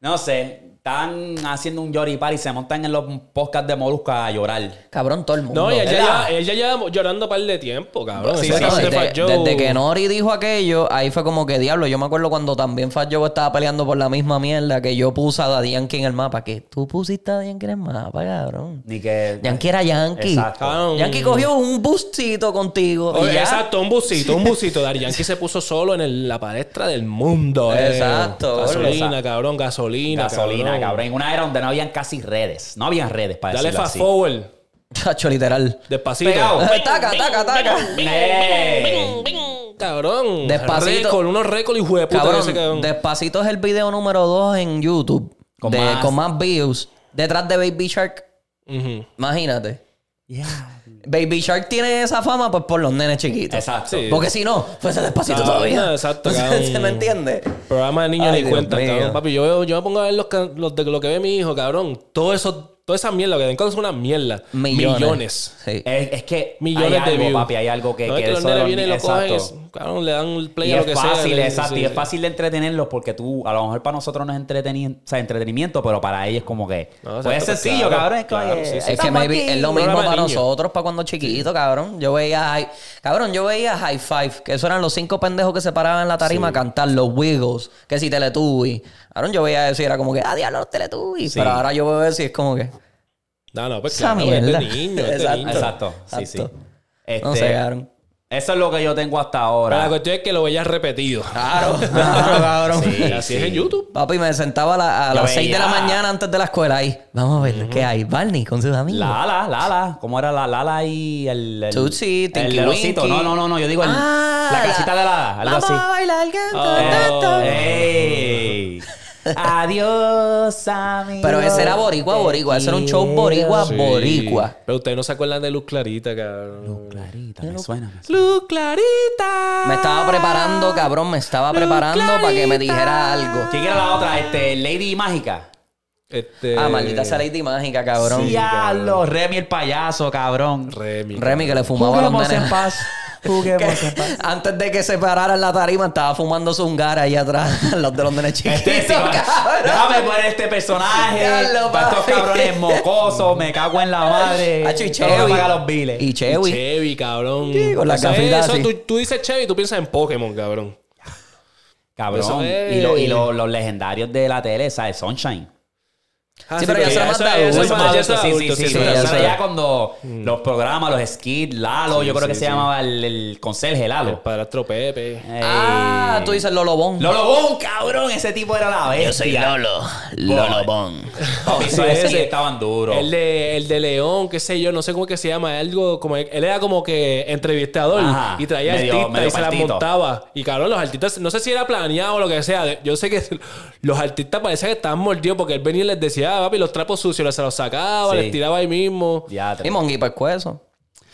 No sé, están haciendo un Yori Party y se montan en los podcasts de Molusca a llorar. Cabrón, todo el mundo. No, y él ya, él ya llorando un par de tiempo, cabrón. Sí, sí, desde, Fat Joe- desde que Nori dijo aquello, ahí fue como que diablo. Yo me acuerdo cuando también Fat Joe estaba peleando por la misma mierda que yo puse a Daddy Yankee en el mapa. Que tú pusiste a Daddy Yankee en el mapa, cabrón. Ni que. Yankee era Yankee. Exacto. Yankee cogió un buscito contigo. Oye, y ya. Exacto, un busito, un busito. Daddy Yankee se puso solo en el- la palestra del mundo. eh. Exacto, Gasolina, exacto. cabrón, gasolina. Gasolina, cabrón. En una era donde no habían casi redes. No habían redes para Dale decirlo fast así. forward. Chacho, literal. Despacito. Pegado. taca, taca, taca. Cabrón. Despacito. Récord, unos récords y de puta Cabrón, ese cabrón. Despacito es el video número 2 en YouTube. Con de- más- con más views. Detrás de Baby Shark. Ujú. Imagínate. Yeah. Baby Shark tiene esa fama pues por los nenes chiquitos. Exacto. Sí. Porque si no, fuese despacito Cabrón, todavía. exacto, ¿Se me entiende? Programa de niños Ay, ni Dios cuenta, mío. cabrón. Papi, yo, yo me pongo a ver los, can- los de lo que ve mi hijo, cabrón. Todo eso, toda esa mierda, lo que den es una mierda. Millones. Millones. Sí. Es, es que Millones hay de algo, views. papi, hay algo que, No, que es que los nenes vienen y lo cogen, es- cabrón, le dan el play Y a lo es que fácil, sea. le- exacto. sí, y es sí. fácil de entretenerlos porque tú, a lo mejor para nosotros no es entreteni- o sea, entretenimiento, pero para ellos es como que. No, pues es sencillo, claro, cabrón. Es, claro, que, sí, sí. Es que maybe es lo mismo para nosotros, para cuando chiquito, cabrón. Yo veía High, cabrón, yo veía High Five, que eso eran los cinco pendejos que se paraban en la tarima a cantar, los Wiggles, que si Teletubbies. Cabrón, yo veía eso y era como que, ah, diablo, los Teletubbies. Sí. Pero ahora yo veo eso y es como que, No, no, pues Esa claro, es mierda. de niño, es de Exacto. niño. Exacto, sí, sí. Exacto. Este, no sé, cabrón. Eso es lo que yo tengo hasta Pero la ahora. cuestión es que lo veías repetido. Claro, claro, cabrón. Sí, así es sí. en YouTube. Papi, me sentaba a, la- a las 6 de la mañana antes de la escuela ahí. Vamos a ver qué hay. Barney con sus amigos. Lala, Lala. ¿Cómo era la Lala y el. el el Tinky del osito. Winky. No, no, no, no. Yo digo el- Ah, la casita de Lala. Algo Vamos así. a bailar, Oh. ¡Ey! Adiós, amigo. Pero ese era boricua, boricua. Ese era un show boricua, Sí. boricua. Pero ustedes no se acuerdan de Luz Clarita, cabrón. Clarita, me suena. me suena. Luz Clarita. Me estaba preparando, cabrón. Me estaba preparando para que me dijera algo. ¿Quién era la otra? Este, Lady Mágica. Este... Ah, maldita sea Lady Mágica, cabrón. Diablo, Remy el payaso, cabrón. Remy. Remy que le fumaba a los Juguemos en nenes. paz. Juguemos en paz. Antes de que se pararan la tarima, estaba fumando su hungar ahí atrás. Los de los nenes chiquitos, Este, va- cabrón. déjame poner este personaje. Para estos cabrones mocosos. Me cago en la madre. Hacho, y Chevy. los biles. Y Chewy. Chevy, cabrón. Sí, con la Eso tú, tú dices Chevy y tú piensas en Pokémon, cabrón. Cabrón. Es- Y, lo- y lo- los legendarios de la tele, ¿sabes? Sunshine. Ah, Sí, pero ya son más adultos. sí, sí, sí, pero ya cuando los programas, los skits, Lalo, Sí, yo creo que sí, se sí. llamaba el, el conserje El Lalo. padrastro Pepe. Ey. Ah, tú dices Lolo Bon. Lolo Bon, cabrón, ese tipo era la bestia. Lolo Bon. Papi, Sí, esos ese estaban duros. El de, el de León, qué sé yo, no sé cómo es que se llama, algo como él era como que entrevistador Ajá. y traía Medio- artistas medio y se las montaba. Y cabrón, los artistas, no sé si era planeado o lo que sea. Yo sé que los artistas parecía que estaban mordidos porque él venía y les decía, ah, papi, los trapos sucios, se los sacaba, Sí. les tiraba ahí mismo. Diatre. Y Mongi Pescuezo.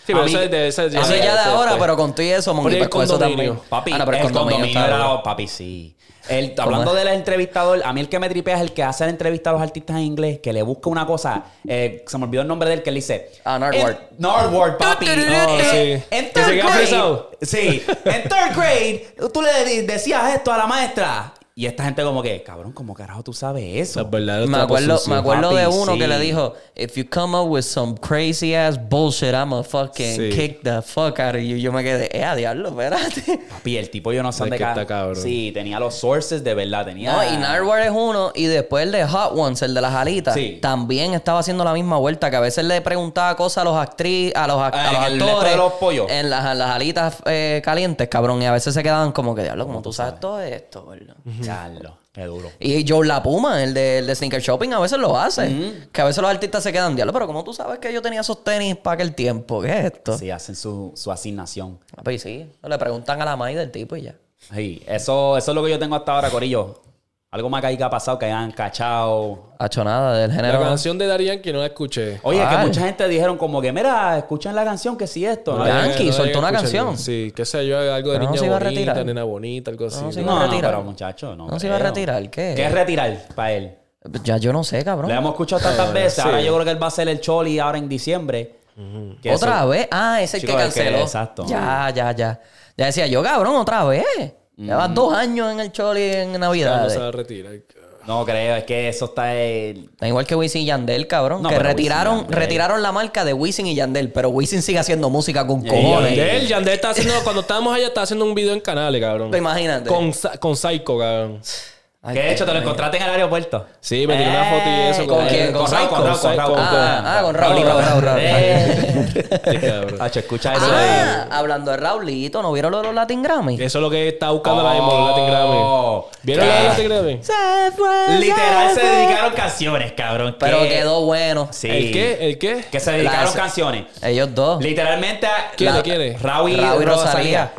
Sí, pero A mí- eso es de ese- Eso ya de ese ahora, pero con todo y eso, Mongi Ponía el Pescuezo condominio. también. Papi, Ah, no, pero el condominio está era... duro. Papi, sí. El- hablando del entrevistador, a mí el que me tripea es el que hace la entrevista a los artistas en inglés, que le busca una cosa. eh, se me olvidó el nombre del que le dice. Ah, Nardwuar. En- papi. Oh, sí. En Que third queda grade. frisado. Sí. En third grade, tú le decías esto a la maestra. Y esta gente como que, cabrón, ¿cómo carajo tú sabes eso? Me acuerdo, me acuerdo de uno sí. que le dijo, if you come up with some crazy ass bullshit, I'ma fucking Sí. kick the fuck out of you. Yo me quedé, eh, a diablo, espérate. Papi, el tipo yo no sé de está cabrón. Sí, tenía los sources de verdad. Tenía... No, y Nardwar es uno, y después el de Hot Ones, el de las alitas, Sí. también estaba haciendo la misma vuelta, que a veces le preguntaba cosas a los actrices, a los, act- a los en el esto actores. de los pollos. En las, en las alitas eh, calientes, cabrón, y a veces se quedaban como que, diablo, como tú sabes todo esto, ¿verdad? Charlo, qué duro. Y Joe La Puma, el de, el de Sneaker Shopping, a veces lo hace. Que a veces los artistas se quedan, diablo, pero como tú sabes que yo tenía esos tenis para aquel tiempo, ¿qué es esto? Sí, hacen su, su asignación. Pues sí, le preguntan a la maíz del tipo y ya. Sí, eso, eso es lo que yo tengo hasta ahora, Corillo. Algo más que haya pasado, que hayan cachado. Ha hecho nada del La género. canción de Darian que no la escuché. Oye, que Ay. mucha gente dijeron como que, mira, escuchen la canción, que sí esto. No, ¿no? ya. Yankee no soltó una canción. Sí, qué sé yo, algo de Pero no niña se iba a bonita, retirar. nena bonita, algo así. No. ¿no? iba a No, no, retirar. pero muchacho, no. No se iba a retirar, ¿qué? ¿Qué es retirar para él? Ya yo no sé, cabrón. Lo hemos escuchado tantas Eh, veces. Ahora yo creo que él va a hacer el Choli ahora en diciembre. Que ¿Otra eso- vez? Ah, ese es el Chico, que el que- canceló. exacto. Ya, ya, ya. Ya decía yo, cabrón, otra vez. Llevas dos años en el Choli en Ya Navidad. no se va a retirar. No creo, es que eso está... eh, Está igual que Wisin y Yandel, cabrón. No, que retiraron, retiraron la marca de Wisin y Yandel, pero Wisin sigue haciendo música con cojones. Yandel, Yandel está haciendo, cuando estábamos allá, estaba haciendo un video en canales, cabrón. Imagínate. Con, Sa- con Psycho, cabrón. Ay, ¿Qué he qué hecho? ¿Te lo encontraste en el aeropuerto? Sí, me tiré una foto y eso. ¿con quién? Con ¿Con Raúl, con Raúl, con Raúl. Ah, ah, con Raúl, Raúl, Raúl. Eh. Escucha eso. Ah, hablando de Raulito, ¿no vieron lo de los Latin Grammy? Eso es lo que está buscando la misma, los Latin Grammy. Oh. ¿Vieron los Latin Grammy? Se fue, Literal se dedicaron canciones, cabrón. Pero que- quedó bueno. Sí. ¿El qué? ¿El qué? Que se dedicaron canciones. Ellos dos. Literalmente. ¿Quién la- le quiere? Raúl y, Rosalía.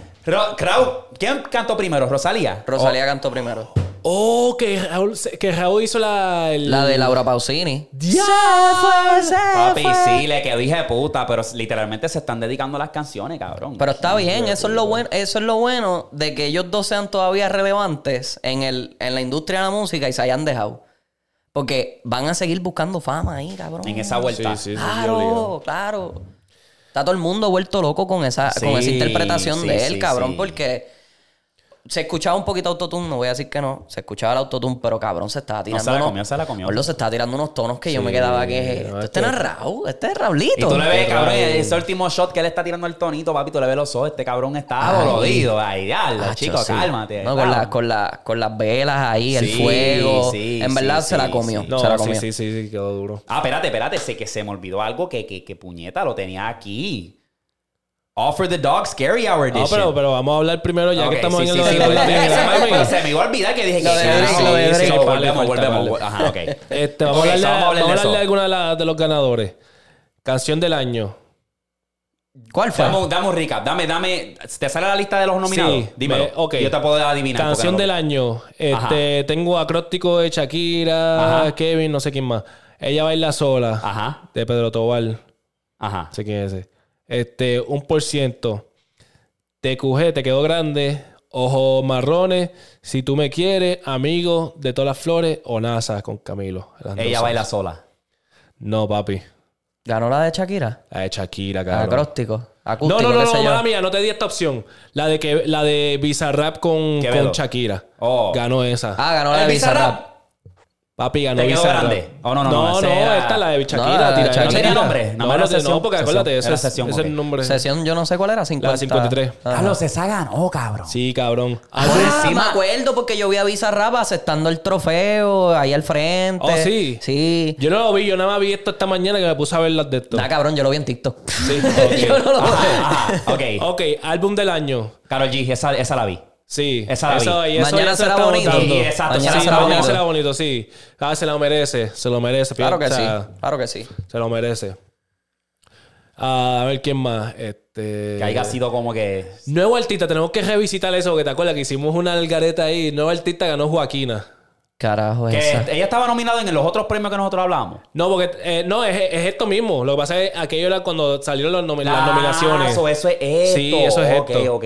¿Quién cantó primero? ¿Rosalía? Rosalía cantó primero. Oh, que Raúl, que Raúl hizo la... el- La de Laura Pausini. ¡Ya! Papi, sí, le quedó hija de puta, pero literalmente se están dedicando a las canciones, cabrón. Pero está bien, eso es lo bueno, eso es lo bueno de que ellos dos sean todavía relevantes en el, en la industria de la música y se hayan dejado. Porque van a seguir buscando fama ahí, cabrón. en esa vuelta. Sí, sí, sí, obligado. Claro, claro. Está todo el mundo vuelto loco con esa, con esa Sí, interpretación sí, de él, sí, cabrón, sí. porque se escuchaba un poquito autotune, no voy a decir que no, se escuchaba el autotune, pero cabrón, se estaba tirando. se la unos- comió, se la comió. Gordo, se estaba tirando unos tonos que yo me quedaba que no, esto este- este no es Raúl, este es Raulito. Y tú le ves, Qué cabrón, ese último shot que él está tirando el tonito, papi, tú le ves los ojos, este cabrón está dolorido. Ay, diablo, Hacho, chico, sí. cálmate. No, con, la- con, la- con las velas ahí, el Sí, fuego. sí, en verdad sí, se la comió. sí. No, se la sí, comió. sí, sí, sí, quedó duro. Ah, espérate, espérate, sé que se me olvidó algo que, que, que puñeta lo tenía aquí. Offer the Dog Scary Hour No, Edition. pero, pero vamos a hablar primero, ya Ok, que estamos sí, en sí, el sí, de los porque Latin se me- iba a olvidar que dije Lo que de sí, sí, lo de sí, Drake. sí, volvemos, volvemos. Ajá, ok. Este, vamos Ok, a hablarle, so vamos a hablar de de de, de los ganadores. Canción del año. ¿Cuál fue? Dame, dame un recap. Dame, dame. ¿Te sale la lista de los nominados? Sí, Dímelo. me- ok. Yo te puedo adivinar. Canción no lo- del año. Este, tengo acróstico de Shakira, Ajá. Kevin, no sé quién más. Ella baila sola. Ajá. De Pedro Tobal. Ajá. No sé quién es ese. Este, un por ciento. TQG, te quedó grande. Ojos marrones. Si tú me quieres, amigo de todas las flores o NASA con Camilo. Ella baila sola. No, papi. ¿Ganó la de Shakira? La de Shakira, cabrón. Acróstico. No, Acústico, no, no, no, yo. mala mía, no te di esta opción. La de que la de Bizarrap con, con Shakira. Oh. Ganó esa. Ah, ganó la ¿El de Bizarrap? Papi ganó ¿Te quedó Bizarrap. grande? Oh, no, no, no, no, no, era- esta es la de No, Shakira. la Shakira. ¿No tenía nombre? Nada No, más no, era sesión. no, porque acuérdate, ese, sesión, ese es el nombre. Sesión, yo no sé cuál era, 50. 53. Ajá. Carlos, esa ganó, cabrón. Sí, cabrón. Ah, Por me encima- acuerdo porque yo vi a Bizarrap aceptando el trofeo ahí al frente. Oh, sí. Sí. Yo no lo vi, yo nada más vi esto esta mañana que me puse a ver las de esto. Nah, cabrón, yo lo vi en TikTok. Sí, yo ok. no lo Ajá, ajá. Ok. ok, álbum del año. Carol G, esa, esa la vi. Sí. Esa eso, y eso Mañana será bonito. Sí, exacto, Mañana Sí, será mañana bonito. será bonito, sí. Ah, se lo merece, se lo merece. Claro que o sí. Claro que sí. Se lo merece. Ah, a ver quién más. Este. Que haya sido como que. Nuevo artista, tenemos que revisitar eso, porque te acuerdas que hicimos una algareta ahí. Nuevo artista ganó Joaquina. Carajo, Que esa. ella estaba nominada en los otros premios que nosotros hablábamos. No, porque eh, no, es, es esto mismo. Lo que pasa es que aquello era cuando salieron los nomi- las Ah, nominaciones. Eso, eso es esto. Sí, eso es Ok, esto. ok.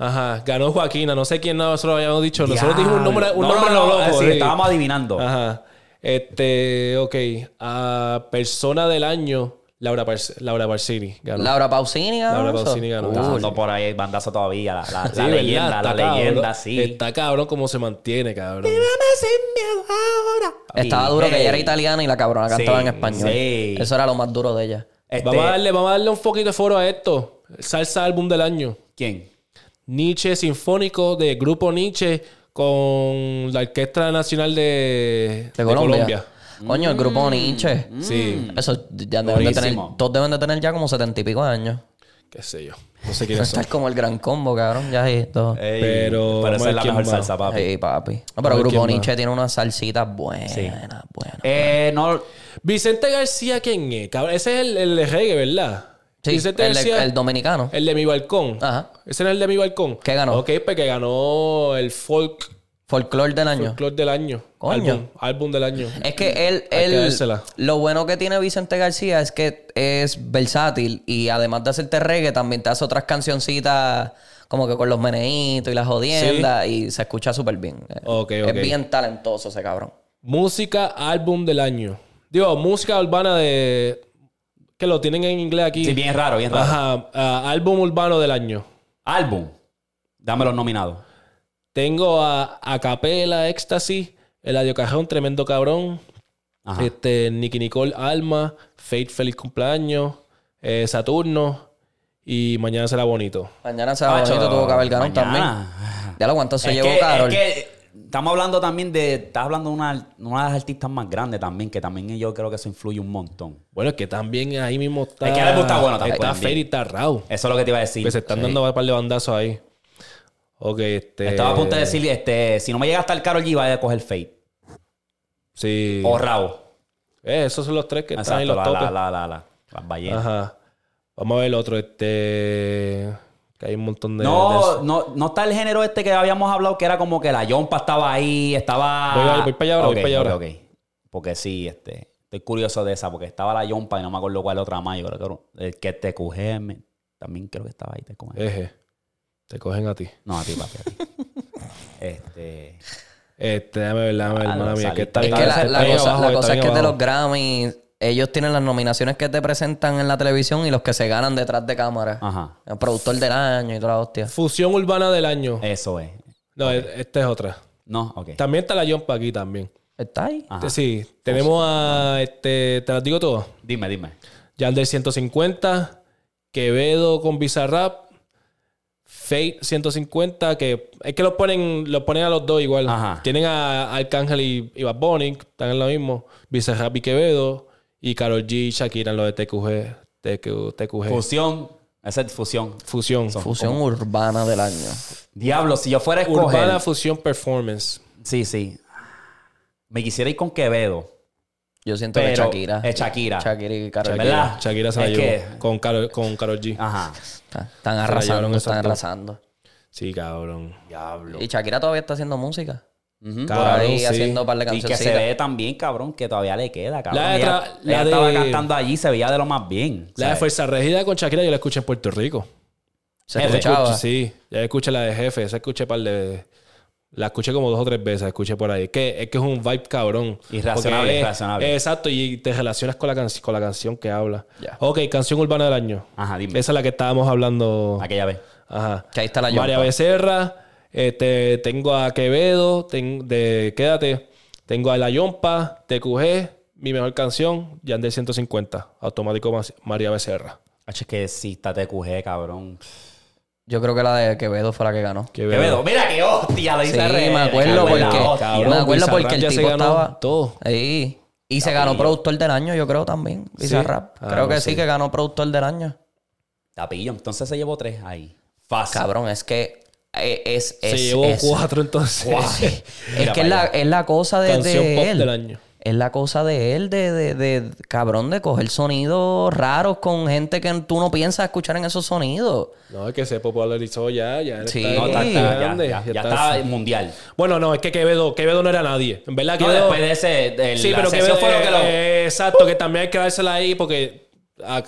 Ajá, ganó Joaquina. No sé quién nosotros habíamos dicho. Nosotros dijimos un nombre, un No, nombre no, a lo no, loco. sí, sí. estábamos adivinando. Ajá. Este, ok. Ah, persona del año, Laura, Par- Laura Parsini ganó. Laura Pausini ganó. Laura? Pausini ganó. Uy. Está dando por ahí bandazo todavía. La, la- Sí, la ¿verdad? leyenda, la cabrón. leyenda, sí. Está cabrón cómo se mantiene, cabrón. Estaba Y, duro que ella era italiana y la cabrona cantaba Sí, en español. sí. Eso era lo más duro de ella. este, Vamos, a darle, vamos a darle un poquito de foro a esto. Salsa álbum del año. ¿Quién? Nietzsche Sinfónico de Grupo Nietzsche con la Orquesta Nacional de, De Colombia. Coño, el grupo Nietzsche. Sí, Eso ya deben de tener, todos deben de tener ya como setenta y pico de años. qué sé yo. No sé quiénes son. Estar como el gran combo, cabrón. Ya ahí todo. Ey, Pero, ver es la mejor más. salsa, papi. Sí, papi. No, pero Grupo Nietzsche tiene unas salsitas buenas, buenas. Eh, no. Vicente García, ¿quién es? Cabrón, ese es el, el reggae, ¿verdad? Sí, Vicente el, dominicano. el de mi balcón. Ajá. Ese era el de mi balcón. ¿Qué ganó? Ok, pues que ganó el folk, Folclore del año. folklore del año. Coño. Álbum, álbum del año. Es que él, que él lo bueno que tiene Vicente García es que es versátil y además de hacerte reggae, también te hace otras cancioncitas como que con los meneitos y las jodiendas y se escucha súper bien. Ok, Es ok. bien talentoso ese cabrón. Música, álbum del año. Digo, música urbana de. Que lo tienen en inglés aquí. Sí, bien raro, bien raro. Ajá. ah, álbum urbano del año. Álbum. Dame los nominados. Tengo a Acapela, Éxtasis, Eladio Cajón, Tremendo Cabrón, Ajá. este, Nicky Nicole, Alma, Fate, Feliz Cumpleaños, eh, Saturno y Mañana será bonito. Mañana se va Macho, bonito, tuvo que haber ganado también. Ya lo cuánto se Es llevó que, Carol. es que estamos hablando también de. Estás hablando de una, una de las artistas más grandes también, que también yo creo que eso influye un montón. Bueno, es que también ahí mismo está. Es que está bueno también, Está. Fate y está Raw. Eso es lo que te iba a decir. Que se están dando un par de bandazos ahí. Ok, este. Estaba a punto de decir, este, si no me llega hasta el Carol G, va a coger Fate. Sí. O Rao. Eh, esos son los tres que están en Exacto, los la, topes. la, la, la, la- las ballenas. Ajá. Vamos a ver el otro. Este. Que hay un montón de. No, de- no, no está el género este que habíamos hablado, que era como que la Yompa estaba ahí, estaba... Voy a- voy para allá ahora, voy Ok, para allá ok, ahora. ok. Porque sí, este... Estoy curioso de esa, porque estaba la Yompa y no me acuerdo cuál otra más. Yo creo que el que te me- También creo que estaba ahí, te Eje. Te cogen a ti. No, a ti, papi, a ti. este... Este, déjame ver, déjame ver, Ah, hermana no, mía, que está. Es bien. que la, la cosa, la cosa es que de los Grammys, ellos tienen las nominaciones que te presentan en la televisión y los que se ganan detrás de cámara. Ajá. El productor del año y toda la hostia. Fusión urbana del año. Eso es. No, e- esta es otra. No, ok. También está la Jumpa aquí también. ¿Está ahí? Ajá. Sí, tenemos a este, te las digo todas. Dime, dime. Yandel 150, Quevedo con Bizarrap, Fate 150, que es que los ponen, los ponen a los dos igual. Ajá. Tienen a Arcángel y, y Bad Bunny, están en lo mismo. Bizarrap y Quevedo, y Karol G y Shakira en lo de TQG. TQ, TQG. Fusión. Esa es fusión. Fusión. Fusión urbana del año. Diablo, si yo fuera a escoger... Urbana Fusión Performance. Sí, sí. Me quisiera ir con Quevedo. Yo siento que Pero Shakira. es Shakira. Shakira y Karol G. ¿Verdad? Shakira se la llevó que- con Karol, con Karol G. Ajá. Está- Están arrasando, están arrasando. Sí, cabrón. Diablo. Y Shakira todavía está haciendo música. Cabrón, ahí sí. haciendo un par de Y que canciones. se ve también, cabrón, que todavía le queda, cabrón. La de ella la ella de- estaba cantando allí, se veía de lo más bien. La de ¿sabes? Fuerza Regida con Shakira yo la escuché en Puerto Rico. Se escuchaba. Sí, ya escuché la de Jefe. Esa escuché par de... La escuché como dos o tres veces, escuché por ahí. Que, es que es un vibe cabrón. Irracionable, es- irracionable. Exacto, y te relacionas con la, can- con la canción que habla. Ya. Ok, canción urbana del año. Ajá, dime. Esa es la que estábamos hablando. Aquella vez. Ajá. Que ahí está la María. Becerra, este, tengo a Quevedo, ten- de Quédate, tengo a La Yompa, TQG, mi mejor canción, Yandel 150, automático María Becerra. H, es que sí, está TQG, cabrón. Yo creo que la de Quevedo fue la que ganó. Quevedo, mira qué hostia, lo Sí, hice al revés. me acuerdo porque, hostia. Me acuerdo porque el tipo ganó estaba todo. ahí. Y se ganó productor del año, yo creo también. Bizarrap. Ah, creo no que sé. sí que ganó productor del año. Tapillo, entonces se llevó tres ahí. Fácil. Cabrón, es que es, es, Se llevó es- cuatro entonces. es Mira que es la, es la cosa de, Canción de pop él. del año. Es la cosa de él, de, de, de, cabrón, de coger sonidos raros con gente que tú no piensas escuchar en esos sonidos. No, es que se popularizó ya, ya. Sí. está No, está- está- ya, grande, ya, ya ya está- está mundial. Bueno, no, es que Quevedo, Quevedo no era nadie. En verdad, No, Quevedo... después de ese, Sí, pero Quevedo fue lo que lo... eh, Exacto, que también hay que dársela ahí porque... ah,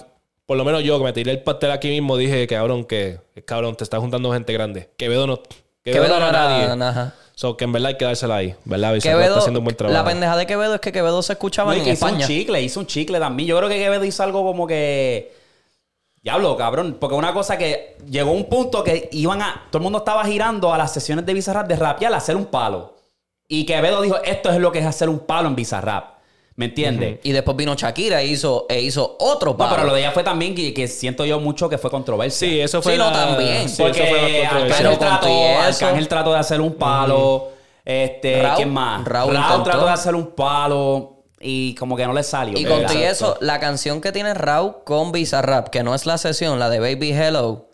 por lo menos yo, que me tiré el pastel aquí mismo, dije, cabrón, que... Cabrón, te estás juntando gente grande. Quevedo no... Quevedo, Quevedo no era nadie. ajá. So, que en verdad hay que dársela ahí, ¿verdad? Quevedo, está haciendo un buen trabajo. la pendeja de Quevedo es que Quevedo se escuchaba No, y en que hizo un España. chicle, hizo un chicle también. Yo creo que Quevedo hizo algo como que. Diablo, cabrón. Porque una cosa que llegó un punto que iban a. Todo el mundo estaba girando a las sesiones de Bizarrap de rapear a hacer un palo. Y Quevedo dijo: Esto es lo que es hacer un palo en Bizarrap. ¿Me entiendes? Y después vino Shakira e hizo, e hizo otro No, palo. pero lo de ella fue también que, que siento yo mucho que fue controversia. Sí, eso fue Sí, no, también. sí, eso fue Porque controversia. Pero Arcángel trató, eso- Arcángel trató de hacer un palo. Este, Raúl- ¿quién más? Raúl Raúl, trató de hacer un palo y como que no le salió. Y con todo eso, la canción que tiene Raúl con Bizarrap, que no es la sesión, la de Baby Hello,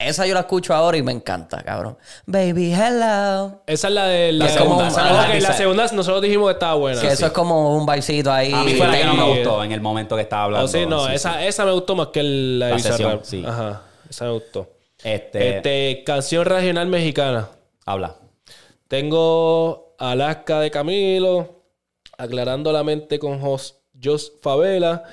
esa yo la escucho ahora y me encanta, cabrón. Baby Hello. Esa es la de la, La segunda, es es la, segunda nosotros dijimos que estaba buena. que eso es como un bailcito ahí. A mí fue la que no me gustó en el momento que estaba hablando. Oh, sí, no, Sí, esa, sí. esa me gustó más que el- la de La sesión, sí. Ajá, esa me gustó. Este, Este, canción regional mexicana. habla. Tengo Alaska de Camilo, Aclarando la mente con Jos, Jos Favela,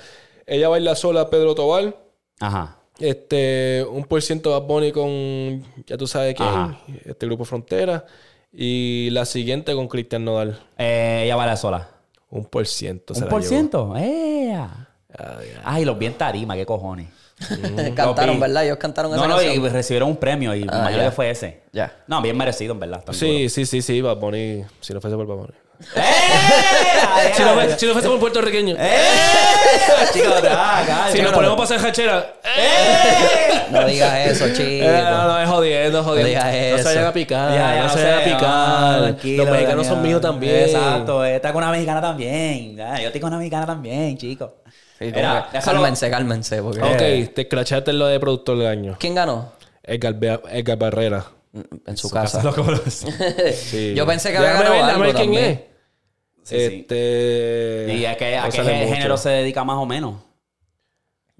Ella baila sola, Pedro Tobal, Ajá. Este, un por ciento Bad Bunny con, ya tú sabes quién, Ajá. este grupo Frontera, y la siguiente con Cristian Nodal, Eh, ella baila sola. un por ciento. ¿Un por ciento? Ah, ya. Ay, los vi en tarima, qué cojones. cantaron, vi. ¿verdad? Ellos cantaron esa No, no, y recibieron un premio y Ah, mayor fue ese. Ya. No, bien merecido, en verdad. Sí, sí, sí, sí, Bad Bunny, si no fuese por Bad Bunny. ¡Eh! Si no, fue- si no fuese por puertorriqueño. ¡Eh! Ah, acá, Si nos ponemos para hacer hachera. No digas eso, chico. Eh, no, no, es jodiendo, jodiendo. No digas No se eso. vayan a picar. Ya, ya, no, no se vayan a picar. Los mexicanos son míos también. Exacto, eh, está con una mexicana también. Yo estoy con una mexicana también, chicos. Sí, eso lo- cálmense, cálmense. Porque... Ok, te escrachaste en lo de productor del año. ¿Quién ganó? Edgar, Edgar Barrera. En su casa. Lo conocí. Sí. Yo pensé que había ganado algo también. es. Sí, sí. Este. ¿Y a qué, a qué género se dedica más o menos?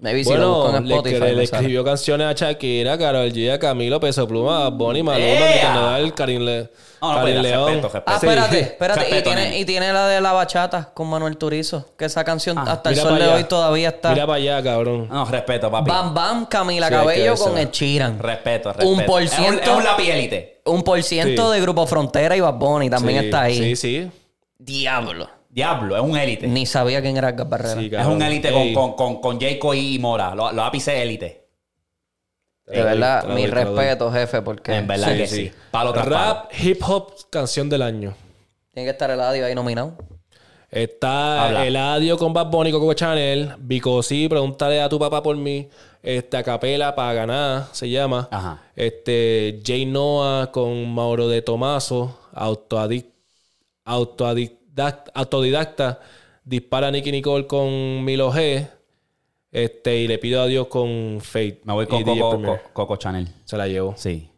Maybe si lo busco Bueno, en le, Spotify. le escribió canciones a Shakira, Karol G, a Camilo, Peso Pluma, Bonnie Maluma, ¡Ea! Nodal, Karim, Le No, no, Karim pues, León. respeto, respeto. Ah, Sí. espérate, espérate. y, Respeto, tiene, nene. y tiene la de la bachata con Manuel Turizo. Que esa canción Ah, hasta el Mira sol de allá. hoy todavía está. Mira para allá, cabrón. No, respeto, papi. Bam Bam, Camila Sí, hay que Cabello con el Chiran. Respeto, respeto. Un por Es ciento. Es un, lápiz élite. Un por ciento Sí. de Grupo Frontera y Bad Bunny también Sí, está ahí. Sí, sí. Diablo. Diablo, es un élite. Ni sabía quién era Edgar Barrera. Sí, Es un élite con, con, con, con Jayco y Mora. Los los ápices élite. de verdad, mi respeto, jefe, porque En verdad que sí. Palo tras Rap, hip hop, canción del año. tiene que estar el audio ahí nominado. Está Habla. Eladio con Bad Bunny, Coco Chanel, Vico sí, pregúntale a tu papá por mí. Este, Acapela para ganar, se llama. Ajá. Este, Jay Noah con Mauro de Tomaso, autoadic- autodidacta, autodidacta. Dispara Nicky Nicole con Milo G. Este, y le pido a Dios con Fate. Me voy con Coco, Coco Chanel. Se la llevo. Sí.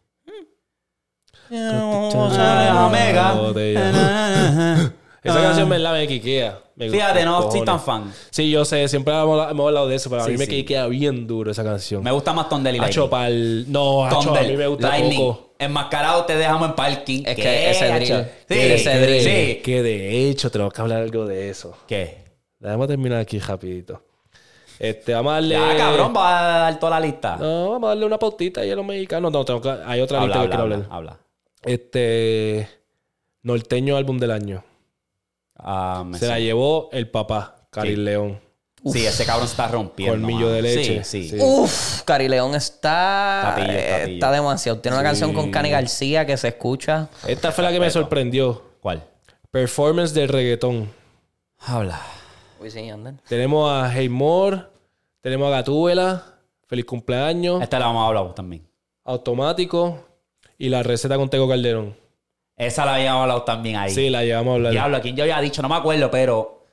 Omega. Esa canción me la me quiquea. Fíjate, no cojones. soy tan fan. Sí, yo sé, siempre hemos, hemos hablado de eso, pero a Sí, mí me queda bien duro esa canción. Me gusta más Tondel y Lightning. pa'l- No, hacho, a mí me gusta Lightning. poco. Enmascarado te dejamos en parking. Es ¿Qué, que ese drill, Sí, ese que, drill. de, sí. que de hecho tenemos que hablar algo de eso. ¿Qué? Déjame terminar aquí rapidito. Este, vamos a darle... Ya, cabrón, va a dar toda la lista. No, vamos a darle una pautita ahí a los mexicanos. No, tengo que- hay otra habla, lista que habla, quiero habla, hablar. habla. Este... Norteño álbum del año. Ah, me Se la llevó el papá, Cari Sí. León. Sí, ese cabrón está rompiendo. Colmillo mano. de leche. Sí, sí. Sí. Uf, Cari León está. Eh, está demasiado. Tiene una canción con Cani García que se escucha. Esta fue la que me sorprendió. ¿Cuál? Performance del reggaetón. Habla. Uy, sí, Ander. Tenemos a Heymore, tenemos a Gatúbela, Feliz cumpleaños, Esta la vamos a hablar también. Automático y la receta con Tego Calderón. Esa la habíamos hablado también ahí. Sí, la llevamos a hablar. Diablo, a quien yo había dicho, no me acuerdo, pero.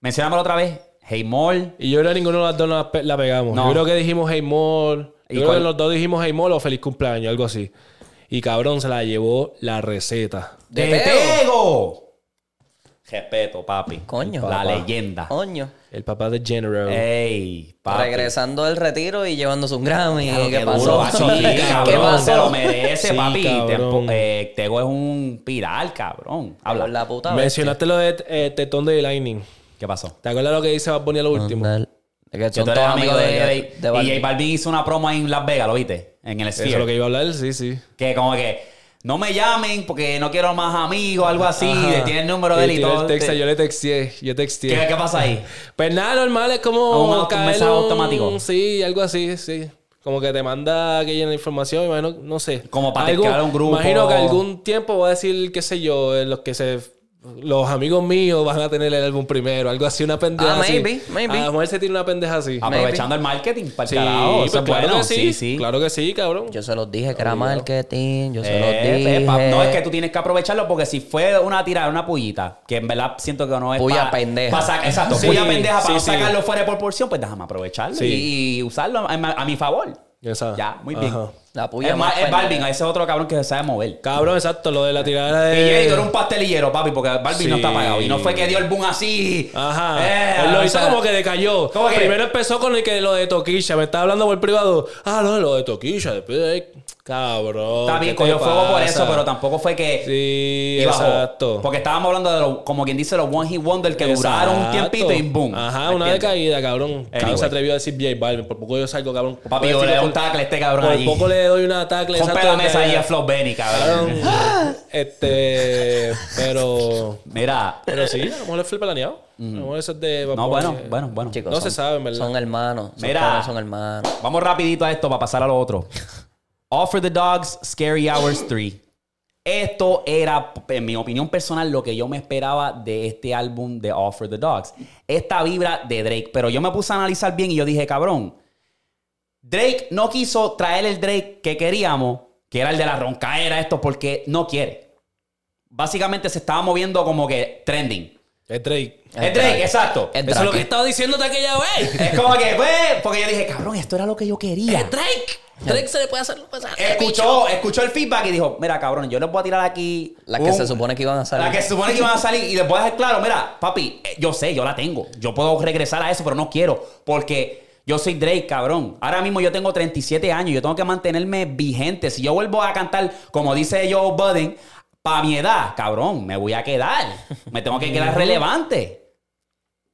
Mencionámoslo otra vez. Hey Mall. Y yo creo que ninguno de las dos la, pe- la pegamos. No. Yo creo que dijimos Heymore. ¿Y Yo creo cuál? que los dos dijimos Heymore o Feliz cumpleaños, algo así. Y cabrón, se la llevó la receta. ¿De ¡De Tego? Respeto, papi. Coño. La leyenda. Coño. El papá de General. Ey, papi. Regresando del retiro y llevándose un Grammy. Claro, ¿Qué qué pasó? duro, macho. Sí, ¿Qué pasó? Se lo merece, Sí, papi. eh, Tego es un piral, cabrón. Habla la puta bestia. Mencionaste lo de eh, Tetón de Lightning. ¿Qué pasó? ¿Te acuerdas lo que dice Bad Bunny a lo último? De que son todos amigo amigos de, de, de- de y. J Balvin hizo una promo en Las Vegas, ¿lo viste? En el Eso Sphere. es lo que iba a hablar, sí, sí. Que como que no me llamen porque no quiero más amigos, algo así. Ajá. Tiene el número de él y todo. yo le texté, yo texté. ¿Qué, qué pasa ahí? Pues nada, normal, es como ¿Un un mensaje automático? Sí, algo así, sí. Como que te manda que llena información, imagino, no sé. Como para teclear un grupo. Imagino que algún tiempo voy a decir, qué sé yo, en los que se... Los amigos míos van a tener el álbum primero, algo así, una pendeja Ah, así. maybe, maybe. A lo mejor se tiene una pendeja así. Aprovechando el marketing para el Sí, carajo. pues claro bueno. que sí, Sí, sí. Claro que sí, cabrón. Yo se los dije que era marketing. Yo se Eh, los dije. eh, pa- no, es que tú tienes que aprovecharlo porque si fue una tirada, una pullita, que en verdad siento que no es Puya pa- pendeja. pa exacto, Sí, puya pendeja para sí, no sí. sacarlo fuera de proporción, pues déjame aprovecharlo Sí. y, y usarlo a, a mi favor. Esa. Ya, muy bien. Ajá. La puya Es, más es. Balvin, ese otro cabrón que se sabe mover. Cabrón, exacto, lo de la tirada Y de... eres un pastelillero, papi, porque Balvin Sí. no está pagado. Y no fue que dio el boom así. Ajá. Eh, Él lo hizo sea, como que decayó. ¿Cómo que? Primero empezó con el que lo de Toquilla. Me estaba hablando por privado. Ah, no, lo de Toquilla. Después de ahí, cabrón. Está ¿qué bien, cogió fuego por eso, pero tampoco fue que. Sí, exacto. Porque estábamos hablando de los, como quien dice, los One Hit Wonder que duraron un Exacto. tiempito y boom. Ajá, ¿Me una decaída, cabrón. Cabrón Anyway. se atrevió a decir J Balvin. Por poco yo salgo, cabrón. Por Papi, poco yo le doy un tackle a este cabrón Por allí. poco le doy una tackle. Rompe exacto, la mesa ahí a Flo Benny, cabrón. Cabrón. este. Pero. Mira. Pero sí, a lo mejor fue planeado. A lo mejor eso es de. No, bueno, bueno, bueno. Chicos, No son- se sabe, en verdad. Son hermanos. Esos Mira. son hermanos. Vamos rapidito a esto para pasar a lo otro. Offer the Dogs, Scary Hours 3. Esto era, en mi opinión personal, lo que yo me esperaba de este álbum de Offer the Dogs. Esta vibra de Drake. Pero yo me puse a analizar bien y yo dije, cabrón, Drake no quiso traer el Drake que queríamos, que era el de la roncaera, esto, porque no quiere. Básicamente se estaba moviendo como que trending. Es Drake. Es Drake, exacto. Es Eso es lo que estaba diciéndote aquella vez. Es como que, pues, porque yo dije, cabrón, esto era lo que yo quería. Drake. Drake se le puede hacer pasar. Escuchó, escuchó el feedback y dijo, mira, cabrón, yo les voy a tirar aquí... La que un- se supone que iban a salir. La que se supone que iban a salir y les voy a dejar claro, mira, papi, eh, yo sé, yo la tengo. Yo puedo regresar a eso, pero no quiero porque yo soy Drake, cabrón. Ahora mismo yo tengo 37 años, yo tengo que mantenerme vigente. Si yo vuelvo a cantar, como dice Joe Budden, para mi edad, cabrón, me voy a quedar. Me tengo que quedar relevante.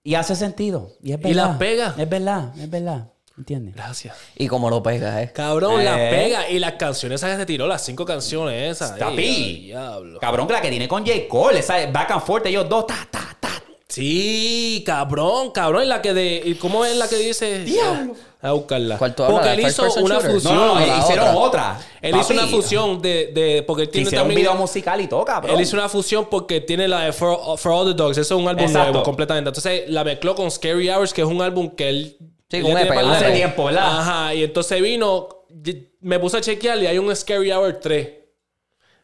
Y hace sentido. Y es verdad. Y las pega. Es verdad, es verdad. ¿Entiendes? Gracias. Y como lo pega, ¿eh? Cabrón, Eh. las pega. Y las canciones esas que se tiró, las cinco canciones esas. Diablo. Cabrón, que la que tiene con J. Cole, esa back and forth, ellos dos, ta, ta, ta. Sí, cabrón, cabrón. Y la que de. ¿y ¿Cómo es la que dice? Diablo. A buscarla. ¿Cuál tú hablas? Porque ¿La él hizo una shooter? fusión. No, no, hicieron otra. otra. Él hizo una fusión de. de porque él tiene Hicieron un también. video musical y todo, cabrón. Él hizo una fusión porque tiene la de For, For All the Dogs. Eso es un álbum Exacto. nuevo completamente. Entonces la mezcló con Scary Hours, que es un álbum que él. Sí, un EP, Hace tiempo, ¿verdad? Ajá. Y entonces vino. Me puse a chequear y hay un Scary Hour 3.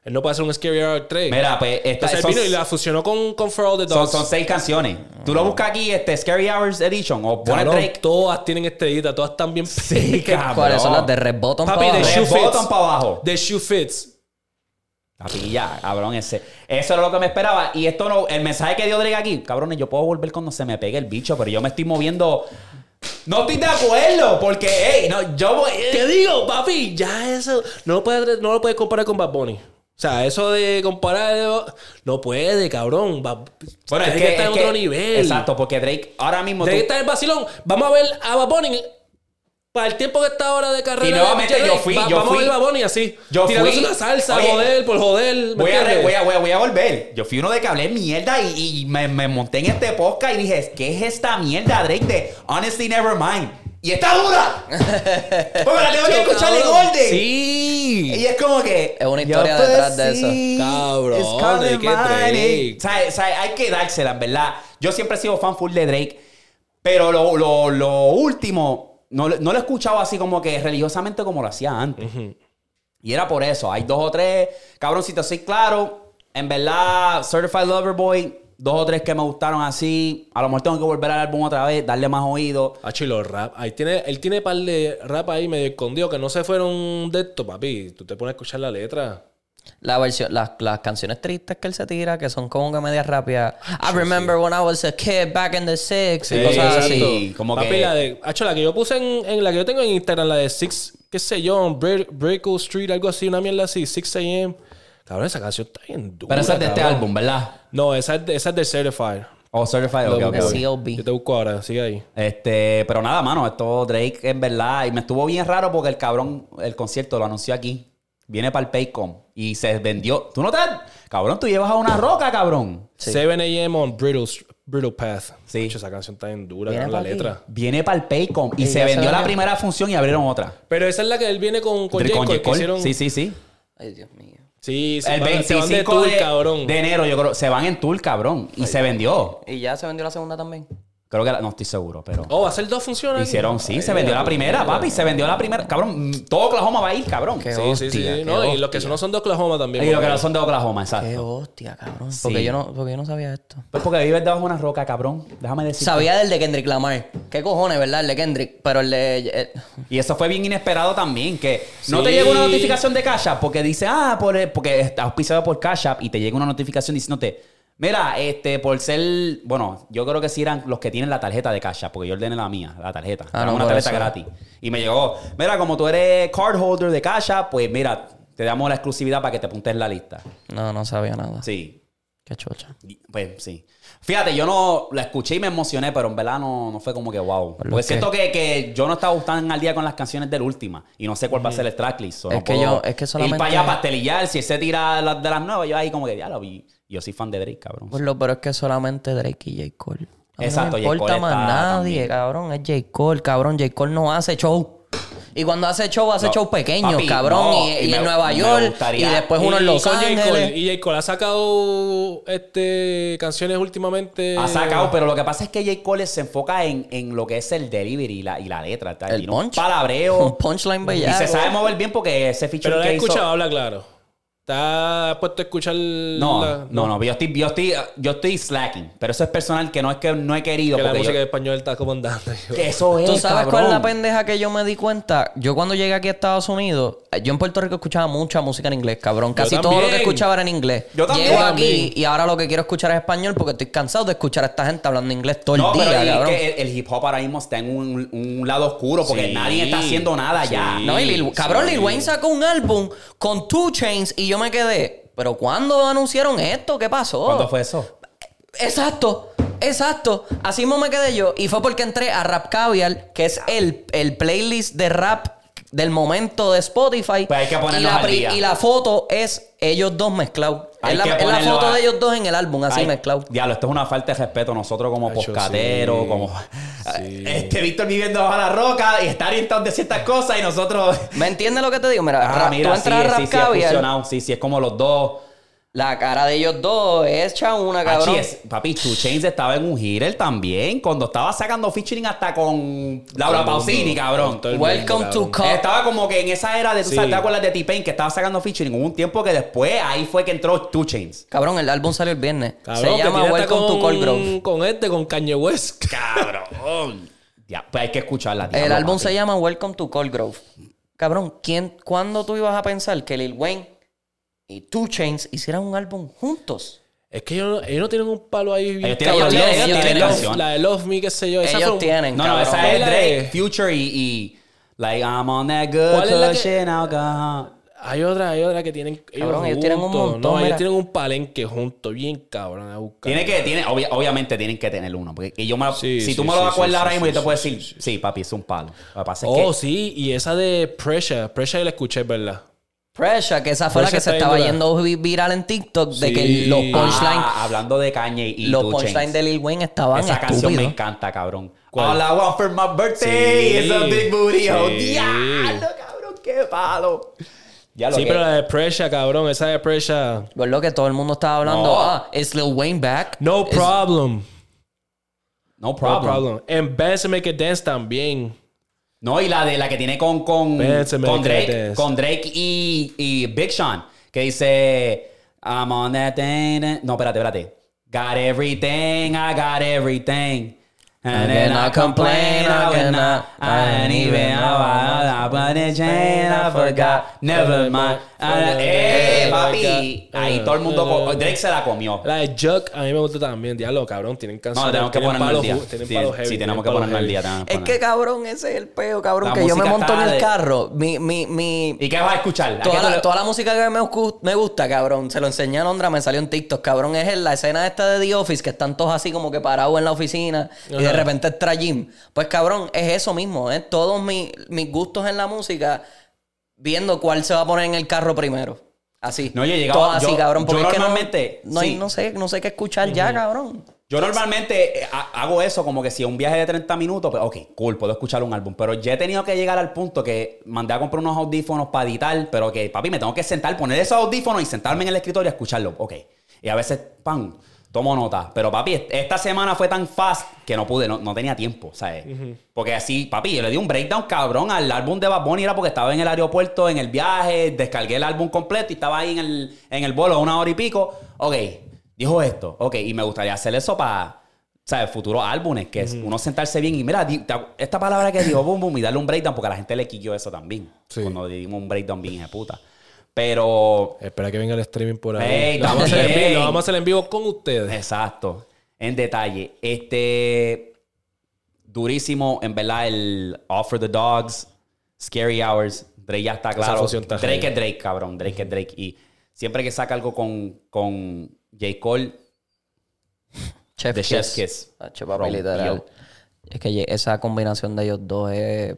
Él no puede hacer un Scary Hour 3. Mira, pues esta, entonces él vino y la fusionó con, con For All the son, Dogs. son seis canciones. Tú lo buscas aquí, este Scary Hours Edition, o Cabrón, Drake. Todas tienen estrellita, todas están bien. Sí, cabrón. ¿Cuáles son las de Red Bottom Papi, para de abajo? Shoe Red bottom Fits. para abajo. The Shoe Fits. Papi, ya, cabrón, ese. Eso era lo que me esperaba. Y esto no, el mensaje que dio Drake aquí, cabrones, yo puedo volver cuando se me pegue el bicho, pero yo me estoy moviendo. No estoy de acuerdo, porque, hey, no, yo voy. ¿Qué digo, papi? Ya eso no lo puedes, no lo puedes comparar con Bad Bunny. O sea, eso de comparar no puede, cabrón. Va, Bueno, es tiene que, estar es en otro que- nivel. Exacto, porque Drake ahora mismo. Tú- estar en vacilón. Vamos a ver a Bad Bunny para el tiempo que está ahora de carrera. Y de nuevamente Drake, yo fui- va- yo vamos fui- a ver Bunny así. Yo tirándose fui- una salsa, Oye, joder, por joder. ¿me Voy a, voy, a, voy, a, voy a volver. Yo fui uno de que hablé mierda y, y me, me monté en este podcast y dije, ¿qué es esta mierda, Drake? De Honestly Nevermind. Y está dura. Porque la tengo que escuchar en orden. Sí. Y es como que. Es una historia yo, detrás de sí, eso. Cabrón, de que. Drake. O sea, o sea, hay que dársela, en verdad. Yo siempre he sido fan full de Drake. Pero lo, lo, lo último, no, lo- no lo he escuchado así como que religiosamente como lo hacía antes. Y era por eso. Hay dos o tres. Cabrón, si te soy claro, en verdad, Certified Lover Boy, dos o tres que me gustaron así. A lo mejor tengo que volver al álbum otra vez, darle más oído. Y los rap. Ahí tiene, él tiene par de rap ahí medio escondido que no se fueron de esto, papi. Tú te pones a escuchar la letra. La versión, las, las canciones tristes que él se tira, que son como que medias rápidas. I remember when I was a kid back in the six y Sí, cosas exacto. así. como Papi, que- la de. Hacho, la que yo puse en, en la que yo tengo en Instagram, la de Six, qué sé yo, Breakle Street, algo así, una mierda así, 6 AM. Cabrón, esa canción está bien dura. Pero esa es de este cabrón. álbum, ¿verdad? No, esa es de, esa es de Certified. O Certified, ok, ok, de ok. CLB. Yo te busco ahora, sigue ahí. Este, pero nada, mano, esto Drake en verdad, y me estuvo bien raro porque el cabrón, el concierto lo anunció aquí. Viene para el Paycom y se vendió. ¿Tú no te Cabrón, tú llevas a una roca, cabrón. 7 AM on Brittle, Brittle Path. Sí. Esa canción está bien dura, Viene cabrón, la pa' aquí. letra. Viene para el Paycom y Y se ya se vendió la vendió. primera función y abrieron otra. Pero esa es la que él viene con, con Con J. Cole, J. que Cole. hicieron. Sí, sí, sí. Ay, Dios mío. Sí, sí, el van- se van de 25 tour, de, cabrón. de enero, yo creo. Se van en tour, cabrón. Y se vendió. Y ya se vendió la segunda también. Creo que la- no estoy seguro, pero. Oh, va a ser dos funciones. Hicieron, sí, Ay, se vendió la primera, papi. Se vendió la primera. Cabrón, mm, todo Oklahoma va a ir, cabrón. Qué Sí, sí, sí. qué No, y los que no son de Oklahoma también. Y lo que no son de Oklahoma, Qué exacto. hostia, cabrón. Sí. Porque, yo no, porque yo no sabía esto. Pues porque vives debajo de una roca, cabrón. Déjame decir. Sabía del de Kendrick Lamar. ¿Qué cojones, verdad? El de Kendrick. Pero el de... eh, Y eso fue bien inesperado también, que no te llega una notificación de Cash App porque dice, ah, por, porque está auspiciado por Cash App y te llega una notificación diciéndote, mira, este, por ser, bueno, yo creo que sí eran los que tienen la tarjeta de Cash App, porque yo ordené la mía, la tarjeta, Ah, no, una tarjeta eso. gratis. Y me llegó, mira, como tú eres card holder de Cash App, pues mira, te damos la exclusividad para que te apuntes en la lista. no, no sabía nada. Sí, Qué chocha. y, Pues sí. Fíjate, yo no la escuché y me emocioné, pero en verdad no, no fue como que wow. Porque que- siento que, que yo no estaba tan al día con las canciones del última y no sé cuál va a ser el tracklist. so Es no que yo- es que solamente- Ir para allá, pastelillar, si se tira de las nuevas, yo ahí como que ya lo vi. Yo soy fan de Drake, cabrón. Pues lo pero es que solamente Drake y J. Cole. A mí Exacto, no me J. importa Cole más está nadie, también. cabrón. Es J. Cole, cabrón. J. Cole no hace show. Y cuando hace show, hace No, show pequeños, papi, cabrón. no, y, y y me- en Nueva York. Y después uno en Los con J. Cole. Ángeles. Y J. Cole ha sacado este, canciones últimamente. Ha sacado, pero lo que pasa es que J. Cole se enfoca en, en lo que es el delivery y la, y la letra. tal. El un punch. palabreo. Un punchline y bellaco. se sabe mover bien porque ese feature Pero lo que he hizo- escuchado, habla claro. ¿Estás puesto a escuchar? No, la- no, no, yo estoy, yo estoy, yo estoy slacking, pero eso es personal que no es que no he querido Que la música yo- en español está comandando. que eso es, ¿Tú sabes cuál es la pendeja que yo me di cuenta? Yo cuando llegué aquí a Estados Unidos, eh, yo en Puerto Rico escuchaba mucha música en inglés, cabrón. Casi todo lo que escuchaba era en inglés. Yo también. Llego Yo aquí también. y ahora lo que quiero escuchar es español porque estoy cansado de escuchar a esta gente hablando inglés todo el No, día, pero es cabrón. que el, el hip hop ahora mismo está en un, un lado oscuro porque Sí. nadie está haciendo nada ya. Sí. No, y Lil, cabrón, sí. Lil Wayne sacó un álbum con Two Chains y yo me quedé. ¿Pero cuándo anunciaron esto? ¿Qué pasó? ¿Cuándo fue eso? Exacto, exacto. Así mismo me quedé yo. Y fue porque entré a Rap Caviar, que es el, el playlist de rap del momento de Spotify. Pues hay que y ponernos la, al día. y la foto es ellos dos mezclados. Hay Es la, es foto a- de ellos dos en el álbum, así Ay, mezclado. Diablo, esto es una falta de respeto nosotros como poscateros, sí. como Sí. este Víctor viviendo bajo la roca y estar orientado de ciertas cosas y nosotros. ¿Me entiendes lo que te digo? Mira, Ah, mira, tú sí, entras a Rap sí, sí, es fusionado. Sí, sí, es como los dos. La cara de ellos dos es hecha una, cabrón. Achi, es- papi, Two Chains estaba en un hitter también. Cuando estaba sacando featuring hasta con Laura Todo el Pausini, mundo, cabrón. con todo el Welcome mundo, to cabrón. Co- Estaba como que en esa era de, tú Sí. sabes, ¿te acuerdas de T-Pain que estaba sacando featuring? Hubo un tiempo que después ahí fue que entró Two Chains. Cabrón, el álbum salió el viernes. Cabrón, Se llama Welcome to Cold Grove. Con este, con Kanye West. Cabrón. Ya, pues hay que escucharla. El diablo, álbum papi. se llama Welcome to Cold Grove. Cabrón, ¿quién, ¿cuándo tú ibas a pensar que Lil Wayne y Two Chains hicieran un álbum juntos. Es que ellos, no- ellos no tienen un palo ahí bien Ellos tienen- ellos La- tienen- ellos la- tienen de Love Me, qué sé yo. esa Ellos un- tienen, No, no, cabrón. esa es la Drake, de- Future y, y like I'm on that good ¿Cuál es la que- alcohol. Hay otra, hay otra que tienen. Ellos, Cabrón, ellos tienen un montón, No, mira. ellos tienen un palenque juntos, bien cabrón. A buscar. Tiene que, tiene, obvia- obviamente tienen que tener uno. Porque yo me lo- Sí, si sí, tú me sí, lo sí, acuerdas sí, ahora sí, mismo, yo te sí, puedo sí, decir, sí, papi, es un palo. Lo que pasa es Oh, que sí, y esa de Pressure. Pressure yo la escuché, ¿verdad? Pressure, que esa fue la que se estaba yendo vi- viral en TikTok de Sí. que los punchlines, Ah, hablando de Kanye y los punchlines de Lil Wayne estaban Esa canción me encanta, cabrón. ¿Cuál? All I want for my birthday Sí. is a big booty. Oh, Sí. diablo, cabrón, qué palo. Ya lo Sí, que- pero la de Pressure, cabrón. Esa de Pressure. Pues lo que todo el mundo estaba hablando, No. ah, ¿es Lil Wayne back? No problem. No No problem. problem. En Dance and Make It Dance también. No, y la de la que tiene con, con, con Drake, con Drake y, y Big Sean, que dice I'm on that thing. No, espérate, espérate. Got everything, I got everything. And then I complain, I will not. I ain't even how I put it chain, I forgot. Never mind. Ah, Eh, papi. Ahí todo el mundo. Drake se la comió. La de Juck a mí me gusta también. Diablo, cabrón. Tienen canciones. No, tenemos que ponernos al día. Sí, tenemos que ponernos al día. Es que cabrón, ese es el peo, cabrón, La que yo me monto en el carro. Mi, mi, mi, ¿Y qué vas a escuchar? ¿A qué Toda la, le- toda la música que me, gu- me gusta, cabrón, se lo enseñé a Londra, me salió en TikTok, cabrón, es en la escena esta de The Office, que están todos así como que parados en la oficina y de repente entra Jim. Pues cabrón, es eso mismo, ¿eh? Todos mi- mis gustos en la música, viendo cuál se va a poner en el carro primero. Así. No, yo he llegado- Todo así, yo- cabrón, yo porque es que no- normalmente, no, sí. no sé, no sé qué escuchar ya, cabrón. Yo normalmente eh, ha- hago eso como que si es un viaje de 30 minutos, pues ok, cool, puedo escuchar un álbum. Pero ya he tenido que llegar al punto que mandé a comprar unos audífonos para editar, pero que papi, me tengo que sentar, poner esos audífonos y sentarme en el escritorio a escucharlo. Ok. Y a veces, pan, tomo nota. Pero papi, est- esta semana fue tan fast que no pude, no, no tenía tiempo, ¿sabes? Porque así, papi, yo le di un breakdown cabrón al álbum de Bad Bunny, era porque estaba en el aeropuerto, en el viaje, descargué el álbum completo y estaba ahí en el, en el vuelo una hora y pico. Ok, dijo esto, ok, y me gustaría hacer eso para, ¿sabes? Futuros álbumes, que es uno sentarse bien y mira, esta palabra que digo, boom, boom, y darle un breakdown, porque a la gente le quiquió eso también. Sí. Cuando le dimos un breakdown bien de puta. Pero, Espera que venga el streaming por ahí. Lo, vamos a hacer en vivo, lo vamos a hacer en vivo con ustedes. exacto, en detalle, este, durísimo, en verdad, el Offer the Dogs, Scary Hours, Drake ya está claro. está Drake es Drake, cabrón, Drake es Drake. Y siempre que saca algo con, con J. Cole, Chef The Chef's Kiss. Literal. yo- Es que esa combinación de ellos dos es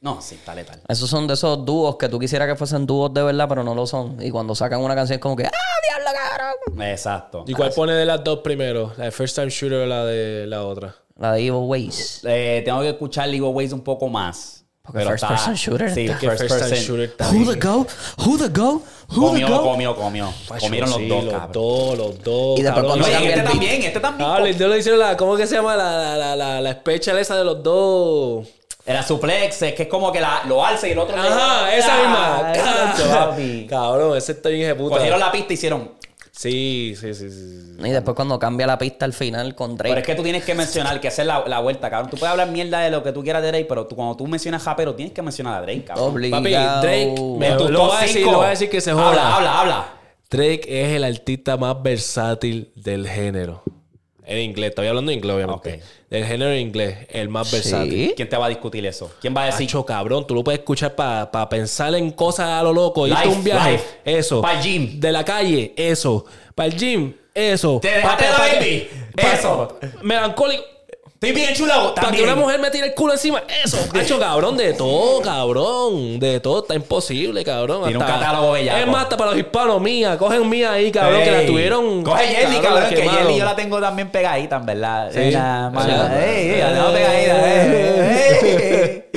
no, sí, está letal. Esos son de esos dúos que tú quisieras que fuesen dúos de verdad, pero no lo son. Y cuando sacan una canción es como que, ¡ah, diablo, cabrón! Exacto. ¿Y cuál pone de las dos primero? ¿La de First Time Shooter o la de la otra? La de Evil Ways. Eh, tengo que escuchar Legal Ways un poco más. Porque First Person Shooter Sí, está- first, person. Shooter está Who the go? Who the go? Who the Comió, go? comió, comió. Pacho, Comieron los sí, dos, los cabrón. dos, los dos. Y después cuando No, este también, este también. Ah, le- yo le hicieron la, ¿cómo que se llama? La, la, la, la, la special esa de los dos. Era suplex, es que es como que la, lo alza y el otro le- Ajá, esa Ah, misma. Cabrón, ese está bien ejecuta. Cogieron la pista y hicieron. Sí, sí, sí, sí. Y después cuando cambia la pista al final con Drake. Pero es que tú tienes que mencionar, que hacer la, la vuelta, cabrón. Tú puedes hablar mierda de lo que tú quieras de Drake, pero tú, cuando tú mencionas rapero, tienes que mencionar a Drake, cabrón. Obligado. Papi, Drake, me- lo top voy a decir, lo voy a decir que se joda. Habla, habla, habla. Drake es el artista más versátil del género. En inglés, estoy hablando en inglés, obviamente. Ok. Del género en inglés, el más Sí. versátil. ¿Quién te va a discutir eso? ¿Quién va a decir? Hacho, cabrón, tú lo puedes escuchar para pensar en cosas a lo loco. Irte a Life, un viaje, life. eso. Pa'l gym. De la calle, eso. Para el gym, eso. Te dejaste Pa- la pa- baby, pa- eso. Melancólico. Estoy bien chulado. Para que una mujer me tire el culo encima, eso. Hacho, cabrón, de todo, cabrón. De todo, está imposible, cabrón. Tiene un catálogo bellaco. Es más, hasta para los hispanos, mía. Cogen mía ahí, cabrón, que la tuvieron. Coge Jelly, cabrón, cabrón, que. Jelly yo la tengo también pegadita, en verdad. Sí. La. Ey, la tengo pegadita.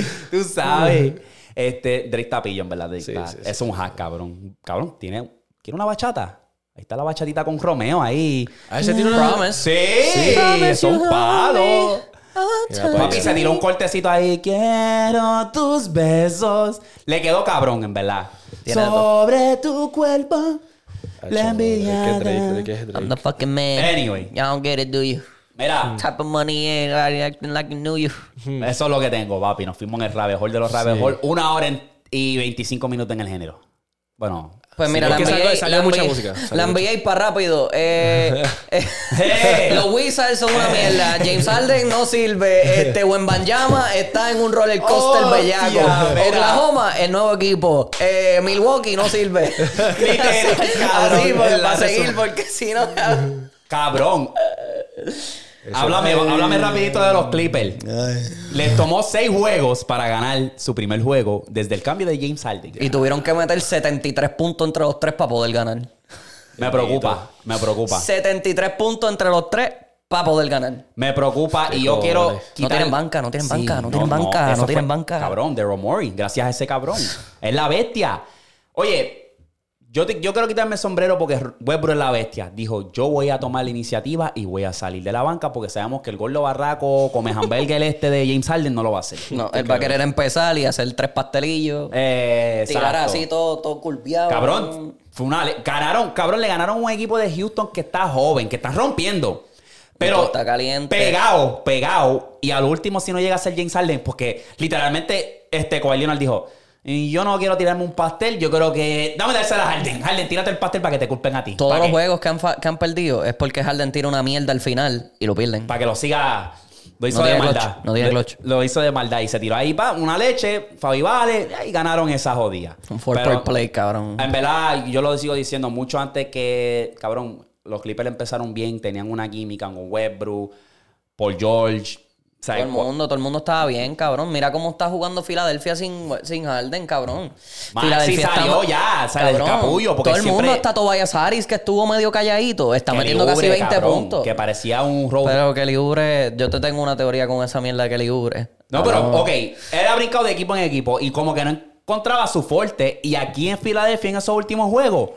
Tú sabes. Este, Drake Tapillo, en verdad. Drake sí. es un hack, cabrón. Cabrón, tiene, ¿quiere una bachata? Ahí está la bachatita con Romeo ahí. A ese tiene una. Promise. Sí, son palos. Mira, pa' Papi se tiró un cortecito ahí. Quiero tus besos. Le quedó cabrón, en verdad. Tiene Sobre tu cuerpo. La es envidia. Es. I'm the fucking man. Anyway. You don't get it, do you? Mira, Type of money ain't acting like you knew you. eso es lo que tengo, papi. Nos fuimos en el rabbit de los rabbit hole. Una hora en- y 25 minutos en el género. Bueno, Pues mira, la NBA, salió- salió la mucha música, La. NBA para rápido. Eh, eh, los Wizards son una mierda. James Harden no sirve. Este Wembanyama está en un roller coaster Oh, bellaco. tía. Oklahoma, el nuevo equipo. Eh, Milwaukee no sirve. Así, pues, para seguir, porque si no... Cabrón. Háblame, háblame rapidito de los Clippers. Les tomó seis juegos para ganar su primer juego desde el cambio de James Harden. Y tuvieron que meter 73 puntos entre los tres para poder ganar. Me preocupa, me preocupa. 73 puntos entre los tres para poder ganar. Me preocupa y yo quiero No tienen banca, no tienen banca, no tienen banca, no tienen fue- banca. Cabrón, Daryl Morey, gracias a ese cabrón. es la bestia. Oye, yo, te- yo quiero quitarme el sombrero porque Westbrook es la bestia. Dijo, yo voy a tomar la iniciativa y voy a salir de la banca porque sabemos que el gordo barraco come hamburger este de James Harden no lo va a hacer. No, él va a querer empezar y hacer tres pastelillos. Eh, tirar exacto. así todo, todo curviado. Cabrón, fue una ganaron, cabrón, le ganaron un equipo de Houston que está joven, que está rompiendo. Pero está caliente. pegado, pegado. Y al último, si no llega a ser James Harden, porque literalmente este Kawhi Leonard dijo: "Y Yo no quiero tirarme un pastel, yo creo que. Dame dársela a Harden. Harden, tírate el pastel para que te culpen a ti. Todos los juegos que han, que han perdido es porque Harden tira una mierda al final y lo pierden. Para que lo siga. Lo hizo No de maldad. clutch, no tiene Lo-. Lo hizo de maldad y se tiró ahí pa, una leche, Fabi Vale, y ganaron esa jodida. Un four play, cabrón. En verdad, yo lo sigo diciendo mucho antes que, cabrón, los Clippers empezaron bien, tenían una química con Westbrook, Paul George. Todo el mundo, todo el mundo estaba bien, cabrón. Mira cómo está jugando Filadelfia sin, sin Harden, cabrón. Maxi salió ya, sea, del capullo, porque todo el siempre- mundo, hasta Tobias Harris, que estuvo medio calladito, está metiendo casi Oubre, 20 cabrón, puntos. Que parecía un robo. Pero Kelly Oubre, yo te tengo una teoría con esa mierda de Kelly Oubre. no, pero, ok, él ha brincado de equipo en equipo y como que no encontraba su fuerte. Y aquí en Filadelfia, en esos últimos juegos,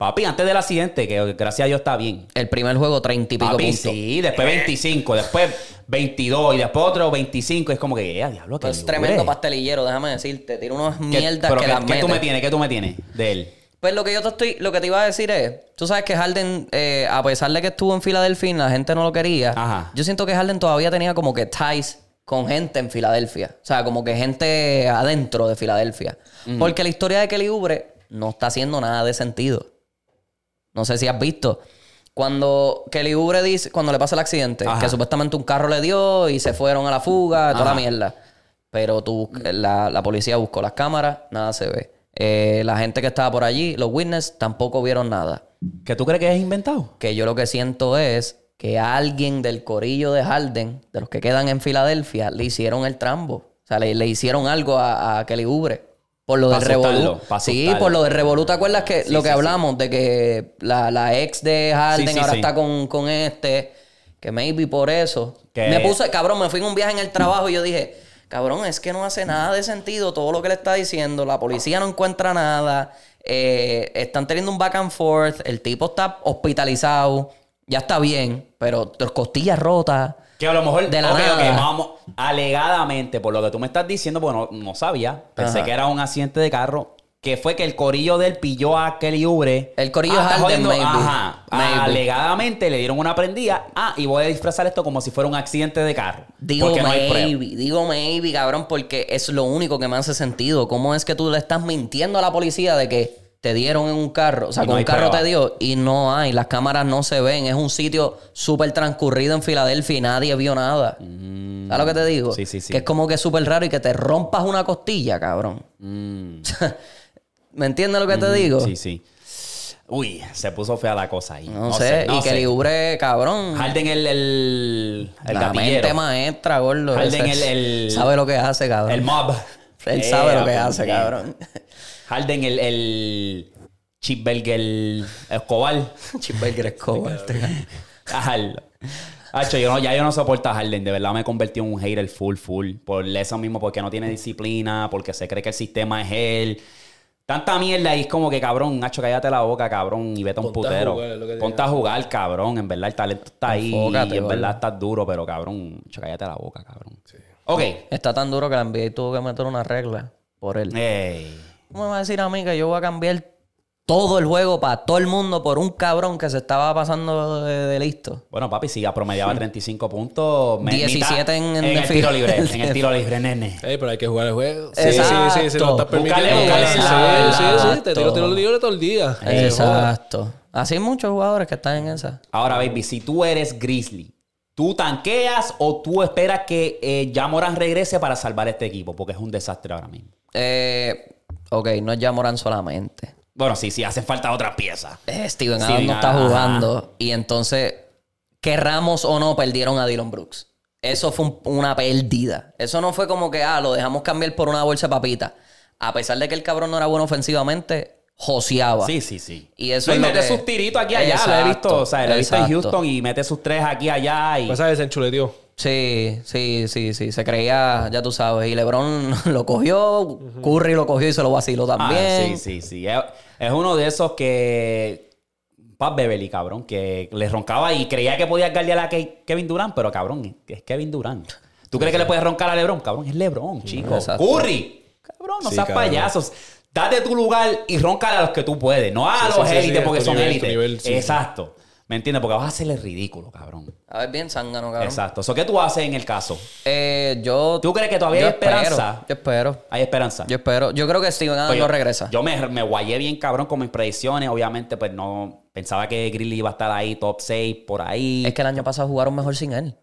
papi, antes del accidente, que gracias a Dios está bien. El primer juego, 30 y pico Papi, puntos. sí, después 25, después 22 y después otro 25. Es como que, eh, diablo, que Pues es tremendo pastelillero, déjame decirte. Tira unas mierdas pero que ¿qué, las qué tú me tienes? ¿Qué tú me tienes de él? Pues lo que yo te estoy, lo que te iba a decir es, tú sabes que Harden, eh, a pesar de que estuvo en Filadelfia, y la gente no lo quería. Ajá. Yo siento que Harden todavía tenía como que ties con gente en Filadelfia. O sea, como que gente adentro de Filadelfia. Porque la historia de Kelly Oubre no está haciendo nada de sentido. No sé si has visto. Cuando Kelly Oubre dice, cuando le pasa el accidente, Ajá. que supuestamente un carro le dio y se fueron a la fuga, toda la mierda. Pero tú, la, la policía buscó las cámaras, nada se ve. Eh, la gente que estaba por allí, los witnesses, tampoco vieron nada. ¿Que tú crees que es inventado? Que yo lo que siento es que alguien del corillo de Harden, de los que quedan en Filadelfia, le hicieron el trambo. O sea, le, le hicieron algo a, a Kelly Oubre. Por lo del Revolú. Sí, por lo del Revolú. ¿Te acuerdas que Sí, lo que sí, sí. hablamos de que la, la ex de Harden ahora está con, con este? Que maybe por eso. Me puse, cabrón, me fui en un viaje en el trabajo y yo dije, cabrón, es que no hace nada de sentido todo lo que le está diciendo. La policía no encuentra nada. eh, están teniendo un back and forth. El tipo está hospitalizado. Ya está bien, pero las costillas rotas. Que a lo mejor, De la ok, nada. ok, vamos, alegadamente, por lo que tú me estás diciendo, porque no, no sabía, pensé Ajá. que era un accidente de carro, que fue que el corillo de él pilló a Kelly Oubre. El corillo Ah, está Harden, jodiendo. maybe. Ajá. Maybe. Alegadamente le dieron una prendida. Ah, y voy a disfrazar esto como si fuera un accidente de carro. Digo porque no maybe, digo maybe, cabrón, porque es lo único que me hace sentido. ¿Cómo es que tú le estás mintiendo a la policía de que te dieron en un carro? O sea, no con un carro prueba. te dio y no hay, las cámaras no se ven. Es un sitio súper transcurrido en Filadelfia y nadie vio nada. ¿Sabes lo que te digo? Mm. Sí, sí, sí. Que es como que súper raro y que te rompas una costilla, cabrón. Mm, ¿Me entiendes lo que te digo? sí, sí. Uy, se puso fea la cosa ahí. No, sé. no y que libre, cabrón. Harden el, el, el la gatillero. mente maestra, gordo. Harden el- el- Sabe lo que hace, cabrón. El mob. Él sabe Eh, lo que ah, hace, eh. cabrón. Harden el, el Chipberger Escobar. Chipberger Escobar. Harden. Hacho, yo no, ya yo no soporto a Harden. De verdad me convertí en un hater full, full. Por eso mismo, porque no tiene disciplina, porque se cree que el sistema es él. Tanta mierda y es como que, cabrón, Nacho, cállate la boca, cabrón, y vete a un Ponte a putero. jugar, Ponte a jugar, cabrón. En verdad, el talento está ahí. Enfócate, y en verdad estás duro, pero, cabrón, Nacho, cállate la boca, cabrón. Ok. Está tan duro que la NBA tuvo que meter una regla por él. Ey. ¿Cómo me va a decir a mí que yo voy a cambiar todo el juego para todo el mundo por un cabrón que se estaba pasando de, de listo. Bueno, papi, si ya promediaba 35 puntos. me- 17 mitad- en- en el tiro libre. en el tiro libre, nene. Ey, pero hay que jugar el juego. Sí, Exacto. sí, sí, sí, lo estás permitiendo. Búscale, búscale sí, sí, sí, te tiro tiro libre todo el día. Exacto. Así hay muchos jugadores que están en esa. Ahora, baby, si tú eres Grizzly, ¿tú tanqueas o tú esperas que eh, ya Morán regrese para salvar este equipo? Porque es un desastre ahora mismo. Eh, ok, no es ya Morán solamente. Bueno, sí, sí, hacen falta otras piezas. Eh, Steven Sí, Adams no está ajá. jugando. Y entonces, querramos o no, perdieron a Dylan Brooks. Eso fue un- una pérdida. Eso no fue como que, ah, lo dejamos cambiar por una bolsa de papita. A pesar de que el cabrón no era bueno ofensivamente, joseaba. Sí, sí, sí. Y eso No, es lo mete que- sus tiritos aquí y allá, lo he visto. Exacto, O sea, lo he visto en exacto. Houston y mete sus tres aquí y allá. Y... Pues sabes, se enchuleteó. Sí, sí, sí, sí. Se creía, ya tú sabes. Y LeBron lo cogió, Curry lo cogió y se lo vaciló Ah, también. sí, sí, sí. Es, es uno de esos que. Pat Beverly, cabrón, que le roncaba y creía que podía guardiar a Ke- Kevin Durant, pero cabrón, es Kevin Durant. ¿Tú crees que le puedes roncar a LeBron? Cabrón, es LeBron, chico. Exacto. Curry. Cabrón, no Sí, seas cabrón. payasos. Date tu lugar y roncale a los que tú puedes, no a Sí, los élites sí, porque son élites. Exacto. ¿Me entiendes? Porque vas a hacerle ridículo, cabrón. A ver, bien zángano, cabrón. Exacto. ¿So, ¿Qué tú haces en el caso? Eh, yo... ¿Tú crees que todavía yo hay esperanza? Espero, yo espero. ¿Hay esperanza? Yo espero. Yo creo que Steven Adams Pues no yo- regresa. Yo me, me guayé bien cabrón con mis predicciones. Obviamente, pues no pensaba que Grizzly iba a estar ahí, top 6, por ahí. Es que el año pasado jugaron mejor sin él.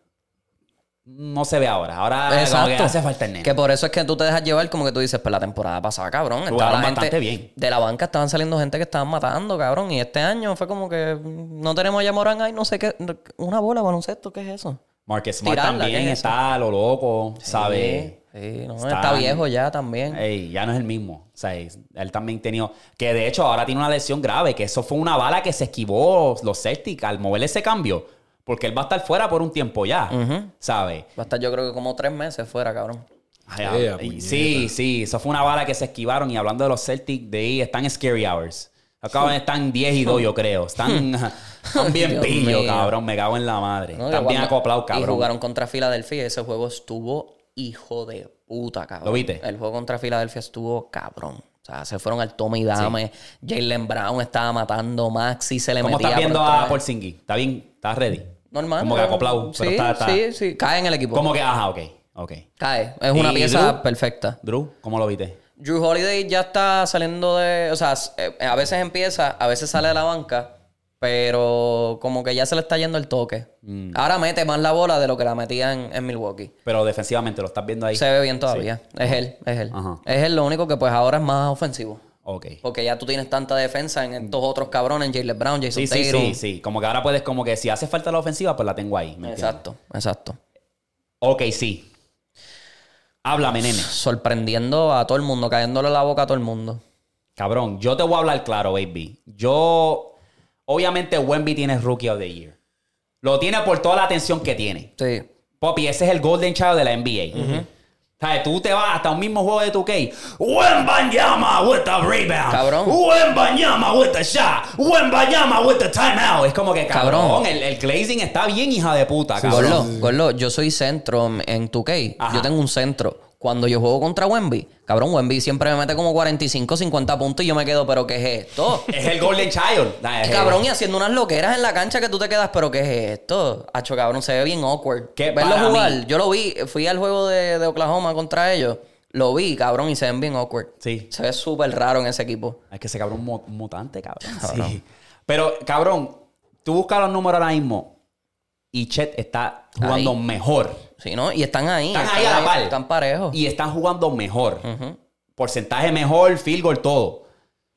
No se ve ahora. Ahora como que hace falta el nene. Que por eso es que tú te dejas llevar como que tú dices, pues la temporada pasada, cabrón. estaba la gente- bastante bien. De la banca estaban saliendo gente que estaban matando, cabrón. Y este año fue como que mm, no tenemos ya Morán ahí, no sé qué. Una bola baloncesto, ¿qué es eso? Marcus Smart Tirarla, también está a lo loco, ¿sabe? Sí, sí, no, Está- está viejo ya también. Ey, ya no es el mismo. O sea, él también tenido. Que de hecho ahora tiene una lesión grave. Que eso fue una bala que se esquivó los Celtics al mover ese cambio. Porque él va a estar fuera por un tiempo ya. ¿Sabe? Va a estar yo creo que como tres meses fuera, cabrón. Ay, Ea, sí, sí, eso fue una bala que se esquivaron. Y hablando de los Celtics, de ahí están Scary Hours. Acaban están 10 y 2, yo creo. Están, están bien Dios pillos, mío. cabrón. Me cago en la madre. ¿no? están bien cuando- acoplados, Y cabrón. jugaron contra Filadelfia y ese juego estuvo hijo de puta, cabrón. ¿Lo viste? El juego contra Filadelfia estuvo cabrón. O sea, se fueron al tome y dame. Jalen Brown estaba matando. Maxi se le ¿Cómo metía estás viendo por a atrás. Porzingis? ¿Está bien? ¿Estás ready? Normal. Como que acoplado. Sí, pero está, está- sí, sí. Cae en el equipo. Como que, ajá, ok. Ok. Cae. Es una ¿Y pieza Drew? perfecta. Drew, ¿cómo lo viste? Drew Holiday ya está saliendo de. O sea, eh, a veces empieza, a veces sale de la banca, pero como que ya se le está yendo el toque. Mm. Ahora mete más la bola de lo que la metía en, en Milwaukee. Pero defensivamente, ¿lo estás viendo ahí? Se ve bien todavía. Es él, es él. Ajá. Es él lo único que pues ahora es más ofensivo. Ok. Porque ya tú tienes tanta defensa en estos otros cabrones, Jalen Brown, Jason Sí, sí, Tatum. sí, sí. Como que ahora puedes, como que si hace falta la ofensiva, pues la tengo ahí. ¿me entiendes? Exacto, exacto. Ok, sí. Háblame, nene. Sorprendiendo a todo el mundo, cayéndole la boca a todo el mundo. Cabrón, yo te voy a hablar claro, baby. Yo, obviamente, Wemby tiene Rookie of the Year. Lo tiene por toda la atención que tiene. Sí. Papi, ese es el Golden Child de la NBA. ¿Sabes? Tú te vas hasta un mismo juego de 2K. Wembanyama with the rebound. Cabrón. Wembanyama with the shot. Wembanyama with the timeout. Es como que, cabrón, Cabrón. El, el glazing está bien hija de puta, cabrón. Gorlo, Gorlo, yo soy centro en- en 2K. Ajá. Yo tengo un centro. Cuando yo juego contra Wemby, cabrón, Wemby siempre me mete como 45, 50 puntos y yo me quedo, ¿pero qué es esto? Es el Golden Child. Nah, es- cabrón, y haciendo unas loqueras en la cancha que tú te quedas, ¿pero qué es esto? Hacho, cabrón, se ve bien awkward. Que Verlo jugar, mí- yo lo vi, fui al juego de, de Oklahoma contra ellos, lo vi, cabrón, y se ven bien awkward. Sí. Se ve súper raro en ese equipo. Es que ese cabrón mutante, cabrón. Sí. Pero, cabrón, tú buscas los números ahora mismo y Chet está jugando Ahí. mejor. Sí, ¿no? Y están ahí. Están ahí a la par. Están parejos. Y están jugando mejor. Porcentaje mejor, field goal, todo.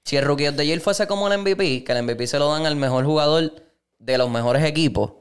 Si el Rookie the Year fuese como el MVP, que el MVP se lo dan al mejor jugador de los mejores equipos,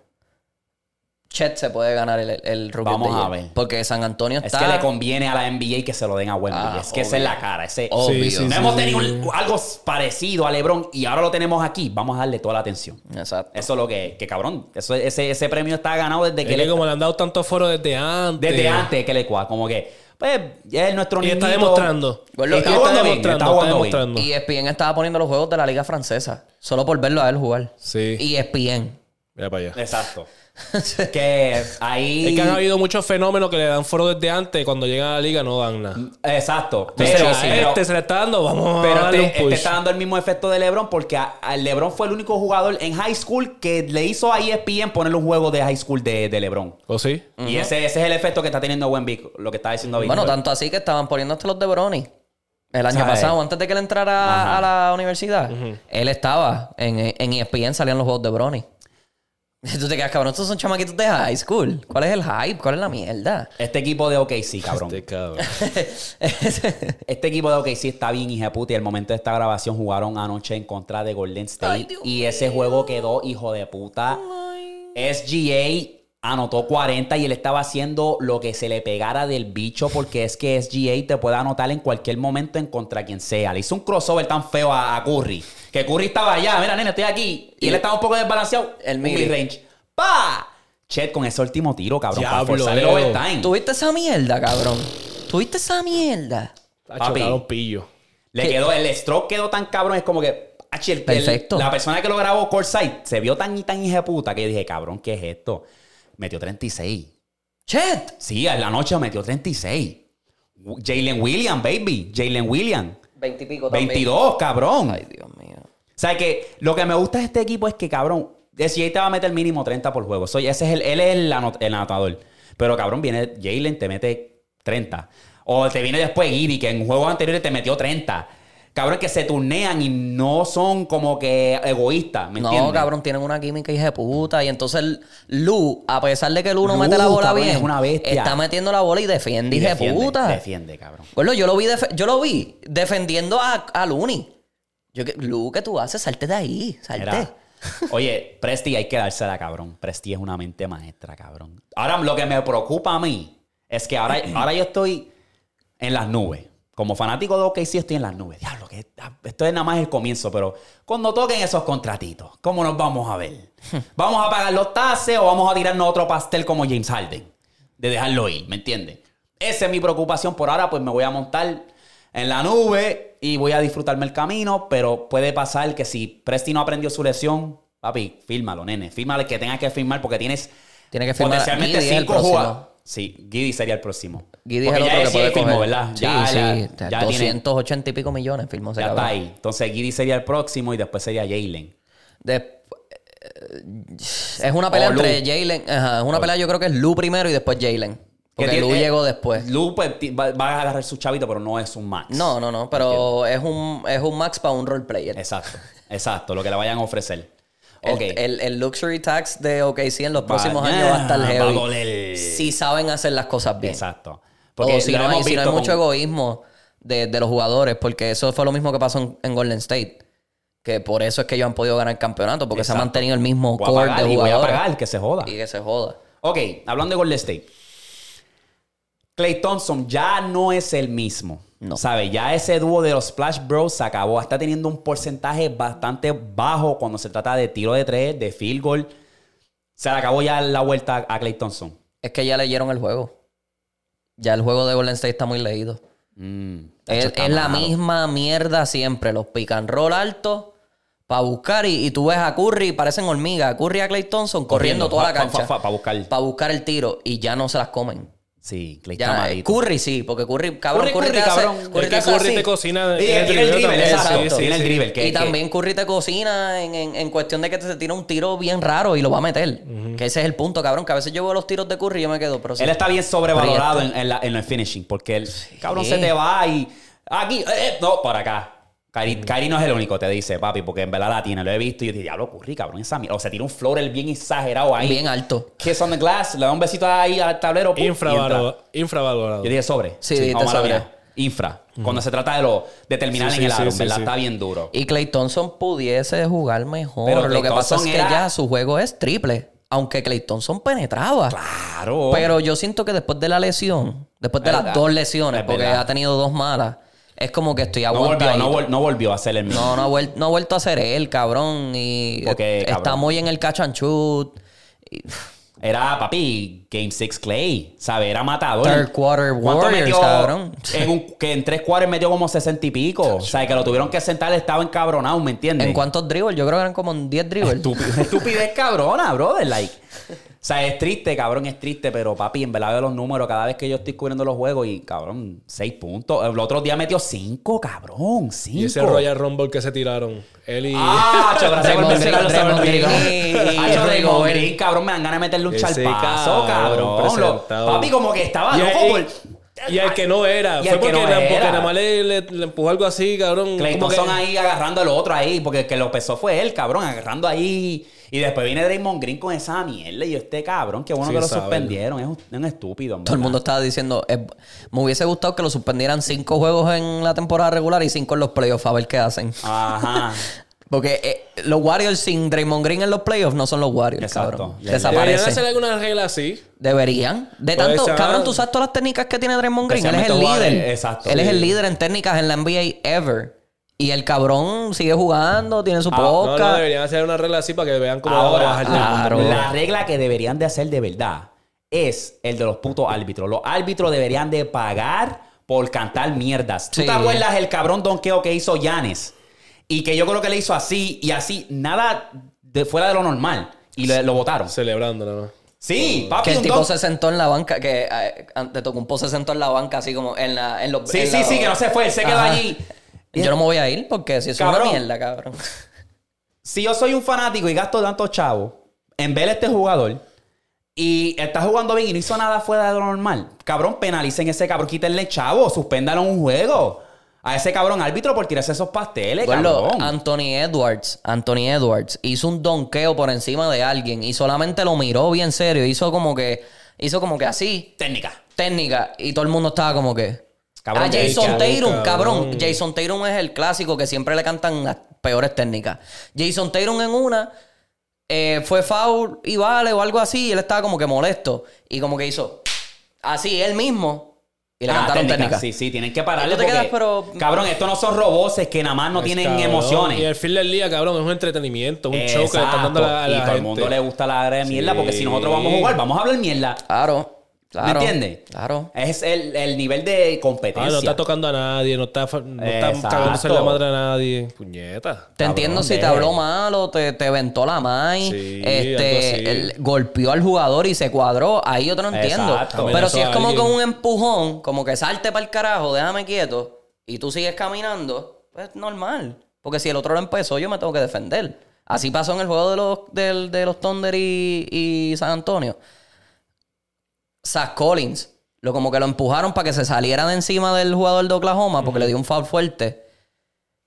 Chet se puede ganar el, el Rookie Vamos a ver. Porque San Antonio Es está... que le conviene a la NBA que se lo den a Wemby. Ah, es que esa es la cara. Ese, Obvio. Sí, sí, no sí, hemos sí, tenido un- algo parecido a LeBron y ahora lo tenemos aquí. Vamos a darle toda la atención. Exacto. Eso es lo que, que cabrón. Eso, ese, ese premio está ganado desde que Es le- como le han dado tantos foros desde antes. desde antes que le cua. Como que, pues, ya es nuestro Y niñito. está demostrando. Gordo, Está y está bien, demostrando, está demostrando. Y ESPN estaba poniendo los juegos de la Liga Francesa. Solo por verlo a él jugar. Sí. Y ESPN. Mira para allá. Exacto. que ahí. Es que han habido muchos fenómenos que le dan foro desde antes. Cuando llegan a la liga no dan nada. Exacto. Entonces, Pero, este se le está dando, vamos pero a darle este, un push. este está dando el mismo efecto de LeBron porque a, a LeBron fue el único jugador en high school que le hizo a ESPN ponerle un juego de high school de, de LeBron. ¿O sí? Y ese, ese es el efecto que está teniendo Wemby, lo que está diciendo Bueno, tanto así que estaban poniendo hasta los de Brony. El año pasado, antes de que él entrara Ajá. a la universidad, él estaba en, en ESPN, salían los juegos de Brony. Tú te quedas, cabrón, estos son chamaquitos de high school. ¿Cuál es el hype? ¿Cuál es la mierda? Este equipo de OKC, cabrón. Este cabrón. Este equipo de OKC está bien hija de puta y al momento de esta grabación jugaron anoche en contra de Golden State Ay, y ese juego quedó hijo de puta. SGA anotó 40 y él estaba haciendo lo que se le pegara del bicho porque es que SGA te puede anotar en cualquier momento en contra quien sea. Le hizo un crossover tan feo a, a Curry que Curry estaba allá, mira nene, estoy aquí y él estaba un poco desbalanceado. El mid-range. ¡Pa! Chet con ese último tiro, cabrón, para forzar el overtime. ¿Tuviste esa mierda, cabrón? ¿Tuviste esa mierda? Papi. pillo. Le ¿Qué? quedó, el stroke quedó tan cabrón, es como que. ach, el- el- Perfecto. la persona que lo grabó courtside se vio tan y tan hija de puta que yo dije, cabrón, ¿qué es esto? Metió 36. ¡Chet! Sí, en la noche metió 36. Jalen Williams, baby. Jalen Williams. Veintipico 22, cabrón. Ay, Dios mío. O sea que lo que me gusta de este equipo es que, cabrón, si te va a meter mínimo 30 por juego. Soy, ese es el, él es el, anot- el anotador. Pero, cabrón, viene Jalen, te mete 30. O te viene después Giri, que en juegos anteriores te metió 30. Cabrón, que se turnean y no son como que egoístas, ¿me No, entiendes? cabrón, tienen una química hija de puta. Y entonces Lu, a pesar de que Lu no Lu, mete la bola cabrón, bien, es una bestia. está metiendo la bola y defiende, Y hija de puta. Defiende, cabrón. Bueno, yo lo vi, def- yo lo vi defendiendo a, a Looney. Yo, que- Lu, ¿qué tú haces? Salte de ahí, salte. Oye, Presti hay que dársela, cabrón. Presti es una mente maestra, cabrón. Ahora, lo que me preocupa a mí es que ahora, ahora yo estoy en las nubes. Como fanático de OKC estoy en las nubes. Diablo, que esto es nada más el comienzo, pero cuando toquen esos contratitos, ¿cómo nos vamos a ver? ¿Vamos a pagar los tases o vamos a tirarnos otro pastel como James Harden? De dejarlo ir, ¿me entiendes? Esa es mi preocupación por ahora, pues me voy a montar en la nube y voy a disfrutarme el camino, pero puede pasar que si Presti no aprendió su lesión, papi, fírmalo, nene. Fírmalo el que tengas que firmar porque tienes Tiene que firmar potencialmente Giddy es el cinco jugadores. Sí, Giddy sería el próximo. Giddy es Porque el ya otro que ese puede firmó. ¿verdad? Sí, ya, sí. ya, ya tiene- 280 y pico millones firmó ya está ahí. Entonces Giddy sería el próximo y después sería Jalen. Eh, es una pelea entre Jalen. Ajá, es una pelea yo creo que es Lu primero y después Jalen. Porque tiene- Lu eh, llegó después. Lu pues, va, va a agarrar su chavito, pero no es un max. No, no, no. Pero es un, es un max para un role player. Exacto, exacto, lo que le vayan a ofrecer. El- Ok. El, el luxury tax de OKC en los Va- próximos años va a estar va a heavy. doler. Si saben hacer las cosas bien. Exacto. o si no, hay, hemos si no hay visto mucho con- egoísmo de, de los jugadores, porque eso fue lo mismo que pasó en, en Golden State. Que por eso es que ellos han podido ganar el campeonato, porque se ha mantenido el mismo Voy a core pagar de y voy a jugadores. pagar, que se joda. Y que se joda. Ok, hablando de Golden State. Clay Thompson ya no es el mismo. No. ¿Sabe? Ya ese dúo de los Splash Bros se acabó. Está teniendo un porcentaje bastante bajo cuando se trata de tiro de tres, de field goal. Se le acabó ya la vuelta a Clay Thompson. Es que ya leyeron el juego. Ya el juego de Golden State está muy leído. Mm, Es, la misma mierda siempre. Los pican roll alto para buscar y, y tú ves a Curry y parecen hormigas. Curry y a Clay Thompson corriendo, toda la cancha buscar. para buscar el tiro y ya no se las comen. Sí, Clay está Ya, eh, malito. Curry sí, porque Curry, cabrón, Curry, Curry, Curry, te hace, cabrón. Curry Es te Curry te cocina. Sí, en el dribble exacto. Sí, sí, el sí. dribble. que- y que- también Curry te cocina en, en- en cuestión de que te, se tira un tiro bien raro y lo va a meter. Que ese es el punto, cabrón. Que a veces yo veo los tiros de Curry y yo me quedo, pero sí. Él está bien sobrevalorado en, en la- en el finishing porque el cabrón se te va y aquí, eh, eh, no, por acá. Kairi, Kairi no es el único, te dice, papi, porque en verdad la tiene, lo he visto y yo dije, diablo, Curry, cabrón, esa mierda. O se tira un floater bien exagerado ahí. bien alto. Kiss on the glass, le da un besito ahí al tablero. pum. Infravalorado. infravalorado. Yo dije sobre. Sí, dijiste mala sobre. Infra. Cuando se trata de lo de terminar Sí, en sí, el sí, aro, sí, ¿verdad? sí. Está bien duro. Y Clay Thompson pudiese jugar mejor. Pero lo que pasa es que ya su juego es triple. Aunque Clay Thompson penetraba. Claro. Pero yo siento que después de la lesión, después de Es las verdad. dos lesiones, Es porque verdad. ha tenido dos malas, es como que estoy no volvió, no, no volvió a ser el mismo. No, no ha, vuel- no ha vuelto a ser él, cabrón. Y Porque, está cabrón. muy en el catch and shoot. Y- Era, papi, Game 6 Clay. ¿Sabes? Era matador. Third quarter ¿Cuánto Warriors, cabrón. En un- que en tres quarters metió como 60 y pico. O sea, que lo tuvieron que sentar, estaba encabronado, ¿me entiendes? ¿En cuántos dribbles? Yo creo que eran como 10 dribbles. Estúpido- estupidez cabrona, brother. Like. O sea, es triste, cabrón, es triste, pero papi, en verdad veo los números cada vez que yo estoy cubriendo los juegos y, cabrón, seis puntos. El otro día metió cinco, cabrón, cinco. Y ese Royal Rumble que se tiraron. Él y. Ah, gracias por Draymond mencionarlo, Green, se me Draymond olvidó. Green y- y Hacho, Draymond Rigoberto. Green, cabrón, me dan ganas de meterle un Ese charpazo, cabrón. Lo- papi, como que estaba loco y- por... Y al que no era. Y Fue porque, no na- porque era. nada más le, le- le empujó algo así, cabrón. Clay como que- ahí agarrando al otro ahí, porque el que lo pesó fue él, cabrón, agarrando ahí. Y después viene Draymond Green con esa mierda. Y yo, este cabrón, qué bueno Sí, que lo sabe. suspendieron. Es un, es un estúpido, en Todo el mundo estaba diciendo, eh, me hubiese gustado que lo suspendieran cinco juegos en la temporada regular y cinco en los playoffs, a ver qué hacen. Ajá. Porque eh, los Warriors sin Draymond Green en los playoffs no son los Warriors, Exacto. cabrón. Deberían hacer alguna regla así. Deberían. De Puede tanto, ser. cabrón, tú sabes todas las técnicas que tiene Draymond Green. Él es el líder. exacto. Él es el líder en técnicas en la NBA ever. Y el cabrón sigue jugando, tiene su Ah, No, no, podcast. deberían hacer una regla así para que vean cómo va a Ahora, bajar el claro. la regla que deberían de hacer de verdad es el de los putos árbitros. Los árbitros deberían de pagar por cantar mierdas. ¿Tú Sí. te acuerdas el cabrón donqueo que hizo Yanes? Y que yo creo que le hizo así y así, nada de fuera de lo normal. Y le- lo votaron. Celebrando, ¿no? Sí, papi, Que el un tipo don- se sentó en la banca, que eh, ante Tocumpo se sentó en la banca así como en, la, en los... Sí, en sí, la- sí, que no se fue, se quedó Ajá. allí. Yo no me voy a ir porque si es una Cabrón. mierda, cabrón. si yo soy un fanático y gasto tantos chavos en ver a este jugador y está jugando bien y no hizo nada fuera de lo normal, cabrón, penalicen ese cabrón, quítenle chavo, suspéndalo un juego. A ese cabrón árbitro por tirarse esos pasteles, Gordo, cabrón. Anthony Edwards, Anthony Edwards hizo un donqueo por encima de alguien y solamente lo miró bien serio, hizo como que hizo como que así, Técnica. técnica y todo el mundo estaba como que Cabrón, a Jason Tatum, cabrón. cabrón. Jason Tatum es el clásico que siempre le cantan las peores técnicas. Jason Tatum en una eh, fue foul y vale o algo así y él estaba como que molesto y como que hizo así él mismo y le Ah, cantaron técnica. técnica. Sí, sí, tienen que pararle Y tú te porque, quedas, pero- cabrón, estos no son robots que nada más no tienen Cabrón. Y emociones. el fin del día, cabrón, es un entretenimiento, un show que le están dando a la, a y todo el mundo le gusta la de mierda porque si nosotros vamos a jugar, vamos a hablar mierda. Claro, claro. ¿Me entiendes? Claro. Es el, el nivel de competencia. Ah, no está tocando a nadie, no está, no está cagándose en la madre a nadie. Puñeta. Te Cabrón, entiendo si te habló mal o te, te ventó la mai, Sí, este, él golpeó al jugador y se cuadró. Ahí yo te lo entiendo. Exacto. Pero si es como con un empujón, como que salte para el carajo, déjame quieto, y tú sigues caminando, pues normal. Porque si el otro lo empezó, yo me tengo que defender. Así pasó en el juego de los, del- de los Thunder y, y San Antonio. Zach Collins, lo como que lo empujaron para que se saliera de encima del jugador de Oklahoma porque le dio un foul fuerte.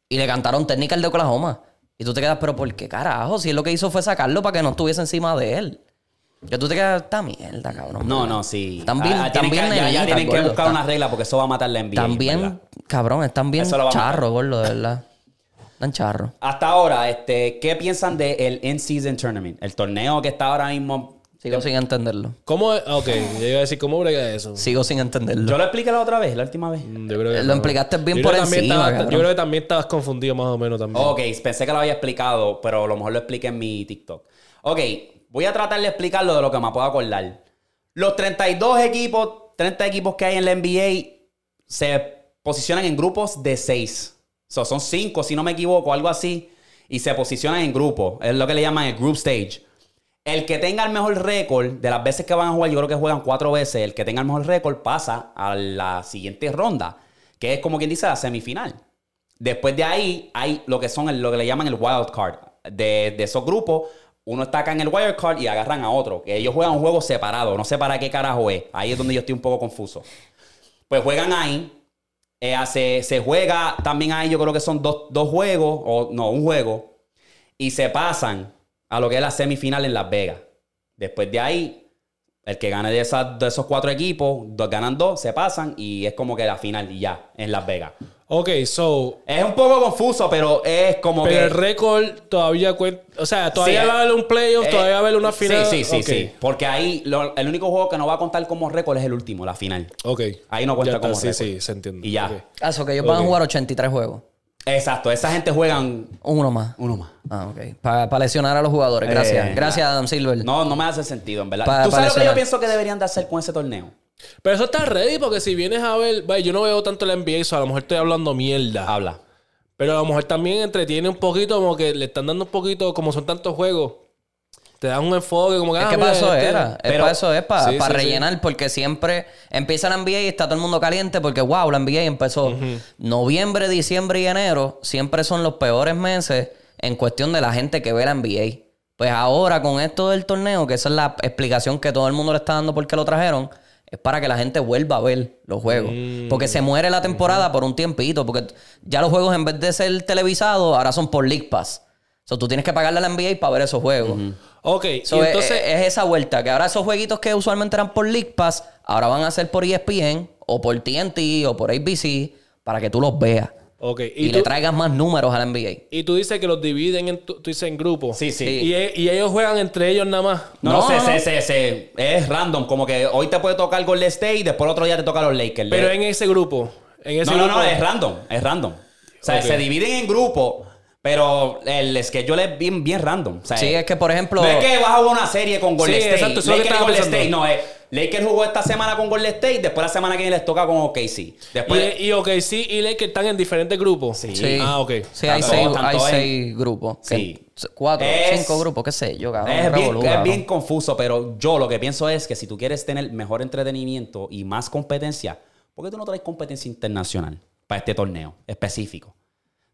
Y le cantaron técnica al de Oklahoma. Y tú te quedas, pero ¿por qué carajo? Si él lo que hizo fue sacarlo para que no estuviese encima de él. Que tú te quedas, esta mierda, cabrón. No, no, sí. También, Ah, tienen también que, ya, tienen que buscar una regla porque eso va a matar la NBA. También, ¿verdad? cabrón, están bien charros, gordo, de verdad. Están charros. Hasta ahora, este, ¿qué piensan del In-Season Tournament? El torneo que está ahora mismo. Sigo sin entenderlo. ¿Cómo? es? Ok, yo iba a decir, ¿cómo brega eso? Sigo sin entenderlo. Yo lo expliqué la otra vez, la última vez. Mm, Yo creo que Lo no. explicaste bien Yo por creo que también encima, cabrón. Yo creo que también estabas confundido más o menos también. Ok, pensé que lo había explicado, pero a lo mejor lo expliqué en mi TikTok. Ok, voy a tratar de explicarlo de lo que me puedo acordar. Los 32 equipos, 30 equipos que hay en la NBA se posicionan en grupos de 6. So, son 5, si no me equivoco, algo así. Y se posicionan en grupos. Es lo que le llaman el group stage. El que tenga el mejor récord de las veces que van a jugar, yo creo que juegan cuatro veces. El que tenga el mejor récord pasa a la siguiente ronda, que es como quien dice la semifinal. Después de ahí hay lo que son lo que le llaman el wild card. De, de esos grupos, uno está acá en el wild card y agarran a otro. Que ellos juegan un juego separado. No sé para qué carajo es. Ahí es donde yo estoy un poco confuso. Pues juegan ahí. Eh, se, se juega también ahí, yo creo que son dos, dos juegos, o no, un juego. Y se pasan a lo que es la semifinal en Las Vegas. Después de ahí, el que gane de, esas, de esos cuatro equipos, dos ganan dos, se pasan y es como que la final y ya, en Las Vegas. Ok, so. Es un poco confuso, pero es como Pero que. el récord todavía cuenta. O sea, todavía Sí, va a haber un playoff, eh, todavía va a haber una final. Sí, sí, sí, sí. Porque ahí lo- el único juego que no va a contar como récord es el último, la final. Ok. Ahí no cuenta está, como Sí, récord. sí, se entiende. Y ya. Ok. Ah, eso que ellos van a jugar 83 juegos. Exacto, esa gente juegan Uno más. uno más. Ah, ok. Para lesionar a los jugadores. Gracias. Eh, Gracias, Adam Silver. No, no me hace sentido, en verdad. Pa- ¿Tú sabes lo que yo pienso que deberían de hacer con ese torneo? Pero eso está ready porque si vienes a ver, vaya, yo no veo tanto la NBA, so a lo mejor estoy hablando mierda. Habla. Pero a lo mejor también entretiene un poquito, como que le están dando un poquito, como son tantos juegos, te dan un enfoque, como que. Es ah, que para eso este- era. Es Pero- para eso es, para, Sí, para sí, sí. rellenar, porque siempre empieza la NBA y está todo el mundo caliente, porque wow, la NBA empezó noviembre, diciembre y enero, siempre son los peores meses en cuestión de la gente que ve la NBA. Pues ahora con esto del torneo, que esa es la explicación que todo el mundo le está dando porque lo trajeron, es para que la gente vuelva a ver los juegos. Mm. Porque se muere la temporada por un tiempito, porque ya los juegos en vez de ser televisados, ahora son por League Pass. O sea, tú tienes que pagarle a la NBA para ver esos juegos. Ok, So, y entonces. es, es esa vuelta, que ahora esos jueguitos que usualmente eran por League Pass, ahora van a ser por ESPN o por TNT o por ABC para que tú los veas. ok, Y, y, le traigas más números a la NBA. y tú dices que los dividen en, tú dices en grupos. Sí, sí. Y, e- y ellos juegan entre ellos nada más. No, No, no, sé, no. se- se- es random. Como que hoy te puede tocar Golden State y después el otro día te toca los Lakers. Pero en ese grupo. En ese no, no, grupo. no, es random. Es random. O sea, se dividen en grupos, pero el schedule es bien, bien random. O sea, Sí, es que por ejemplo... No es que vas a jugar una serie con Golden Sí, State. exacto, eso es lo que Lakers y Golden. State. No, es Lakers jugó esta semana con Golden State, después la semana que viene les toca con OKC. Después, Y, y ok, sí, y Lakers están en diferentes grupos. Sí. Sí. Ah, ok. Sí, hay Tanto- seis, hay en- seis grupos. que- Sí. Cuatro, Es- cinco grupos, qué sé yo, cabrón. es, bien, revolú, es cabrón. bien confuso, pero yo lo que pienso es que si tú quieres tener mejor entretenimiento y más competencia, ¿por qué tú no traes competencia internacional para este torneo específico?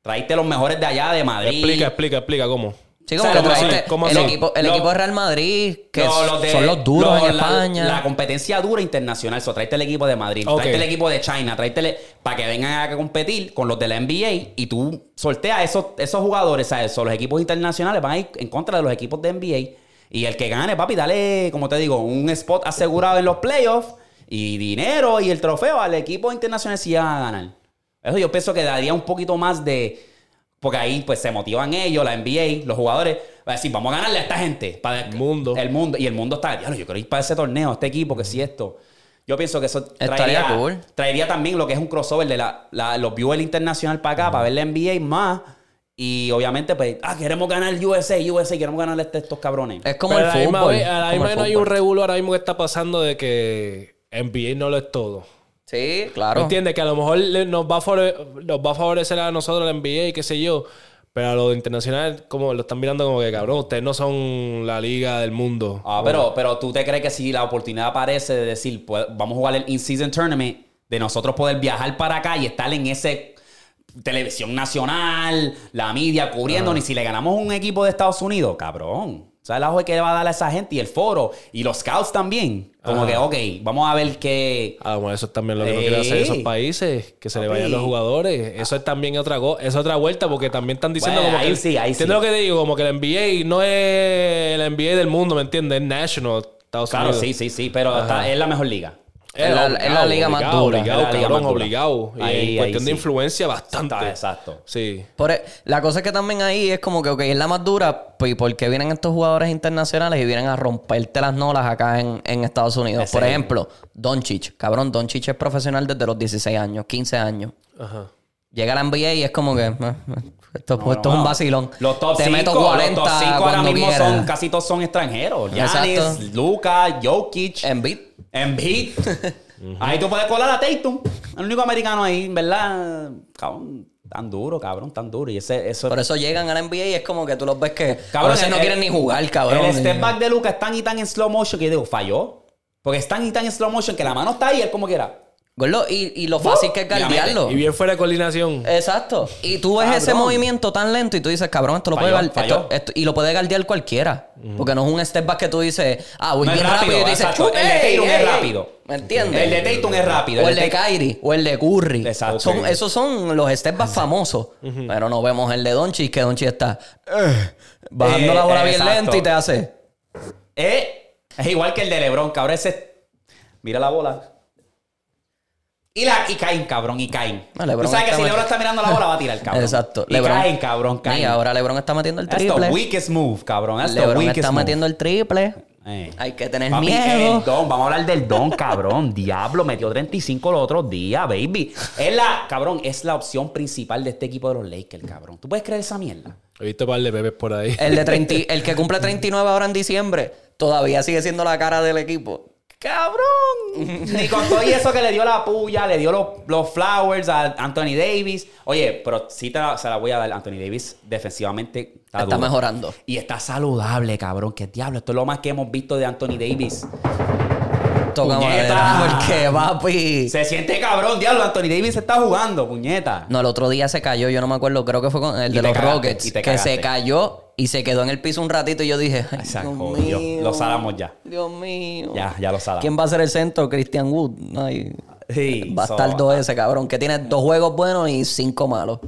Traiste los mejores de allá, de Madrid. Explica, explica, explica cómo. Sí, como O que sea, traiste ¿cómo ¿cómo el, así? equipo, el equipo de Real Madrid, que No, los de- son los duros los- en España. La, competencia dura internacional. So, tráete el equipo de Madrid, Ok. tráete el equipo de China, tráete para que vengan a competir con los de la NBA y tú sorteas esos, esos jugadores, ¿sabes? So, los equipos internacionales van a ir en contra de los equipos de NBA. Y el que gane, papi, dale, como te digo, un spot asegurado en los playoffs y dinero y el trofeo al equipo internacional si van a ganar. Eso yo pienso que daría un poquito más de. Porque ahí pues se motivan ellos, la NBA, los jugadores. Va a decir, vamos a ganarle a esta gente. Para El mundo. El mundo. Y el mundo está, "Diablo, yo quiero ir para ese torneo, este equipo, que si esto. Yo pienso que eso traería, cool. traería también lo que es un crossover de la, la- los viewers internacional para acá, para ver la NBA más. Y obviamente, pues, ah, queremos ganar el USA, USA, queremos ganarle a este- estos cabrones. Es como Pero el fútbol. a la misma no hay un revuelo ahora mismo que está pasando de que NBA no lo es todo. Sí, ¿Me claro. entiendes? Que a lo mejor nos va, a nos va a favorecer a nosotros la NBA y qué sé yo. Pero a lo internacional, como lo están mirando como que, cabrón, ustedes no son la liga del mundo. Ah, pero, pero tú te crees que si la oportunidad aparece de decir, pues, vamos a jugar el in-season tournament, de nosotros poder viajar para acá y estar en ese televisión nacional, la media cubriendo, ni si le ganamos un equipo de Estados Unidos, cabrón. ¿Sabes la hoja que va a dar a esa gente? Y el foro, y los scouts también. Como Ajá. que, ok, vamos a ver qué. Ah, bueno, eso es también lo que no quieren hacer esos países, que se le vayan los jugadores. Eso es también otra es otra vuelta, porque también están diciendo Bueno, como ahí que. sí, ahí sí. ¿Entiendes lo que te digo? Como que la NBA no es el NBA del mundo, ¿me entiendes? Es national, Estados Claro, Unidos. sí, sí, sí, pero es la mejor liga. Es la- es la liga más dura. Obligado, liga cabrón, más dura. obligado. Y Ahí, en ahí cuestión de sí. influencia, bastante. Está, exacto. Sí. Por e- la cosa es que también ahí es como que, ok, es la más dura, pues, ¿y por qué vienen estos jugadores internacionales y vienen a romperte las nolas acá en, en Estados Unidos? Ese Por ejemplo, Doncic. Cabrón, Doncic es profesional desde los 16 años, 15 años. Ajá. Llega a la NBA y es como que... eh, esto, No, esto no, es un vacilón. Los top Te 5, meto 40 los top 5 ahora mismo quiera. son, casi todos son extranjeros. Giannis, Exacto. Luka, Jokic, Embiid. Embiid. Ahí tú puedes colar a Tatum. El único americano ahí, ¿verdad? Cabrón, tan duro, cabrón, tan duro. Y ese, eso... Por eso llegan a la NBA y es como que tú los ves que Cabrón, a veces el- no quieren ni jugar, cabrón. El step back de Luka es tan y tan en slow motion que yo digo, falló. Porque es tan y tan en slow motion que la mano está ahí, él como quiera. Gordo, y, y lo fácil que es guardiarlo. Y bien fuera de coordinación. Exacto. Y tú ves ese movimiento tan lento y tú dices, cabrón, esto lo Falló, puede guard- falló. esto- esto- y lo puede guardiar cualquiera. Porque no es un step back que tú dices, ah, voy No es bien rápido, rápido, y tú dices, exacto. "Chu, El de ey, Tatum es ey". rápido. ¿Me entiendes? El de Tatum es rápido. O el de Tatum- Kyrie, o el de Curry. Exacto. Son- Ok. Esos son los step backs famosos. Pero no vemos el de Doncic, que Doncic está eh, bajando Eh, la bola bien exacto. lento y te hace... Eh, es igual que el de LeBron, cabrón. Ese. Mira la bola. Y, la, y caen, cabrón, y caen. No, LeBron Tú sabes que si LeBron está mirando la bola, va a tirar, cabrón. Exacto. Y caen, cabrón, caen. Y ahora LeBron está metiendo el That's the triple. weakest move, cabrón. That's LeBron weakest está move. metiendo el triple. Eh. Hay que tener Papi, miedo. el don, vamos a hablar del don, cabrón. Diablo, metió 35 los otros días, baby. Es la, cabrón, es la opción principal de este equipo de los Lakers, cabrón. ¿Tú puedes creer esa mierda? He visto un par de bebés por ahí. El de 30 y- el que cumple 39 ahora en diciembre, todavía sigue siendo la cara del equipo. ¡Cabrón! Ni con todo y eso que le dio la puya, le dio los, los flowers a Anthony Davis. Oye, pero sí te la, se la voy a dar. Anthony Davis defensivamente está, Está mejorando. Y está saludable, cabrón. ¿Qué diablo? Esto es lo más que hemos visto de Anthony Davis. Madera. Porque, papi. Se siente cabrón, diablo. Anthony Davis está jugando, puñeta. No, el otro día se cayó, yo no me acuerdo, creo que fue con el Y de los cagaste, Rockets, que se cayó y se quedó en el piso un ratito y yo dije, Ay, Se Dios mío. Lo salamos ya. Dios mío. Ya, ya lo salamos. ¿Quién va a ser el centro? Christian Wood. Ay, Sí, bastardo so- ese, cabrón, que tiene dos juegos buenos y cinco malos.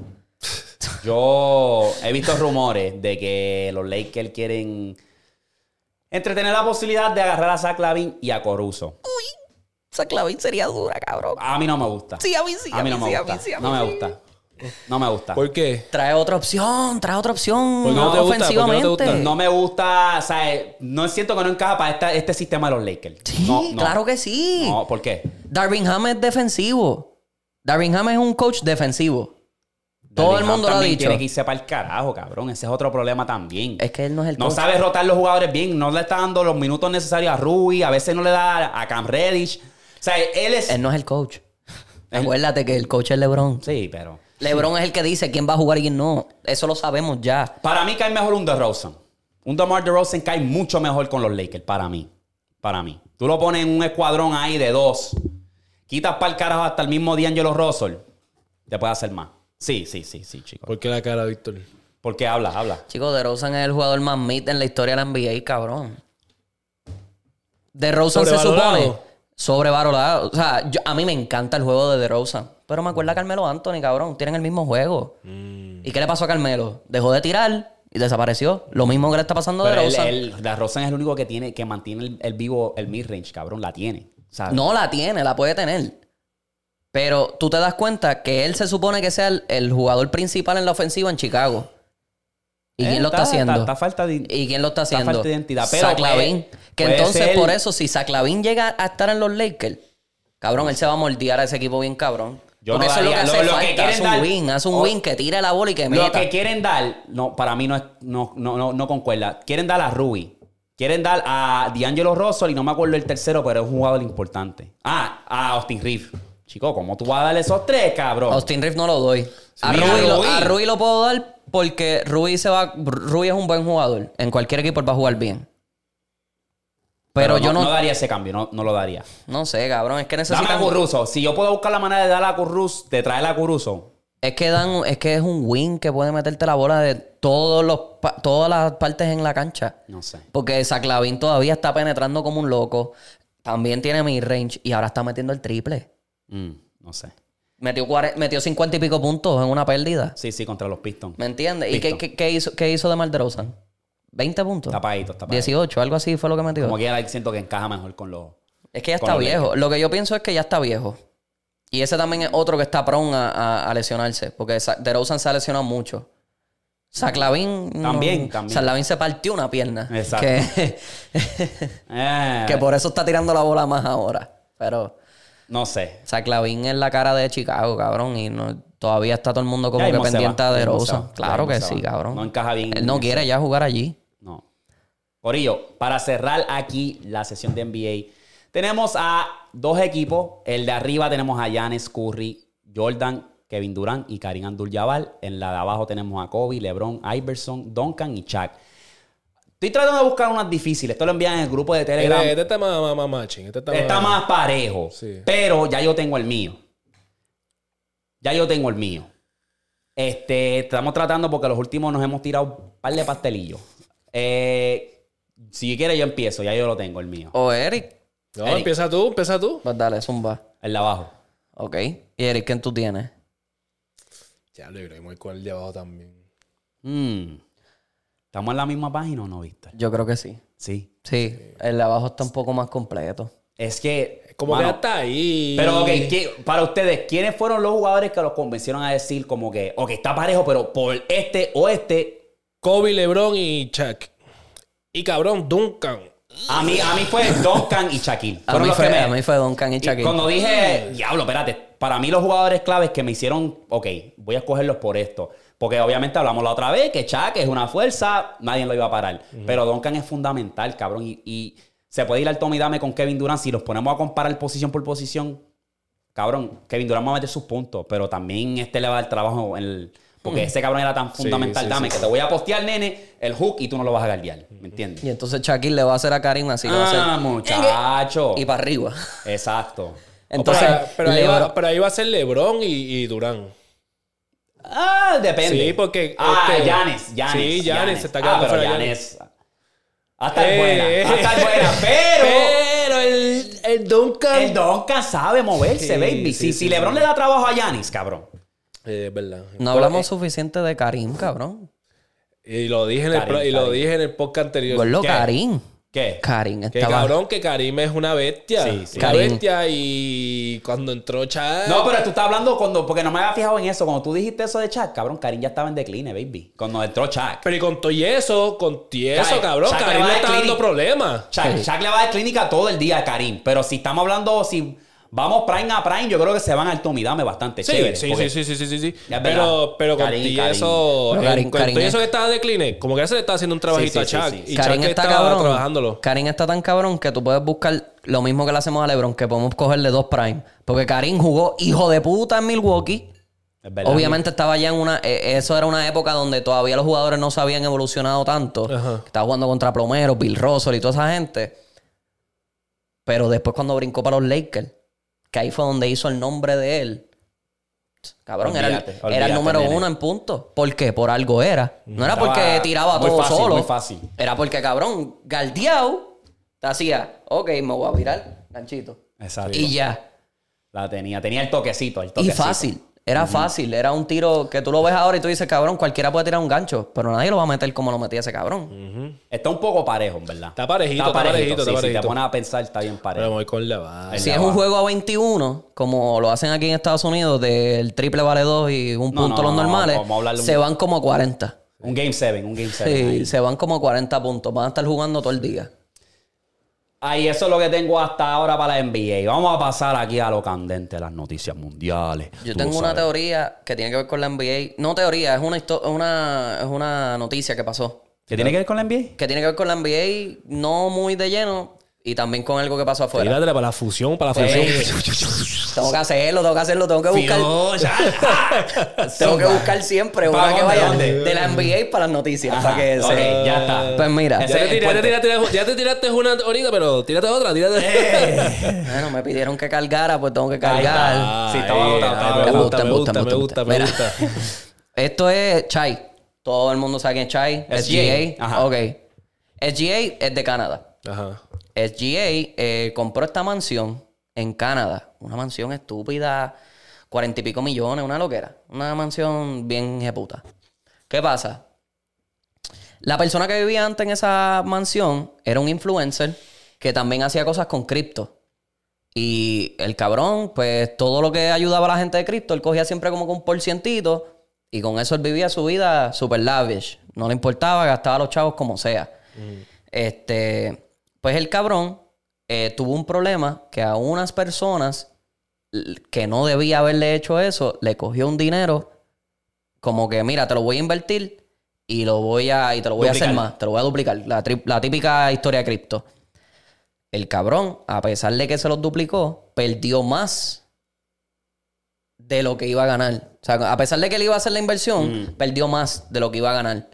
Yo he visto rumores de que los Lakers quieren entretener la posibilidad de agarrar a Zach Lavin y a Coruso. Esa clavín sería dura, cabrón. A mí no me gusta. Sí, a mí sí, A mí no me gusta. No me gusta. No me gusta. ¿Por qué? Trae otra opción, trae otra opción ¿Por qué no te gusta? ¿Por qué no te ofensivamente. gusta? No me gusta, o sea, eh, no siento que no encaja para esta- este sistema de los Lakers. Sí, No, no. claro que sí. No, ¿por qué? Darvin Ham es defensivo. Darvin Ham es un coach defensivo. Todo el mundo lo ha dicho. Tiene que irse para el carajo, cabrón. Ese es otro problema también. Es que él no es el No coach. sabe rotar los jugadores bien, no le está dando los minutos necesarios a Rui, a veces no le da a Cam Reddish. O sea, él es. Él no es el coach. Él- Acuérdate que el coach es LeBron. Sí, pero. LeBron es el que dice quién va a jugar y quién no. Eso lo sabemos ya. Para mí cae mejor un DeRozan. Un DeMar DeRozan cae mucho mejor con los Lakers, para mí. Para mí. Tú lo pones en un escuadrón ahí de dos. Quitas para el carajo hasta el mismo D'Angelo Russell. Te puede hacer más. Sí, sí, sí, sí, chicos. ¿Por qué la cara, Víctor? ¿Por qué habla? Habla. Chicos, DeRozan es el jugador más mid en la historia de la NBA, cabrón. DeRozan se supone sobrevalorado. O sea, yo- a mí me encanta el juego de DeRozan. Pero me acuerda a Carmelo Anthony, cabrón. Tienen el mismo juego. Mm. ¿Y qué le pasó a Carmelo? Dejó de tirar y desapareció. Lo mismo que le está pasando a DeRozan. él- DeRozan es el único que tiene, que mantiene el, el vivo, el mid-range, cabrón. La tiene. ¿sabes? No la tiene, la puede tener. Pero tú te das cuenta que él se supone que sea el, el jugador principal en la ofensiva en Chicago. ¿Y Eh, quién lo está, haciendo? Está, está falta de, ¿Y quién lo está está haciendo? falta de identidad. Pero. Que entonces, ser- por eso, si Zach Lavin llega a estar en los Lakers, cabrón, él se va a moldear a ese equipo bien cabrón. Yo Porque no eso es lo que hace lo- lo que un dar- win, haz un o- win que tire la bola y que Lo meta. que quieren dar, no, para mí no, es, no, no, no, no concuerda. Quieren dar a Rui. Quieren dar a D'Angelo Russell y no me acuerdo el tercero, pero es un jugador importante. Ah, a Austin Reeves. Chico, ¿cómo tú vas a darle esos tres, cabrón? Austin Reeves no lo doy. A, Rui lo, Rui. a Rui lo puedo dar porque Rui se va. Rui es un buen jugador. En cualquier equipo él va a jugar bien. Pero, yo no, no no, daría ese cambio, no, no lo daría. sé, cabrón. Es que Dame necesitan. a Curruso. Si yo puedo buscar la manera de darle a Currus, de traerle a Curruso. Es que dan, es que es un win que puede meterte la bola de todos los todas las partes en la cancha. No sé. Porque Saclavín todavía está penetrando como un loco. También tiene mi range y ahora está metiendo el triple. Mm, no sé. Metió, metió 50 y pico puntos en una pérdida. Sí, sí, contra los Pistons. ¿Me entiendes? ¿Y qué, qué- qué hizo, qué hizo de DeRozan? 20 puntos. Tapadito, tapadito. 18, algo así fue lo que metió. Como quiera, siento que encaja mejor con los... Es que ya está viejo. Lo que yo pienso es que ya está viejo. Y ese también es otro que está prone a, a- a lesionarse. Porque DeRozan se ha lesionado mucho. Saclavin... También, también. Saclavin se partió una pierna. Exacto. Que, Eh, que por eso está tirando la bola más ahora. Pero No sé. Saclavin es la cara de Chicago, cabrón. Y no, todavía está todo el mundo como que pendiente va, a ya mismo se DeRozan. va, ya Claro que sí, cabrón. No encaja bien Él no quiere eso. ya jugar allí. No. Corillo, para cerrar aquí la sesión de NBA, tenemos a dos equipos. El de arriba tenemos a Giannis Curry, Jordan, Kevin Durant y Karim Abdul-Jabbar. En la de abajo tenemos a Kobe, LeBron, Iverson, Duncan y Chuck. Estoy tratando de buscar unas difíciles. Esto lo envían en el grupo de Telegram. Este, este está más, más, más matching. Este está, Está más parejo. Sí. Pero ya yo tengo el mío. Ya yo tengo el mío. Este, estamos tratando porque los últimos nos hemos tirado un par de pastelillos. Eh, si quieres, yo empiezo. Ya yo lo tengo, el mío. O Eric. No, Eric. empieza tú, empieza tú. Pues dale, zumba. El de abajo. Ok. Y Eric, ¿quién tú tienes? Ya lo voy con el de abajo también. Mm. ¿Estamos en la misma página o no, Víctor? Yo creo que sí. Sí. Sí, el de abajo está un poco más completo. Es que. Como mano, que hasta ahí. Pero, ok, ¿qué- para ustedes, ¿quiénes fueron los jugadores que los convencieron a decir como que, ok, está parejo, pero por este o este, Kobe, LeBron y Chuck. Y cabrón, Duncan. A mí, a mí fue Duncan y Shaquille. A Fueron mí, los fue, que me- a mí fue Duncan y y Shaquille. Cuando dije, diablo, espérate, para mí los jugadores claves que me hicieron, ok, voy a escogerlos por esto. Porque obviamente hablamos la otra vez que Shaq es una fuerza, nadie lo iba a parar. Pero Duncan es fundamental, cabrón. Y, y se puede ir al Tommy Dame con Kevin Durant. Si los ponemos a comparar posición por posición, cabrón, Kevin Durant va a meter sus puntos. Pero también este le va a dar trabajo en el- Porque ese cabrón era tan fundamental. sí, Dame, sí, que te voy a postear, nene, el hook y tú no lo vas a guardiar. ¿Me entiendes? Y entonces Shaquille le va a hacer a Karim así. le va a Ah, hacer- muchacho. Y para arriba. Exacto. Entonces, pero, pero ahí Lebron- va, pero ahí va a ser LeBron y, y Durán. Ah, depende. Sí, porque, Ah, este- Giannis, Giannis. Sí, Giannis Giannis. se está quedando ah, pero fuera Giannis. Hasta Eh, buena. Hasta buena. Pero. Pero el, el Duncan. El Duncan sabe moverse, Sí, baby. sí, si sí, si sí. LeBron le da trabajo a Giannis, cabrón. Eh, es verdad. No hablamos suficiente de Karim, cabrón. Y lo dije en el, Karim, y lo Karim. dije en el podcast anterior. Gordo. Karim. ¿Qué? Karim Que estaba... cabrón, que Karim es una bestia. Sí, sí. Una Karim. bestia y cuando entró Chad. No, pero tú estás hablando cuando. Porque no me había fijado en eso. Cuando tú dijiste eso de Chuck, cabrón, Karim ya estaba en decline, baby. Cuando entró Chuck. Pero y con todo y eso, con eso, cabrón, le Karim va le está dando problemas. Sí. Chuck le va a dar clínica todo el día a Karim. Pero si estamos hablando, si vamos prime a prime, yo creo que se van al Tommy Dame bastante Sí, chévere. sí, sí, sí, sí, sí, sí, Pero, pero con y Karim. eso, eh, Karim- con es- eso que estaba de cline, como que ya se le está haciendo un trabajito Sí, sí, a Chuck. sí, sí. Y Karim Chuck está estaba cabrón. trabajándolo. Karim está tan cabrón que tú puedes buscar lo mismo que le hacemos a LeBron, que podemos cogerle dos prime. Porque Karim jugó hijo de puta en Milwaukee. Es verdad. Obviamente estaba ya en una... eh, eso era una época donde todavía los jugadores no se habían evolucionado tanto. Ajá. Estaba jugando contra Plomero, Bill Russell y toda esa gente. Pero después cuando brincó para los Lakers, que ahí fue donde hizo el nombre de él. Cabrón, era, el- Olvídate, era el número nene. uno en puntos. ¿Por qué? Por algo era. No era porque tiraba muy todo fácil, solo. muy fácil. Era porque, cabrón, galdeado, te hacía, ok, me voy a virar, ganchito. Exacto. Y ya. La tenía. Tenía el toquecito, el Y toquecito. fácil. Era fácil. Era un tiro que tú lo ves ahora y tú dices, cabrón, cualquiera puede tirar un gancho. Pero nadie lo va a meter como lo metía ese cabrón. Está un poco parejo, en verdad. Está parejito, está parejito, está sí, Si parejito. te pones a pensar, está bien parejo. me voy con la base. El Si la es un juego a 21, como lo hacen aquí en Estados Unidos, del triple vale 2 y un No, punto no, los no, normales, un- se van como a 40. Un Game 7, un Game 7. Sí, ahí. se van como a 40 puntos. Van a estar jugando todo el día. Ahí, eso es lo que tengo hasta ahora para la NBA. Vamos a pasar aquí a lo candente, las noticias mundiales. Yo Tú tengo una teoría que tiene que ver con la NBA. No teoría, es una, histo- es una, es una noticia que pasó. ¿Qué tiene que ver con la NBA? Que tiene que ver con la NBA, no muy de lleno, y también con algo que pasó afuera. Tíratela para la fusión, para la fusión. Tengo que hacerlo, tengo que hacerlo, tengo que buscar. Tengo que buscar siempre ¿Para una que vaya de la NBA para las noticias. para que se- ya está. Pues mira, Ya te, tiraste, ya te tiraste una ahorita, pero tírate otra, tírate. Eh. bueno, me pidieron que cargara, pues tengo que cargar. está. Sí, estaba agotado, ay, me gusta, me Me gusta, gusta, me me gusta, gusta, me me gusta. Esto es Chai. Todo el mundo sabe quién es Chai. SGA. SGA. Ajá. Ok. SGA es de Canadá. Ajá. SGA eh, compró esta mansión en Canadá. Una mansión estúpida, cuarenta y pico millones, una loquera. Una mansión bien jeputa. ¿Qué pasa? La persona que vivía antes en esa mansión era un influencer que también hacía cosas con cripto. Y el cabrón, pues todo lo que ayudaba a la gente de cripto, él cogía siempre como que un porcientito y con eso él vivía su vida super lavish. No le importaba, gastaba a los chavos como sea. Este, pues el cabrón eh, tuvo un problema que a unas personas que no debía haberle hecho eso, le cogió un dinero como que, mira, te lo voy a invertir y lo voy a, y te lo voy a hacer más, te lo voy a duplicar. La, típica historia de cripto. El cabrón, a pesar de que se los duplicó, perdió más de lo que iba a ganar. O sea, a pesar de que él iba a hacer la inversión, perdió más de lo que iba a ganar.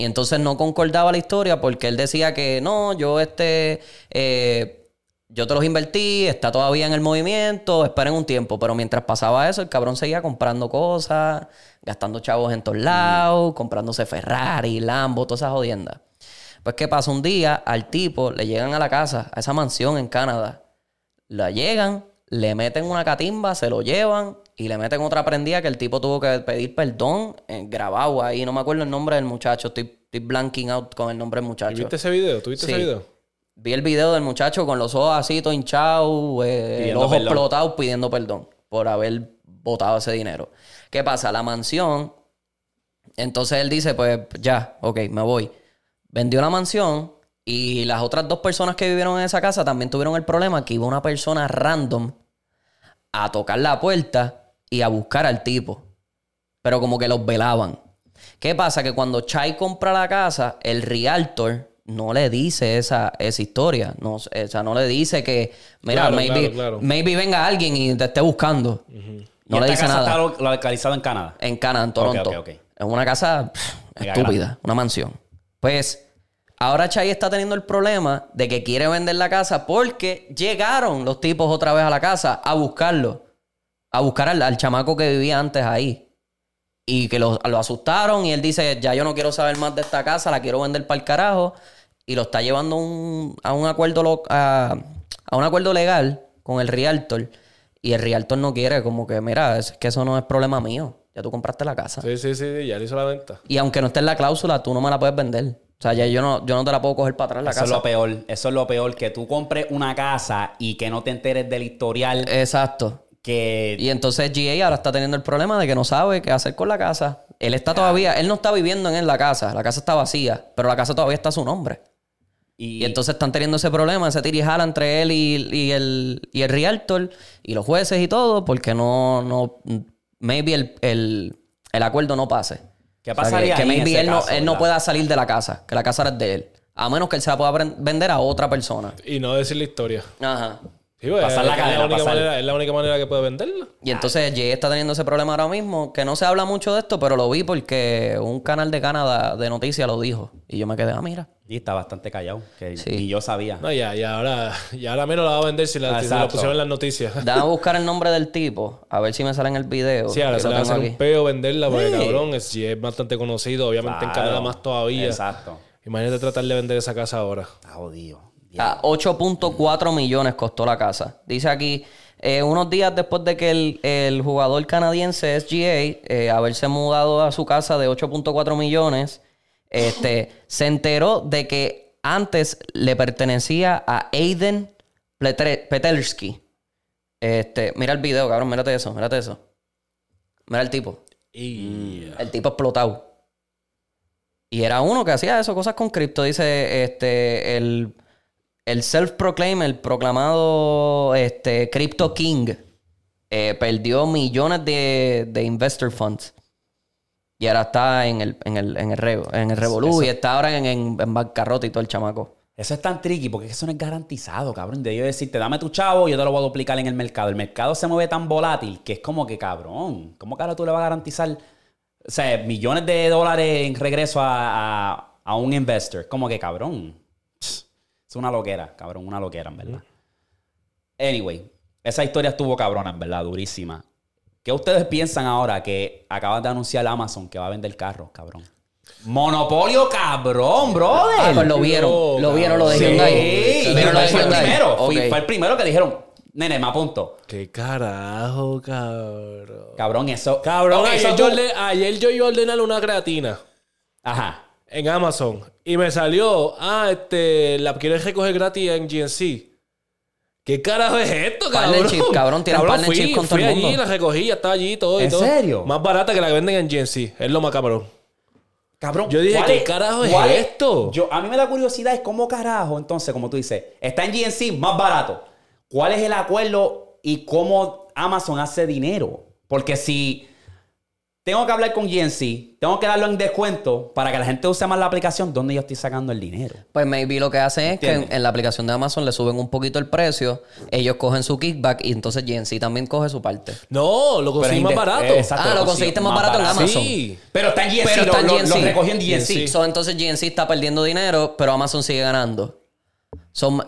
Y entonces no concordaba la historia porque él decía que no, yo este, eh, yo te los invertí, está todavía en el movimiento, esperen un tiempo. Pero mientras pasaba eso, el cabrón seguía comprando cosas, gastando chavos en todos lados, comprándose Ferrari, Lambo, todas esas jodiendas. Pues, ¿qué pasa? Un día al tipo le llegan a la casa, a esa mansión en Canadá. La llegan, le meten una catimba, se lo llevan y le meten otra prendida que el tipo tuvo que pedir perdón, eh, grabado ahí. No me acuerdo el nombre del muchacho, estoy, estoy blanking out con el nombre del muchacho. ¿Viste ese video? ¿Tuviste Sí. ese video? Vi el video del muchacho con los ojos así, todo hinchados, eh, el ojo explotado, pidiendo perdón por haber botado ese dinero. ¿Qué pasa? La mansión, entonces él dice, pues ya, ok, me voy. Vendió la mansión Y las otras dos personas que vivieron en esa casa también tuvieron el problema que iba una persona random a tocar la puerta y a buscar al tipo. Pero como que los velaban. ¿Qué pasa? Que cuando Chai compra la casa, el realtor no le dice esa, esa historia. No, o sea, no le dice que, mira, Claro, maybe, claro, claro. maybe venga alguien y te esté buscando. No Y le esta dice casa nada. está lo- localizado en Canadá. En Canadá, en Toronto. ok, ok. Es una casa pff, estúpida, una mansión. Pues ahora Chay está teniendo el problema de que quiere vender la casa porque llegaron los tipos otra vez a la casa a buscarlo. A buscar al, al chamaco que vivía antes ahí. Y que lo, lo asustaron y él dice, ya yo no quiero saber más de esta casa, la quiero vender para el carajo. Y lo está llevando un- a, un acuerdo lo- a, a un acuerdo legal con el realtor. Y el realtor no quiere, como que, mira, es que eso no es problema mío. Ya tú compraste la casa. Sí, sí, sí, sí, ya le hizo la venta. Y aunque no esté en la cláusula, tú no me la puedes vender. O sea, ya yo no, yo no te la puedo coger para atrás la Eso es casa. lo peor. Eso es lo peor. Que tú compres una casa y que no te enteres del historial Exacto. que... Y entonces GA ahora está teniendo el problema de que no sabe qué hacer con la casa. Él está todavía, él no está viviendo en la casa, la casa está vacía, pero la casa todavía está a su nombre. y- Y entonces están teniendo ese problema, ese tirijala entre él y, y el, y el realtor y los jueces y todo, porque no, no, maybe el, el, el acuerdo no pase. ¿Qué O sea, pasaría que, maybe él, no, él no pueda salir de la casa, que la casa es de él. A menos que él se la pueda ven- vender a otra persona. Y no decir la historia. Ajá. Sí, pues, Pasar la es, cadena, la única pasar. manera, es la única manera que puede venderla. Y entonces Jay está teniendo ese problema ahora mismo, que no se habla mucho de esto, pero lo vi porque un canal de Canadá de noticias lo dijo. Y yo me quedé, ah, mira. Y está bastante callado. Que Sí. ni yo sabía. No, ya, y ahora, y ahora menos la va a vender si, la, si lo Exacto. pusieron en las noticias. Déjame buscar el nombre del tipo, a ver si me sale en el video. Sí, ahora se le va a hacer aquí. un peo venderla porque, Sí. cabrón, es, es bastante conocido. Obviamente en. Canadá más todavía. Exacto. Imagínate tratar de vender esa casa ahora. Está jodido. Ah, 8.4 millones costó la casa. Dice aquí, eh, unos días después de que el, el jugador canadiense SGA eh, haberse mudado a su casa de 8.4 millones, este, se enteró de que antes le pertenecía a Aiden Petelski. Este, mira el video, cabrón, mírate eso, mírate eso. Mira el tipo. El tipo explotado. Y era uno que hacía eso, cosas con cripto. Dice, este, el, el self-proclaim, el proclamado este, Crypto King, eh, perdió millones de, de investor funds. Y ahora está en el, en el, en el, en el Revolú y está ahora en, en, en bancarrota y todo el chamaco. Eso es tan tricky porque eso no es garantizado, cabrón. De yo decirte, dame tu chavo y yo te lo voy a duplicar en el mercado. El mercado se mueve tan volátil que es como que, cabrón, ¿cómo cara tú le vas a garantizar, o sea, millones de dólares en regreso a, a- a un investor? Como que, cabrón, es una loquera, cabrón, una loquera, en verdad. Anyway, esa historia estuvo cabrona, en verdad, durísima. ¿Qué ustedes piensan ahora que acaban de anunciar Amazon que va a vender carros, cabrón? Monopolio, cabrón, brother. Ah, pues lo vieron. No, lo vieron lo de Sí, Hyundai. Vieron lo de fue el primero. Fui- Ok. Fue el primero que dijeron, nene, me apunto. qué carajo, cabrón. Cabrón, eso. Cabrón, Ok, ayer, eso yo, tú- orde- ayer yo iba a ordenar una creatina Ajá. En Amazon y me salió, ah, este, la quieres recoger gratis en GNC. ¿Qué carajo es esto, cabrón? Partnership, cabrón, tienen partnership fui, con todo fui el allí, mundo. la recogí, ya estaba allí todo y ¿En todo. serio? Más barata que la que venden en GNC. Es lo más cabrón. Cabrón. Yo dije, ¿cuál ¿qué carajo es esto? Yo, a mí me da curiosidad es cómo carajo, entonces, como tú dices, está en GNC más barato. ¿Cuál es el acuerdo y cómo Amazon hace dinero? Porque si tengo que hablar con GNC, tengo que darlo en descuento para que la gente use más la aplicación, ¿dónde yo estoy sacando el dinero? Pues maybe lo que hacen es que en, la aplicación de Amazon le suben un poquito el precio, ellos cogen su kickback y entonces GNC también coge su parte. No, lo conseguí más barato. eh, exacto, Ah, lo conseguiste más barato en Amazon. Sí. Pero está en GNC, Pero lo, está en lo- GNC. lo recogió en GNC. GNC. So, entonces GNC está perdiendo dinero, pero Amazon sigue ganando. Son,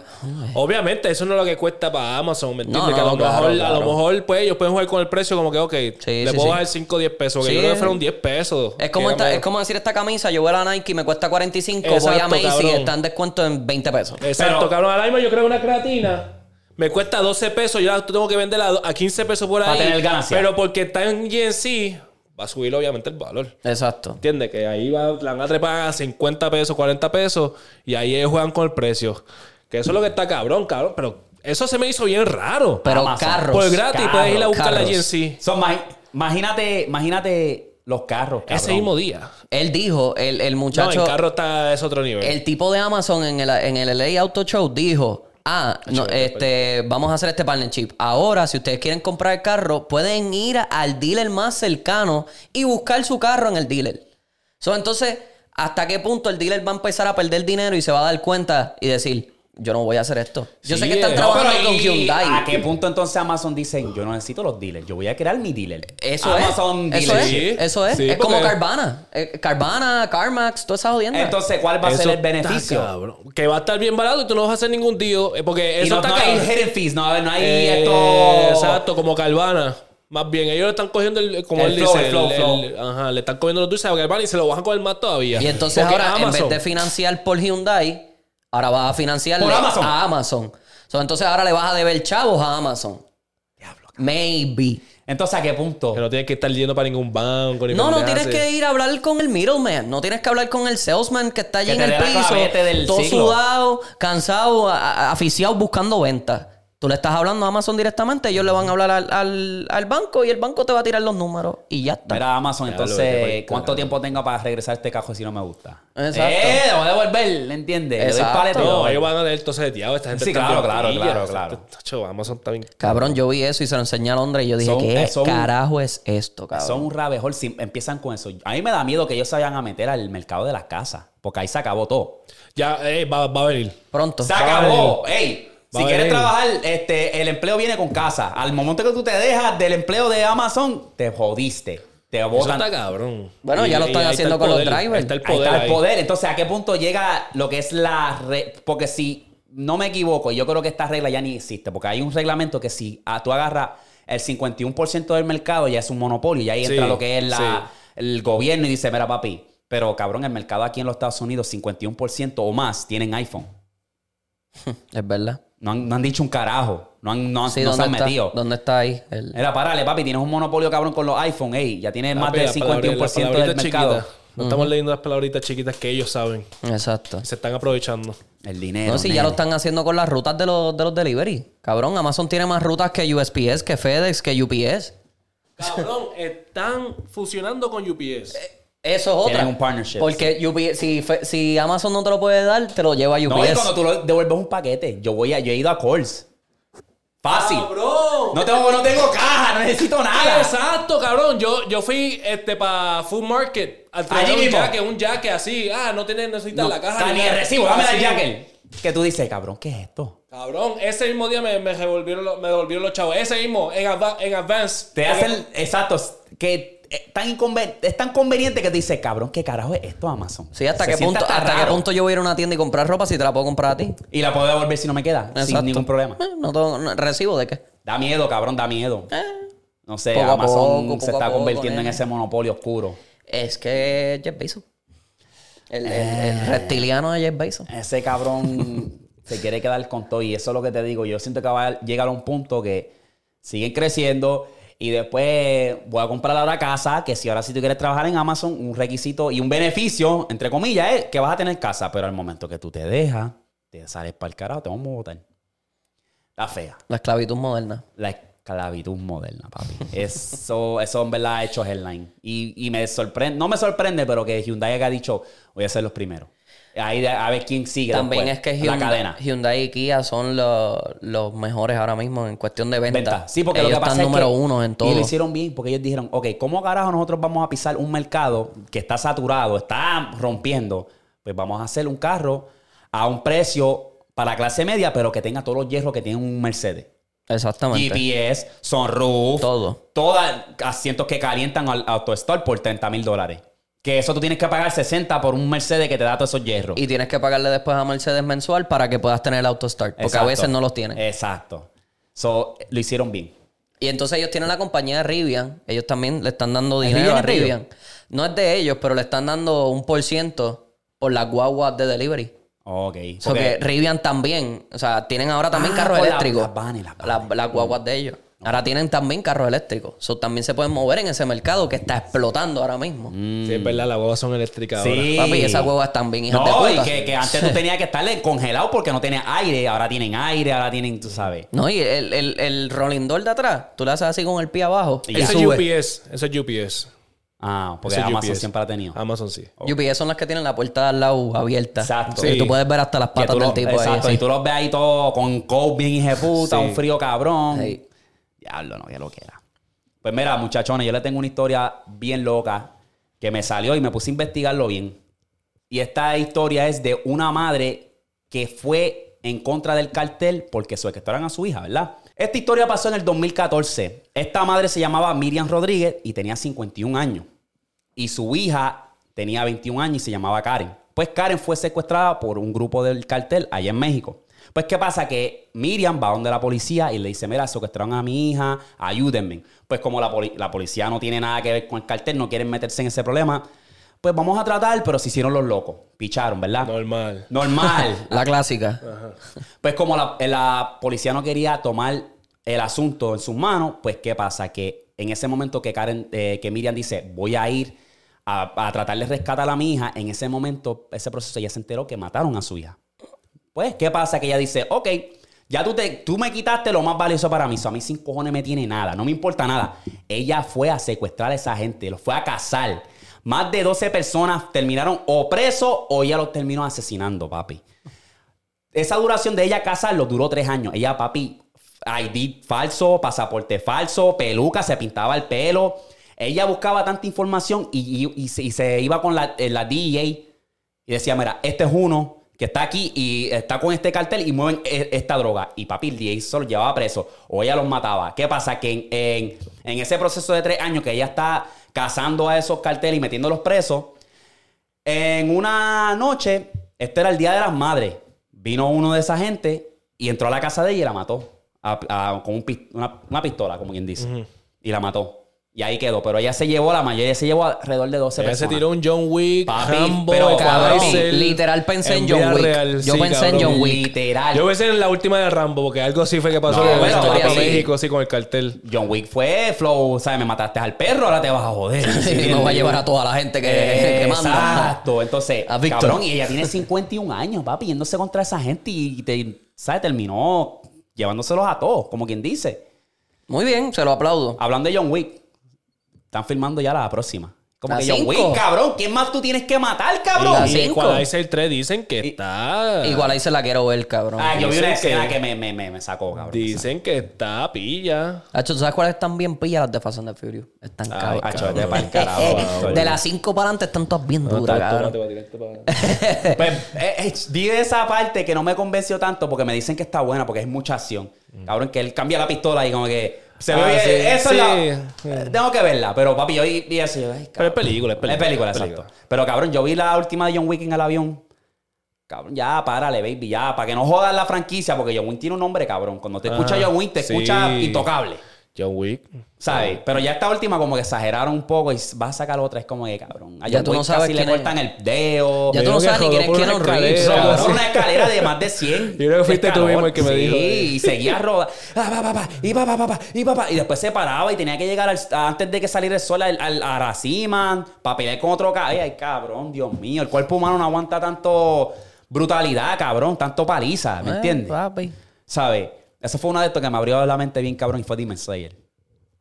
Obviamente, eso no es lo que cuesta para Amazon, ¿me entiendes? No, que a lo, claro, mejor, a lo mejor, pues, ellos pueden jugar con el precio como que, ok, le sí, puedo sí. bajar 5 o 10 pesos, que Sí. yo creo que fueron 10 pesos. es, como esta- es como decir esta camisa, yo voy a la Nike y me cuesta 45, voy a Exacto, Macy's y está en descuento en 20 pesos. Exacto, Pero- cabrón. Ahora mismo yo creo que una creatina me cuesta 12 pesos. Yo la tengo que venderla a do- a 15 pesos por ahí. Para tener ganancia. Pero porque está en GNC, va a subir obviamente el valor. Exacto. ¿Entiendes? Que ahí va, la van a trepar a 50 pesos, 40 pesos. Y ahí ellos juegan con el precio. Que eso es lo que está cabrón, cabrón. Pero eso se me hizo bien raro. Pero Amazon. carros. por gratis carros, puedes ir a buscar la. GNC. So, ma- imagínate, imagínate los carros. Ese mismo día. Él dijo, el, el No, muchacho, el carro está, es otro nivel. el tipo de Amazon en el, en el LA Auto Show dijo, ah, no, este, vamos a hacer este partnership. Ahora, si ustedes quieren comprar el carro, pueden ir al dealer más cercano y buscar su carro en el dealer. So, entonces, ¿hasta qué punto el dealer va a empezar a perder dinero y se va a dar cuenta y decir, yo no voy a hacer esto? Yo sé que están eh. No, trabajando con ¿y Hyundai. ¿A qué punto entonces Amazon dice, yo no necesito los dealers, yo voy a crear mi dealer? Eso Amazon es. Eso es. Sí, Eso es. sí, es como Carvana. Eh, Carvana, CarMax, toda esa jodienda. Entonces, ¿cuál va a Eso ser el está beneficio? cabrón. Que va a estar bien barato y tú no vas a hacer ningún tío. eh, Porque Y eso no, está no hay hidden fees, no, no hay Eh, esto... Exacto, como Carvana. Más bien, ellos le están cogiendo el, como El él flow, dice, el flow, el- flow. el- ajá, le están cogiendo los dulces a Carvana y se lo bajan con el más todavía. Y entonces Porque ahora, en Amazon- vez de financiar por Hyundai, ahora vas a financiar Por Amazon. a Amazon. So, entonces ahora le vas a deber chavos a Amazon. Diablo. Maybe. Entonces, ¿a qué punto? Que no tienes que estar yendo para ningún banco. Ni No, no tienes que ir a hablar con el middleman. No tienes que hablar con el salesman que está allí Que en el piso. del todo siglo. sudado, cansado, aficiado buscando ventas. Tú le estás hablando a Amazon directamente, ellos le van a hablar al, al- al banco y el banco te va a tirar los números y ya está. Mira, Amazon, entonces, ¿cuánto tiempo tengo para regresar este cajo si no me gusta? Exacto. ¡Eh! Lo voy a devolver, ¿entiendes? Le doy Exacto. lo No, ellos van a tener todo seteado. Esta gente Sí, claro, claro, claro, claro. Amazon bien. Cabrón, yo vi eso y se lo enseñé a Londres y yo dije, Son- ¿qué eh, son- carajo es esto, cabrón? Son un rabejol si empiezan con eso. A mí me da miedo que ellos se vayan a meter al mercado de las casas. Porque ahí se acabó todo. Ya, eh, va, va a venir. Pronto. Se acabó. Ey, Va si quieres trabajar, este, el empleo viene con casa. Al momento que tú te dejas del empleo de Amazon, te jodiste. Te Eso botan. está cabrón. Bueno, ya lo están ahí está haciendo el con los drivers. ahí Está el Ahí poder. está el ahí. poder. Entonces, ¿a qué punto llega lo que es la... re- Porque si no me equivoco, y yo creo que esta regla ya ni existe, porque hay un reglamento que si ah, tú agarras el 51% del mercado, ya es un monopolio, y ahí entra Sí, lo que es la, sí. el gobierno y dice, mira papi, pero cabrón, el mercado aquí en los Estados Unidos, 51% o más tienen iPhone. Es verdad. No han, no han dicho un carajo. No, han, no, han- Sí, no se ¿dónde han está? metido. ¿Dónde está ahí? El- Era, parale, papi, tienes un monopolio cabrón con los iPhone. Ey, ya tienes más Papi, del las palabras- 51% las del mercado. No estamos leyendo las palabritas chiquitas que ellos saben. Exacto. Se están aprovechando. El dinero. No, si ya lo están haciendo con las rutas de los, de los delivery. Cabrón, Amazon tiene más rutas que USPS, que FedEx, que UPS. Cabrón, están fusionando con UPS. Eso es otra. Tienen un partnership, Porque UPS si, si Amazon no te lo puede dar, te lo lleva a UPS. No, y cuando tú lo devuelves un paquete, yo voy a, yo he ido a Coles. Fácil. ¡Cabrón! No tengo, no tengo caja, no necesito nada. Exacto, cabrón. Yo, yo fui este, para Food Market a traer Allí un mismo. jaque, un jaque así. Ah, no tienes, necesitas No, la caja. o sea, ni el recibo, dame el jacket. Que tú dices, cabrón, ¿qué es esto? Cabrón, ese mismo día me, me revolvieron, los- me devolvieron los chavos. Ese mismo, en, adva- en advance. Te hacen, exacto, que eh, tan inconven- es tan conveniente que te dices, cabrón, ¿qué carajo es esto, Amazon? Sí, hasta, Se qué punto, hasta qué punto yo voy a ir a una tienda y comprar ropa si te la puedo comprar a ti. Y la puedo devolver si no me queda, sin ningún problema. Eh, no tengo no- recibo de qué. Da miedo, cabrón, da miedo. No sé, Poco Amazon poco, se está poco, convirtiendo en ese monopolio oscuro. Es que Jeff Bezos. El, el- el Eh. reptiliano de Jeff Bezos. Ese cabrón se quiere quedar con todo. Y eso es lo que te digo. Yo siento que va a llegar a un punto que siguen creciendo. Y después voy a comprar ahora casa. Que si ahora sí tú quieres trabajar en Amazon, un requisito y un beneficio, entre comillas, es que vas a tener casa. Pero al momento que tú te dejas, te sales para el carajo, te vamos a botar. Está fea. La esclavitud moderna. La esclavitud moderna, papi. Eso, eso en verdad ha hecho headline. Y, y me sorprende, no me sorprende, pero que Hyundai haya dicho, voy a ser los primeros. Ahí a ver quién sigue. También después, es que la Hyundai, cadena. Hyundai y Kia son los, los mejores ahora mismo en cuestión de venta. Venta. Sí, porque ellos lo que pasa están es número que- uno en todo. Y lo hicieron bien porque ellos dijeron, ok, ¿cómo carajo nosotros vamos a pisar un mercado que está saturado, está rompiendo? Pues vamos a hacer un carro a un precio para clase media, pero que tenga todos los hierros que tiene un Mercedes. Exactamente. GPS, sunroof, Todo. todas asientos que calientan al AutoStore por 30 mil dólares. Que eso tú tienes que pagar 60 por un Mercedes que te da todos esos hierros. Y tienes que pagarle después a Mercedes mensual para que puedas tener el auto start. Porque a veces no los tienen. Exacto. So, lo hicieron bien. Y entonces ellos tienen la compañía de Rivian. Ellos también le están dando ¿El dinero Rivian a Rivian. No es de ellos, pero le están dando un por ciento por las guaguas de delivery. Ok. Porque Rivian también, o sea, tienen ahora también Ah, carros eléctricos. las vanes, las Las- vanes. las guaguas de ellos. Ahora tienen también carros eléctricos. So, también se pueden mover en ese mercado que está explotando ahora mismo. Sí, es verdad, las huevas son eléctricas Sí. ahora. Papi, esas huevas están bien hijas No, de y puta. que, que antes tú tenías que estarle congelado porque no tenías aire. Ahora tienen aire, ahora tienen, tú sabes. No, y el, el, el rolling door de atrás, tú le haces así con el pie abajo Y y. Eso es sube. UPS. Eso es UPS. Ah, porque Eso Amazon UPS. siempre la ha tenido. Amazon sí. UPS son las que tienen la puerta al lado abierta. Exacto. Y Sí. tú puedes ver hasta las patas del lo- tipo ahí. Exacto, así. y tú los ves ahí todo con coat bien hijeputa, Sí. un frío cabrón. Sí. Diablo, no, que lo que. Pues mira, muchachones, yo le tengo una historia bien loca que me salió y me puse a investigarlo bien. Y esta historia es de una madre que fue en contra del cartel porque secuestraron a su hija, ¿verdad? Esta historia pasó en el 2014. Esta madre se llamaba Miriam Rodríguez y tenía 51 años. Y su hija tenía 21 años y se llamaba Karen. Pues Karen fue secuestrada por un grupo del cartel allá en México. Pues, ¿qué pasa? Que Miriam va donde la policía y le dice, mira, secuestraron a mi hija, ayúdenme. Pues como la, poli- la policía no tiene nada que ver con el cartel, no quieren meterse en ese problema, pues vamos a tratar, pero se hicieron los locos. Picharon, ¿verdad? Normal. Normal. La clásica. Pues como la, la policía no quería tomar el asunto en sus manos, pues ¿qué pasa? Que en ese momento que, Karen, eh, que Miriam dice, voy a ir a, a tratar de rescatar a mi hija, en ese momento, ese proceso ella se enteró que mataron a su hija. Pues, ¿qué pasa? Que ella dice, ok, ya tú, te, tú me quitaste lo más valioso para mí, eso a mí sin cojones me tiene nada, no me importa nada. Ella fue a secuestrar a esa gente, los fue a cazar. Más de 12 personas terminaron o presos o ella los terminó asesinando, papi. Esa duración de ella casarlo duró tres años. Ella, papi, ID falso, pasaporte falso, peluca, se pintaba el pelo. Ella buscaba tanta información y, y se iba con la, eh, la DEA y decía, mira, este es uno que está aquí y está con este cartel y mueven e- esta droga. Y papi, el DEA se los llevaba preso o ella los mataba. ¿Qué pasa? Que en, en- en ese proceso de tres años que ella está cazando a esos carteles y metiéndolos presos, en una noche, este era el Día de las Madres, vino uno de esa gente y entró a la casa de ella y la mató. A- a- con un pis- una, una pistola, como quien dice. Y la mató. Y ahí quedó. Pero ella se llevó, la mayoría se llevó alrededor de 12 Ella se personas. tiró un John Wick, Papi, Rambo, pero cabrón, literal pensé en John Wick. real, Yo sí, pensé en. John Wick. Literal. Yo pensé en la última de Rambo, porque algo sí fue que pasó No, bueno, se sí. México, sí, con el cartel. John Wick fue flow, ¿sabes? Me mataste al perro, ahora te vas a joder. Y no va a llevar a toda la gente que, que manda. Exacto. Entonces, A cabrón, y ella tiene 51 años, papi, yéndose contra esa gente y, te, ¿sabes? Terminó llevándoselos a todos, como quien dice. Muy bien, se lo aplaudo. Hablando de John Wick, están filmando ya la próxima. Como ¿La que cinco? Wick, cabrón, ¿quién más tú tienes que matar, cabrón? Y. Equalizer 3 dicen que está... Igual ahí se la quiero ver, cabrón. Ah, yo vi una escena que- que me, me, me, me sacó, cabrón. Dicen que está pilla. Hacho, ¿tú sabes cuáles están bien pillas las de Fast and the Furious? Están Ay, cabrón. Hacho, vete pa'l carajo, Víctor. De las cinco para adelante están todas bien duras, cabrón. Pues eh, eh, vi esa parte que no me convenció tanto porque me dicen que está buena porque es mucha acción. Cabrón, que él cambia la pistola y como que se Mm. Ah, ve sí, eso es la- tengo que verla, pero papi, yo vi, yo, ay, Pero es película, es película. Es película, es exacto. Pero cabrón, yo vi la última de John Wick en el avión. Cabrón, ya, párale, baby, ya, para que no jodas la franquicia, porque John Wick tiene un nombre, cabrón. Cuando te escucha John Wick, te escucha intocable. John Wick. ¿Sabes? Pero ya esta última como que exageraron un poco y vas a sacar otra. Es como que, cabrón. A Ya John tú no sabes casi le es. cortan el dedo. Ya tú no sabes ni quién es Keanu una Reeves. escalera. Rodó una escalera de más de 100. Yo creo que fuiste tú mismo el que me sí, dijo. y seguía rodando. Ah, y pa, pa, pa, pa, y pa, pa. Y después se paraba y tenía que llegar al- antes de que saliera el sol al, al- a la cima para pelear con otro Ay, ay, cabrón, Dios mío. El cuerpo humano no aguanta tanto brutalidad, cabrón. Tanto paliza, ¿me Eh, entiendes? papi. ¿Sabes? Eso fue una de estas que me abrió la mente bien, cabrón, y fue Demon Slayer.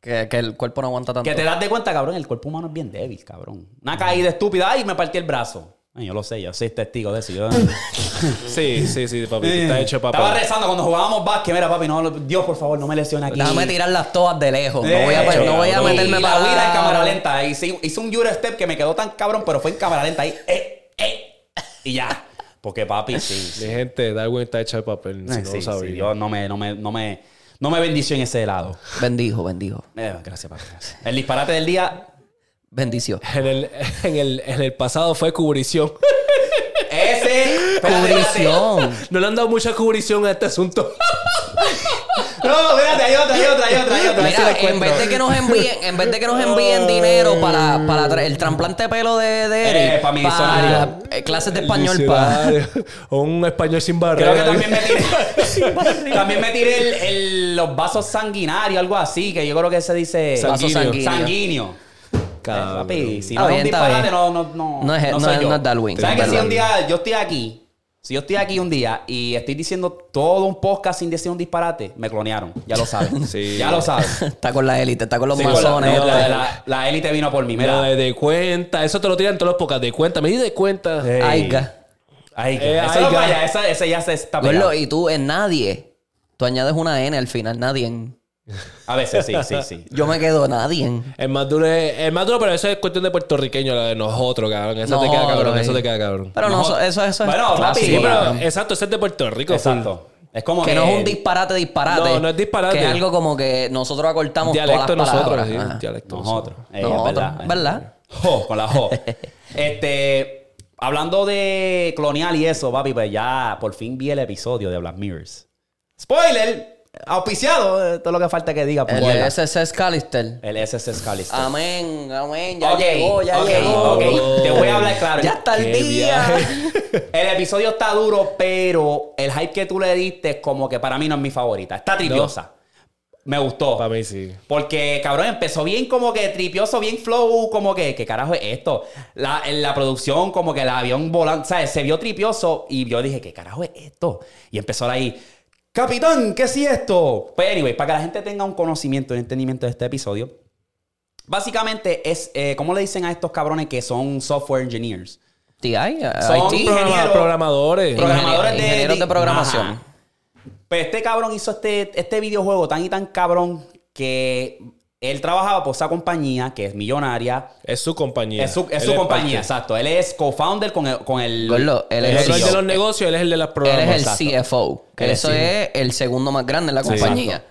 Que, que el cuerpo no aguanta tanto. Que te das de cuenta, cabrón, el cuerpo humano es bien débil, cabrón. Una caída estúpida, ay, me partí el brazo. Ay, yo lo sé, yo soy testigo de eso. Yo... Sí, sí, sí, papi. Está hecho de Estaba rezando cuando jugábamos básquet. Mira, papi, no, Dios, por favor, no me lesione aquí. Déjame tirar las todas de lejos. No Eh, voy a, no voy a meterme Y para la huira en cámara lenta. Hice, hice un Euro step que me quedó tan cabrón, pero fue en cámara lenta ahí. Eh, eh, y ya. Porque, papi, sí. sí. Mi gente, Darwin está hecho de papel. Si no lo sabía. sí, Dios no me, no, me, no, me, no me bendició en ese lado. Bendijo, bendijo. Eh, gracias, papi. gracias. El disparate del día. Bendición. En el, en, el, en el pasado fue cubrición. Ese. Cubrición. no le han dado mucha cubrición a este asunto. No, espérate, hay otra, hay otra, hay otra, hay otra. Mira, en vez de que nos envíen, en vez de que nos envíen dinero para, para tra- el trasplante de pelo de, de Eric, Eh, para mi diccionario. eh, clases de español para. Un español sin Creo barrera. que también me tiré. también me tiré el, el- los vasos sanguinarios, algo así, que yo creo que se dice. Vaso Sanguíneo. sanguíneo. Sanguíneo. Cabrón. Eh, papi, si no es un disparate, no, no, no. No es- no no es Darwin, ¿Sabes que si un día yo estoy aquí Si yo estoy aquí un día y estoy diciendo todo un podcast sin decir un disparate, me clonearon. Ya lo saben. Sí. Ya lo saben. está con la élite, está con los Sí, con la- masones. no, la, la- la élite vino por mí. Mira, de, de cuenta. Eso te lo tiran todos los podcasts. De cuenta. Me di de cuenta. Ey. Aiga. Ay, Eh, no aiga. vaya, esa, esa ya se está. Gordo, y tú en nadie. Tú añades una N al final, nadie. en- A veces sí, sí, sí. Yo me quedo nadie. en- El más duro es, el más duro, pero eso es cuestión de puertorriqueño, la de nosotros, cabrón. Eso te queda cabrón, eso te queda cabrón. Pero no, eso, eso, eso Bueno, es papi, clásico, Sí, pero exacto, ese es de Puerto Rico. Exacto. Es como Que no es un disparate, disparate. No, no es disparate. Que es algo como que nosotros acortamos Dialecto todas las nosotros, palabras. sí. Dialecto Nosotros. Eh, es Nosotros, verdad. ¿verdad? Jo, con la jo. este, hablando de colonial y eso, papi, pues ya por fin vi el episodio de Black Mirrors. Spoiler, auspiciado, eh, todo lo que falta que diga. El puñeta. SS Scalister. El SS Scalister. Amén, amén. Ya Ok, llegó, ya ok, llegó. ok. Te voy a hablar claro. Ya está el día. El episodio está duro, pero el hype que tú le diste es como que para mí no es mi favorita. Está tripiosa. Me gustó. Para mí sí. Porque, cabrón, empezó bien como que tripioso, bien flow, como que, ¿qué carajo es esto? La, en la producción, como que el avión volando, ¿sabes? Se vio tripioso y yo dije, ¿qué carajo es esto? Y empezó ahí, Capitán, ¿qué es esto? Pues, anyway, para que la gente tenga un conocimiento, un entendimiento de este episodio, básicamente es, eh, ¿cómo le dicen a estos cabrones que son software engineers? TI, Son IT. programa- Programa- programadores. Pro- programadores de- ingenieros de de- programación. Ajá. Pues este cabrón hizo este, este videojuego tan y tan cabrón que él trabajaba por esa compañía que es millonaria. Es su compañía. Es su, es Él su compañía, exacto. Él es co-founder con el... Con el Gordo, él Él es el el de CEO. los negocios, él es el de las Él programas. es el exacto. CFO. Que Él es eso CEO. es el segundo más grande en la compañía.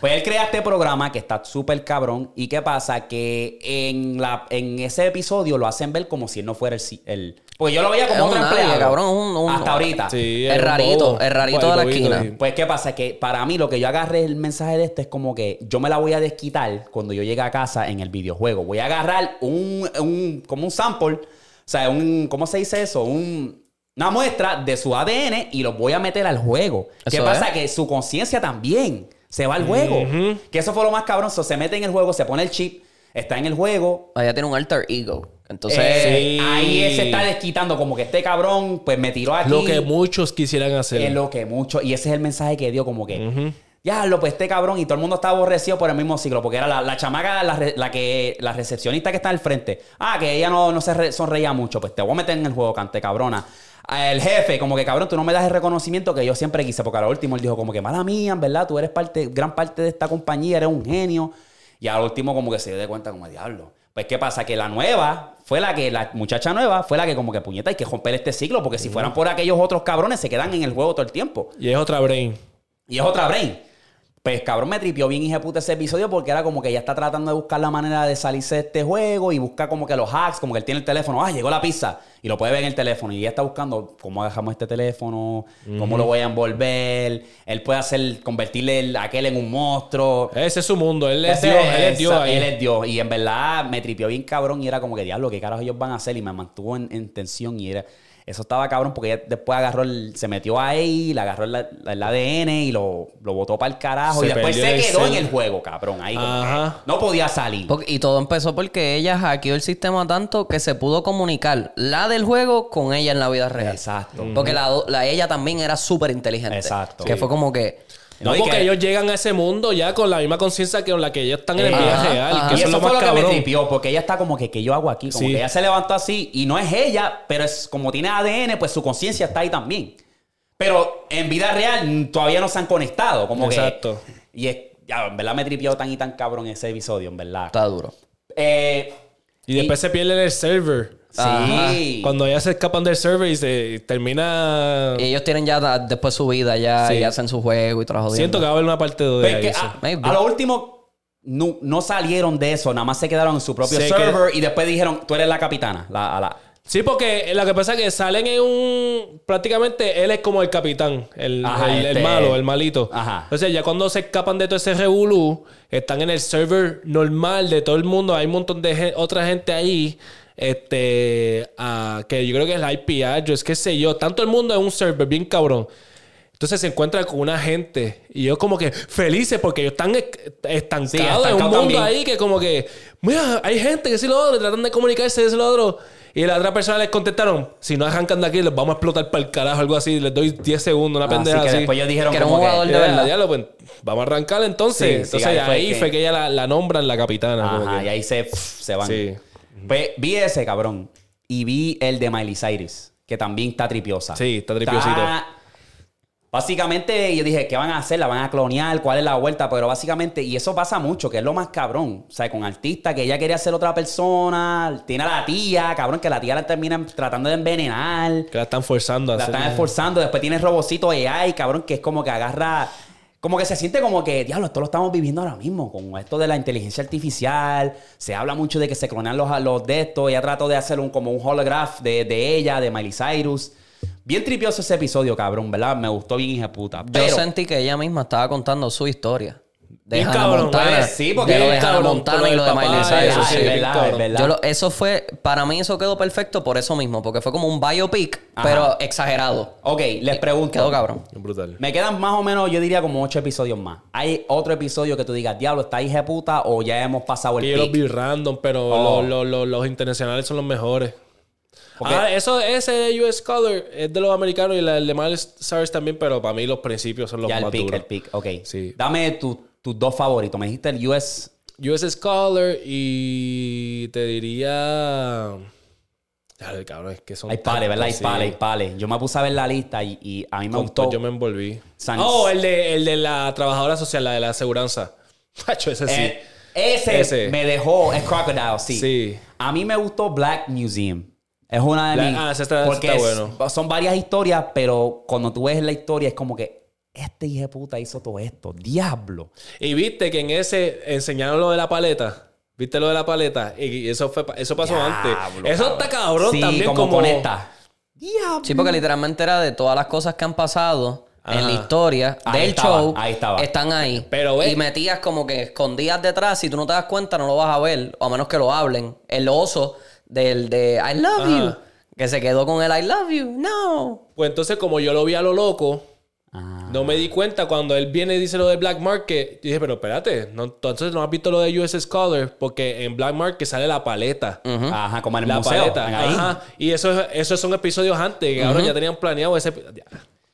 Pues él crea este programa que está súper cabrón. ¿Y qué pasa? Que en, la, en ese episodio lo hacen ver como si él no fuera el... porque yo lo veía como Es otro un nadie, empleado. cabrón, un- un- hasta ahorita. Sí, Es un rarito, bobo. es rarito de la bobito, esquina. sí. Pues, ¿qué pasa? Que para mí lo que yo agarré el mensaje de este es como que yo me la voy a desquitar cuando yo llegue a casa en el videojuego. Voy a agarrar un, un como un sample, o sea, un, ¿cómo se dice eso? Un, una muestra de su ADN y lo voy a meter al juego. ¿Qué Eso pasa? es. Que su conciencia también se va al juego. Que eso fue lo más cabrón. So, se mete en el juego, se pone el chip, está en el juego, Allá tiene un alter ego. Entonces, eh, Sí. ahí él se está desquitando como que este cabrón pues me tiró aquí. Lo que muchos quisieran hacer. Es lo que mucho. Y ese es el mensaje que dio, como que. Ya, lo pues este cabrón. Y todo el mundo estaba aborrecido por el mismo ciclo. Porque era la, la chamaca, la, la que, la recepcionista que está al frente. Ah, que ella no, no se re- sonreía mucho. Pues te voy a meter en el juego, cante cabrona. El jefe, como que cabrón, tú no me das el reconocimiento que yo siempre quise. Porque a lo último él dijo, como que mala mía, en verdad, tú eres parte, gran parte de esta compañía, eres un genio. Y al último, como que se dio de cuenta, como diablo. Pues, ¿qué pasa? Que la nueva fue la que, la muchacha nueva fue la que, como que puñeta, hay que romper este ciclo. Porque si fueran por aquellos otros cabrones, se quedan en el juego todo el tiempo. Y es otra brain. Y es otra brain. Pues cabrón me tripió bien de puta ese episodio porque era como que ella está tratando de buscar la manera de salirse de este juego y busca como que los hacks, como que él tiene el teléfono, ah, llegó la pizza y lo puede ver en el teléfono y ella está buscando cómo agarramos este teléfono, cómo lo voy a envolver, él puede hacer, convertirle el- aquel en un monstruo. Ese es su mundo. Él es Dios. Él es Dios. Él es Dios. Y en verdad me tripió bien cabrón y era como que diablo, ¿qué carajo ellos van a hacer? Y me mantuvo en, en tensión y era... Eso estaba cabrón porque ella después agarró el... Se metió ahí, le agarró el, el ADN y lo, lo botó para el carajo. Se y después se el quedó en el juego, cabrón. Ahí Ajá. no podía salir. Porque- y todo empezó porque ella hackeó el sistema tanto que se pudo comunicar la del juego con ella en la vida real. Exacto. Porque la, la ella también era súper inteligente. Exacto. Que Sí. fue como que. No, porque que- ellos llegan a ese mundo ya con la misma conciencia que con la que ellos están en el vida real. ajá. Que Y eso es eso lo fue más lo que me cabrón. tripió, porque ella está como que, que yo hago aquí? Como Sí. que ella se levantó así y no es ella, pero es como tiene ADN, pues su conciencia está ahí también. Pero en vida real todavía no se han conectado, como Exacto. que... Y es, ya, en verdad me tripió tan y tan cabrón ese episodio, en verdad. Está duro. Eh, Y después se pierden el server. Sí. Cuando ya se escapan del server y se termina. Y ellos tienen ya da- después su vida ya Sí. y hacen su juego y trabajo Siento que va a haber una parte de Pero ahí. es que sí. a, Maybe. a lo último no, no salieron de eso, nada más se quedaron en su propio Se server y después dijeron, tú eres la capitana. La, a la- Sí, porque lo que pasa es que salen en un. Prácticamente él es como el capitán, el, Ajá, el- el este- malo, el malito. Ajá. Entonces, ya cuando se escapan de todo ese revolú, están en el server normal de todo el mundo. Hay un montón de gen- otra gente ahí. Este. ah, que yo creo que es la IP address, qué sé yo. Tanto el mundo en un server bien cabrón. Entonces se encuentra con una gente y ellos como que felices porque ellos están es- estancados Sí, en un mundo también. ahí que como que, mira, hay gente que sí lo otro, tratan de comunicarse de lo otro. Y la otra persona les contestaron, si no arrancan de aquí, les vamos a explotar para el carajo, algo así. Les doy 10 segundos, una Así pendeja que así. después ellos dijeron Que era un como que... jugador de Ya, verdad. diablo, pues, vamos a arrancar entonces. Sí, sí, entonces ahí ahí, fue que- fue que ella la, la nombran la capitana. como Ajá, que- y ahí se, pff, se van. Sí. Pues vi ese, cabrón. Y vi el de Miley Cyrus, que también está tripiosa. Sí, está tripiosito. Básicamente, yo dije, ¿qué van a hacer? ¿La van a clonear? ¿Cuál es la vuelta? Pero básicamente, y eso pasa mucho, que es lo más cabrón. O sea, con artistas que ella quería ser otra persona, tiene a la tía, cabrón, que la tía la termina tratando de envenenar. Que la están forzando a La hacer. están esforzando. Después tienes Robocito AI, cabrón, que es como que agarra. Como que se siente como que, diablo, esto lo estamos viviendo ahora mismo. Con esto de la inteligencia artificial. Se habla mucho de que se clonean los, los de estos. Ella trató de hacer un, como un holograph de, de ella, de Miley Cyrus. Bien tripioso ese episodio, cabrón, ¿verdad? Me gustó bien, hija puta. Yo sentí que ella misma estaba contando su historia. De Bien Hannah cabrón, Montana. pues, sí, porque de lo de bien Hannah cabrón, Montana con y lo de el Miley Cyrus. eso sí, es bien verdad, es verdad. Yo lo- eso fue, para mí eso quedó perfecto por eso mismo, porque fue como un biopic, Ajá. pero exagerado. Ok, les pregunto. Quedó cabrón. Brutal. Me quedan más o menos, yo diría como ocho episodios más. ¿Hay otro episodio que tú digas, diablo, está hija de puta o ya hemos pasado el yo los vi random, pero Oh. los, los- los- los internacionales son los mejores. Porque- Ah, eso, ese de US Scholar es de los americanos y la- el de Miles Cyrus también, pero para mí los principios son los Ya el más pick, duros. el pick. Ok. Sí. Dame tu- tus dos favoritos. Me dijiste el US. US Scholar y te diría... Dale, cabrón, es que son Hay pales, ¿verdad? Hay pales, hay pales. Yo me puse a ver la lista y, y a mí me Con gustó. yo me envolví. Oh, el de, el de la trabajadora social, la de la aseguranza. Macho, ese sí. Eh, ese, Ese. me dejó. Es Crocodile, sí. Sí. A mí me gustó Black Museum. Es una de mis. ah, ese está- porque está es- bueno. son varias historias, pero cuando tú ves la historia es como que este hijo de puta hizo todo esto. Diablo. Y viste que en ese enseñaron lo de la paleta. ¿Viste lo de la paleta? Y eso fue eso pasó antes. Eso está cabrón sí, también como, como, conecta. Diablo. Sí, porque literalmente era de todas las cosas que han pasado en la historia Ahí del estaba, show. ahí estaba. Están ahí. Pero y metías como que escondías detrás. Si tú no te das cuenta, no lo vas a ver. O a menos que lo hablen. El oso del de I love Ajá. you. Que se quedó con el I love you. No. Pues entonces, como yo lo vi a lo loco, Ah. no me di cuenta cuando él viene y dice lo de Black Market. Yo dije, pero espérate, no, entonces no has visto lo de US Scholar, porque en Black Market sale la paleta. Ajá, como en el La museo. paleta. ahí. Ajá. Y eso, esos son episodios antes, que ahora ya tenían planeado ese.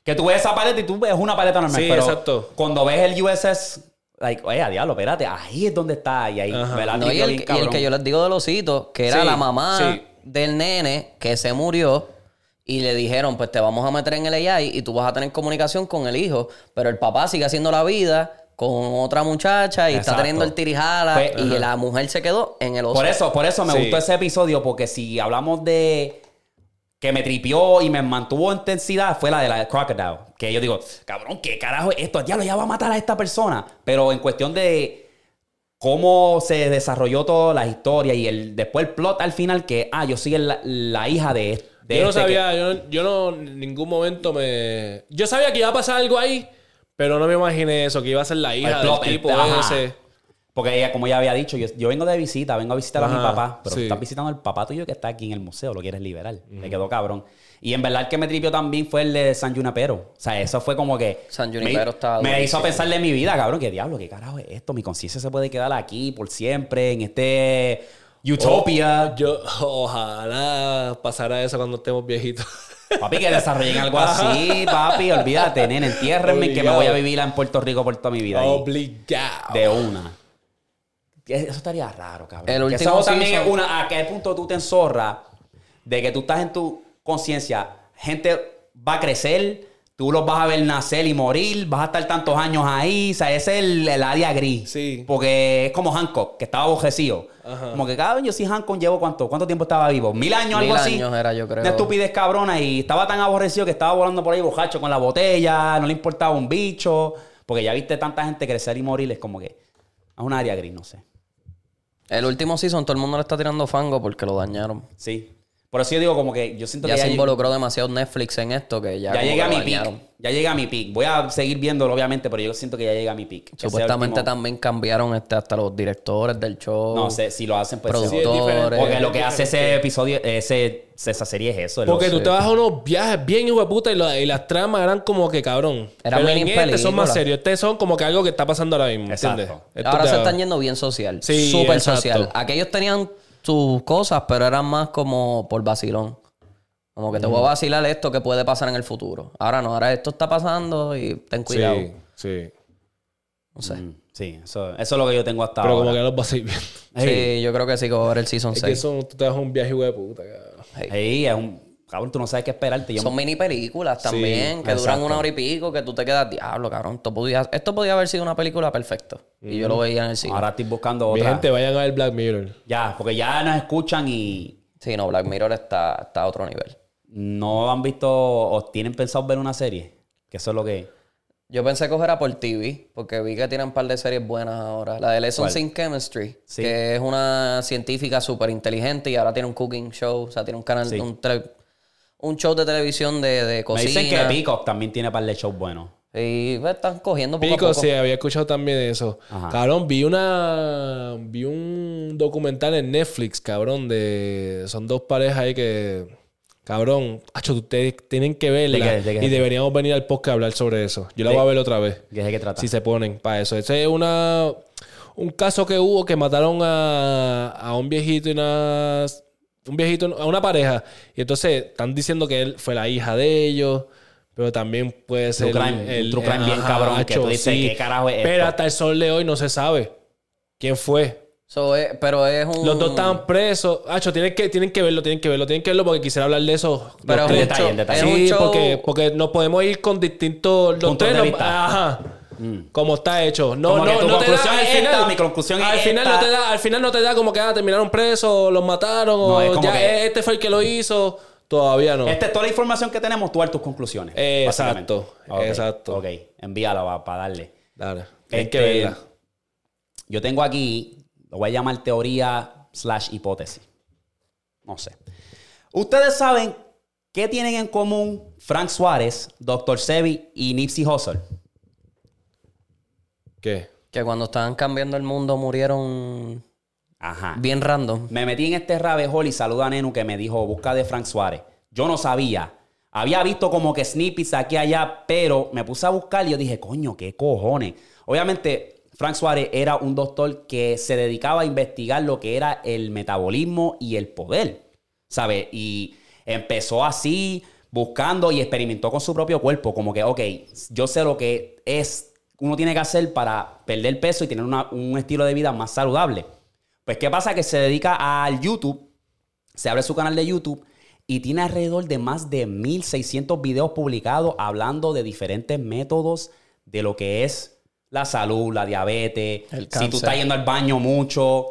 Que tú ves esa paleta y tú ves una paleta normal. Sí, pero exacto. Cuando ves el USS, like, oye, a diablo, espérate, ahí es donde está. Y ahí. No, y, el, bien y el cabrón. que yo les digo del osito, que era Sí, la mamá sí. del nene que se murió y le dijeron, pues te vamos a meter en el AI y tú vas a tener comunicación con el hijo, pero el papá sigue haciendo la vida con otra muchacha y Exacto. está teniendo el tirijala Pues, y la mujer se quedó en el oso. Por eso, por eso me Sí. gustó ese episodio, porque si hablamos de que me tripió y me mantuvo intensidad, fue la de la de Crocodile. Que yo digo, cabrón, ¿qué carajo es esto? Diablo, ya va a matar a esta persona. Pero en cuestión de cómo se desarrolló toda la historia y el después el plot al final, que, ah, yo soy la, la hija de, de yo no este que- sabía, yo, no- yo no en ningún momento me. Yo sabía que iba a pasar algo ahí, pero no me imaginé eso, que iba a ser la hija El del plot, el- tipo ese. Porque ella, como ya había dicho, yo, yo vengo de visita, vengo a visitar a mi papá, pero sí. estás visitando al papá tuyo que está aquí en el museo, lo quieres liberar. Me quedó cabrón. Y en verdad el que me tripió también fue el de San Junipero. O sea, eso fue como que... San Junipero me, estaba Me hizo pensarle en mi vida, cabrón, que diablo, qué carajo es esto. Mi conciencia se puede quedar aquí por siempre, en este... Utopia. Yo, ojalá pasara eso cuando estemos viejitos. Papi, que desarrollen algo así, papi. Olvídate, nene. Entiérrenme que me voy a vivir en Puerto Rico por toda mi vida. ahí. Obligado. De una. Eso estaría raro, cabrón. El último eso también es una. ¿A qué punto tú te enzorras de que tú estás en tu conciencia? Gente va a crecer, tú los vas a ver nacer y morir, vas a estar tantos años ahí. O sea, ese es el, el área gris. Sí. Porque es como Hancock, que estaba abojecido. Ajá. Como que cada yo sí Hancock llevo cuánto, cuánto tiempo estaba vivo. Mil años, Mil algo así. años era, yo creo. Una estupidez cabrona y estaba tan aborrecido que estaba volando por ahí bojacho con la botella, no le importaba un bicho. Porque ya viste tanta gente crecer y morir, es como que es un área gris, no sé. El último season todo el mundo le está tirando fango porque lo dañaron. Sí. Por eso yo digo como que yo siento Ya que se ya, involucró demasiado Netflix en esto que ya, ya llegué a mi dañaron. Ya llegué a mi pick. Voy a seguir viéndolo, obviamente, pero yo siento que ya llegué a mi pick. Ese Supuestamente último- también cambiaron este, hasta los directores del show. No sé, si lo hacen, pues... Sí, es productores. diferente. Porque lo que hace ese episodio, ese, esa serie es eso. Porque tú te vas a unos viajes bien hijo de puta y, las tramas eran como que cabrón. Eran Pero en este son más serios. Este son como que algo que está pasando ahora mismo. Exacto. ¿Entiendes? Esto Ahora se están yendo bien social. Sí, Súper exacto. social. Aquellos tenían sus cosas, pero eran más como por vacilón. Como que te voy a vacilar esto que puede pasar en el futuro. Ahora no, ahora esto está pasando y ten cuidado. Sí, sí. No sé. Mm, sí, eso, eso es lo que yo tengo hasta Pero ahora. como que los vas a ir viendo. Sí, yo creo que sí que va a haber el Season Es que 6. eso tú te das un viaje de puta, cabrón. Ahí es un... Cabrón, tú no sabes qué esperarte. Yo- Son mini películas también, que duran una hora y pico, que tú te quedas, diablo, cabrón. Esto podía, esto podía haber sido una película perfecta. Y yo lo veía en el cine. Ahora estoy buscando Mi otra. gente, vayan a ver Black Mirror. Ya, porque ya nos escuchan y Sí, no, Black Mirror está, está a otro nivel. no han visto o tienen pensado ver una serie. Que eso es lo que... Yo pensé coger Apple TV, porque vi que tienen un par de series buenas ahora. La de Lessons ¿Cuál? in Chemistry, Sí. que es una científica súper inteligente y ahora tiene un cooking show, o sea, tiene un canal, Sí. un, tele- un show de televisión de, de Me cocina. dicen que Peacock también tiene par de shows buenos. Y pues, están cogiendo poco Pico, a poco. sí, había escuchado también eso. Ajá. Cabrón, vi una. Vi un documental en Netflix, cabrón, de. Son dos parejas ahí que. Cabrón, acho, ustedes tienen que verla. ¿De qué? ¿De qué? y deberíamos venir al podcast a hablar sobre eso. Yo la ¿De- voy a ver otra vez. ¿De qué trata? Si se ponen para eso. Ese es una. Un caso que hubo que mataron a, a un viejito y una. Un viejito, a una pareja. Y entonces están diciendo que él fue la hija de ellos. Pero también puede ser. crime, un true crime bien cabrón, que tú dices, ¿qué carajo es Pero esto? hasta el sol de hoy no se sabe quién fue. So, eh, pero es un... Los dos estaban presos. Hacho, tienen que, tienen que verlo, tienen que verlo, tienen que verlo porque quisiera hablar de eso. Pero es un detalle, Sí, porque, porque nos podemos ir con distintos. Los Puntos tres de nos- vista. Ajá. Como está hecho. No, Como que no, tu no te da conclusión final. esta, mi conclusión al es final esta. no te da, al final no te da como que ah, terminaron presos, los mataron, No, o ya que- este fue el que lo hizo. Todavía no. Esta es toda la información que tenemos, tú dar tus conclusiones. Eh, exacto, Ok, exacto. Ok, envíala para darle. Dale. Tienen Este, que verla. Yo tengo aquí, lo voy a llamar teoría slash hipótesis. No sé. Ustedes saben qué tienen en común Frank Suárez, Dr. Sebi y Nipsey Hussle. ¿Qué? Que cuando estaban cambiando el mundo murieron Ajá. bien random. Me metí en este rabbit hole y saluda a Nenu que me dijo, busca de Frank Suárez. Yo no sabía. Había visto como que snippets aquí y allá, pero me puse a buscar y yo dije, coño, qué cojones. Obviamente, Frank Suárez era un doctor que se dedicaba a investigar lo que era el metabolismo y el poder, ¿sabes? Y empezó así, buscando y experimentó con su propio cuerpo, como que, ok, yo sé lo que es, uno tiene que hacer para perder peso y tener una- un estilo de vida más saludable. Pues, ¿qué pasa? Que se dedica al YouTube, se abre su canal de YouTube y tiene alrededor de más de 1600 videos publicados hablando de diferentes métodos de lo que es la salud, la diabetes, El si tú estás yendo al baño mucho.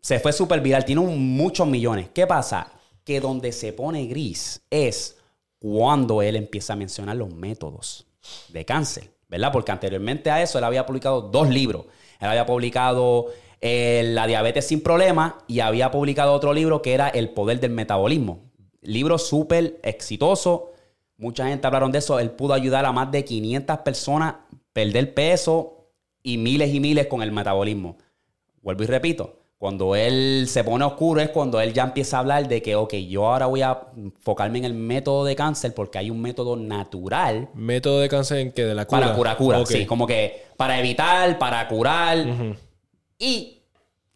Se fue súper viral, tiene un- muchos millones. ¿Qué pasa? Que donde se pone gris es cuando él empieza a mencionar los métodos de cáncer, ¿verdad? Porque anteriormente a eso él había publicado dos libros. Él había publicado eh, La diabetes sin problemas y había publicado otro libro que era El poder del metabolismo. Libro súper exitoso. Mucha gente hablaron de eso. Él pudo ayudar a más de 500 personas a perder peso y miles y miles con el metabolismo. Vuelvo y repito, cuando él se pone oscuro es cuando él ya empieza a hablar de que, ok, yo ahora voy a enfocarme en el método de cáncer porque hay un método natural Método de cáncer en que de la cura. para cura. Ok. Sí, como que para evitar, para curar. Y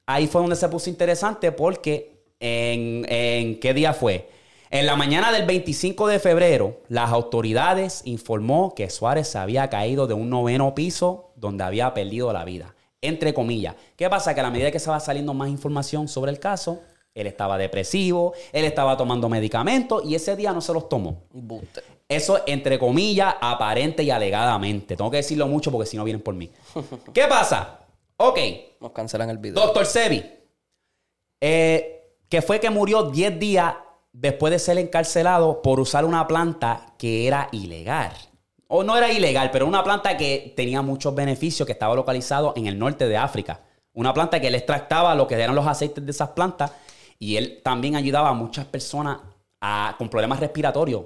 ahí fue donde se puso interesante porque en, en qué día fue. En la mañana del 25 de febrero, las autoridades informó que Suárez se había caído de un noveno piso donde había perdido la vida. Entre comillas. ¿Qué pasa? Que a la medida que se va saliendo más información sobre el caso, él estaba depresivo, él estaba tomando medicamentos y ese día no se los tomó. Buste. Eso entre comillas, aparente y alegadamente. Tengo que decirlo mucho porque si no vienen por mí. ¿Qué pasa? Ok, Nos cancelan el video. doctor Sebi, eh, que fue que murió 10 días después de ser encarcelado por usar una planta que era ilegal. O no era ilegal, pero una planta que tenía muchos beneficios, que estaba localizado en el norte de África. Una planta que él extractaba lo que eran los aceites de esas plantas y él también ayudaba a muchas personas a- con problemas respiratorios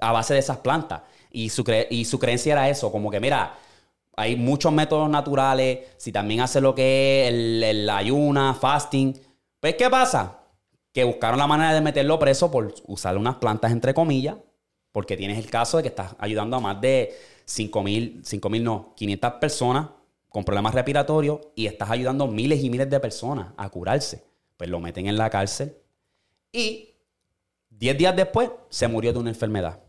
a base de esas plantas. Y su, cre- y su creencia era eso, como que mira, hay muchos métodos naturales, si también hace lo que es el, el ayuna, fasting, pues ¿qué pasa? Que buscaron la manera de meterlo preso por usar unas plantas entre comillas, porque tienes el caso de que estás ayudando a más de 5 mil, 5 mil no, 500 personas con problemas respiratorios y estás ayudando a miles y miles de personas a curarse. Pues lo meten en la cárcel. Y 10 días después se murió de una enfermedad.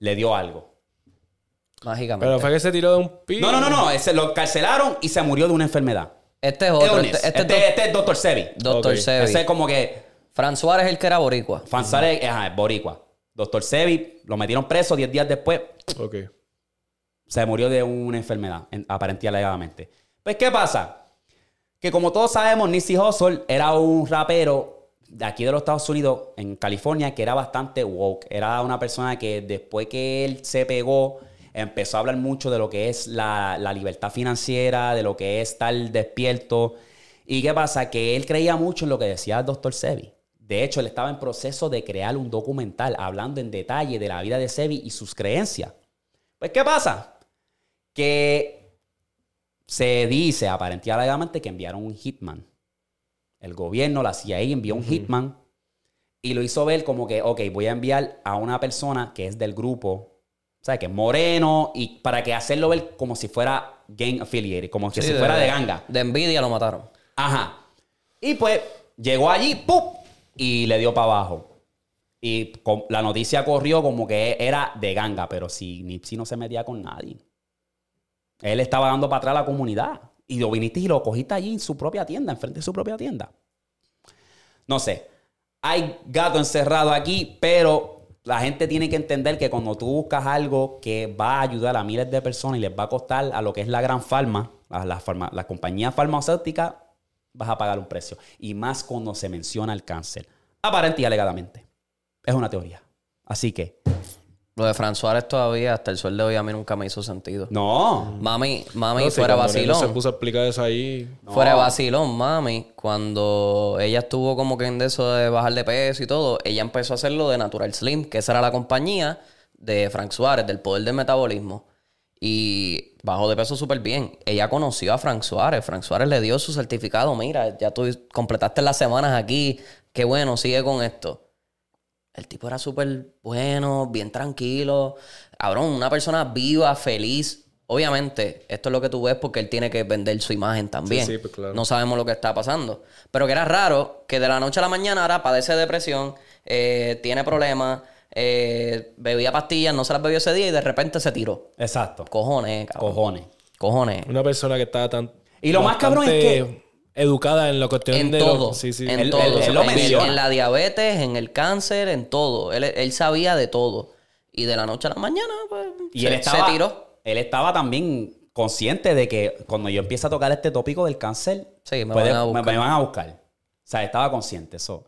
Le dio algo. Mágicamente. Pero fue que se tiró de un piso. No, no, no, no. Ese lo carcelaron y se murió de una enfermedad. Este es otro. Este, este Este, es este es Dr. Sebi. Doctor Ok. Sebi. Ese es como que Fran Suárez el que era boricua. Fanzare, ajá, es boricua. Dr. Sebi lo metieron preso 10 días después. Ok. se murió de una enfermedad, en- aparentemente alegadamente. Pues, ¿qué pasa? Que como todos sabemos, Nipsey Hussle era un rapero de aquí de los Estados Unidos, en California, que era bastante woke. Era una persona que después que él se pegó, empezó a hablar mucho de lo que es la, la libertad financiera, de lo que es estar despierto. ¿Y qué pasa? Que él creía mucho en lo que decía el Dr. Sebi. De hecho, él estaba en proceso de crear un documental hablando en detalle de la vida de Sebi y sus creencias. Pues, ¿qué pasa? Que se dice aparentemente que enviaron un hitman. El gobierno, la CIA envió un hitman y lo hizo ver como que, ok, voy a enviar a una persona que es del grupo, o sea, que es moreno, y para que hacerlo ver como si fuera gang affiliated, como que Sí, si fuera de ganga. De envidia lo mataron. Ajá. Y pues llegó allí, ¡pum! Y le dio para abajo. Y con- la noticia corrió como que era de ganga, pero si Nipsey no se metía con nadie. Él estaba dando para atrás a la comunidad. Y lo viniste y lo cogiste allí en su propia tienda, enfrente de su propia tienda. No sé. Hay gato encerrado aquí, pero la gente tiene que entender que cuando tú buscas algo que va a ayudar a miles de personas y les va a costar a lo que es la gran farma, a la, farma, la compañía farmacéutica, vas a pagar un precio. Y más cuando se menciona el cáncer. Aparente y alegadamente. Es una teoría. Así que, Lo de Fran Suárez todavía, hasta el sol de hoy, a mí nunca me hizo sentido. no. Mami, mami, No, fuera cuando Neno vacilón. se puso a explicar eso ahí. Fuera de vacilón, mami, cuando ella estuvo como que en eso de bajar de peso y todo, ella empezó a hacerlo de Natural Slim, que esa era la compañía de Frank Suárez, del poder del metabolismo. Y bajó de peso súper bien. Ella conoció a Frank Suárez. Frank Suárez le dio su certificado. Mira, ya tú completaste las semanas aquí. Qué bueno, sigue con esto. El tipo era súper bueno, bien tranquilo. Cabrón, una persona viva, feliz. Obviamente, esto es lo que tú ves porque él tiene que vender su imagen también. Sí, sí, pues claro. No sabemos lo que está pasando. Pero que era raro que de la noche a la mañana ahora padece depresión, eh, tiene problemas, eh, bebía pastillas, no se las bebió ese día y de repente se tiró. Exacto. Cojones, cabrón. Cojones. Cojones. Una persona que estaba tan. Y lo más cabrón es bastante Educada en la cuestión En de. lo- todo. sí, sí. En Él- todo. él- él lo en, el- menciona. en la diabetes, en el cáncer, en todo. Él, él sabía de todo. Y de la noche a la mañana, pues. Y se, él estaba, se tiró. Él estaba también consciente de que cuando yo empiece a tocar este tópico del cáncer, Sí, me puede- van a buscar. me van a buscar. O sea, estaba consciente. Eso,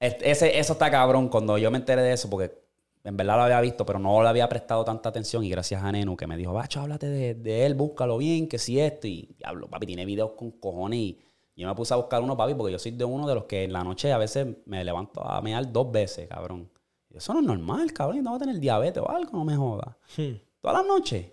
ese, eso está cabrón cuando yo me enteré de eso, porque en verdad lo había visto, pero no le había prestado tanta atención. Y gracias a Nenu que me dijo, bacho, háblate de, de él, búscalo bien, que si esto. Y diablo, papi, tiene videos con cojones. Y yo me puse a buscar uno, papi, porque yo soy de uno de los que en la noche a veces me levanto a mear dos veces, cabrón. Y eso no es normal, cabrón. Yo no voy a tener diabetes o algo, no me jodas. Hmm. Todas las noches.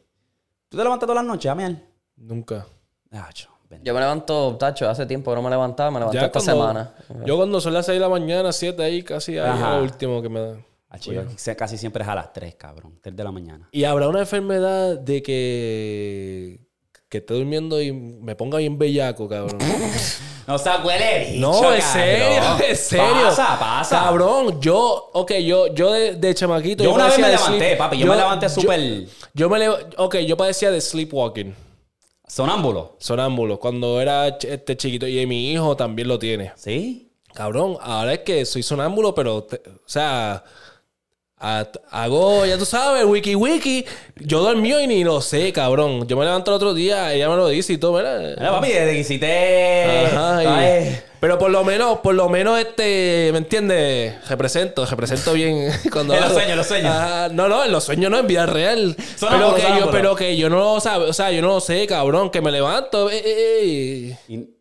¿Tú te levantas todas las noches a mear? Nunca. Acho, ven. Yo me levanto, tacho, hace tiempo que no me levantaba, me levanté Ya esta cuando- semana. Yo cuando son las 6 de la mañana, 7 ahí, casi ahí, es lo último que me da. Yo sé- casi siempre es a las 3, cabrón. 3 de la mañana. Y habrá una enfermedad de que. que esté durmiendo y me ponga bien bellaco, cabrón. No se huele bicho, No, en serio, en serio. Pasa, pasa. Cabrón, yo, ok, yo, yo de, de chamaquito. Yo una vez me levanté, sleep- papi. Yo, me levanté súper Yo me lev- ok, yo padecía de sleepwalking, sonámbulo. sonámbulo, cuando era este chiquito. Y mi hijo también lo tiene. ¿Sí? Cabrón, ahora es que soy sonámbulo, pero, te- o sea, hago, ya tú sabes, wiki wiki. Yo dormí y ni lo sé, cabrón. Yo me levanto el otro día, ella me lo dice y todo, mira. Mira, papi, desde que hiciste... Ajá, y- Ay. pero por lo menos, por lo menos este, ¿me entiendes? Represento, represento bien cuando En los sueños, en los sueños. Ajá, no, no, en los sueños no, en vida real. Pero que yo, pero que yo no lo sabe, o sea, yo no lo sé, cabrón, que me levanto, eh, eh, eh. Y-.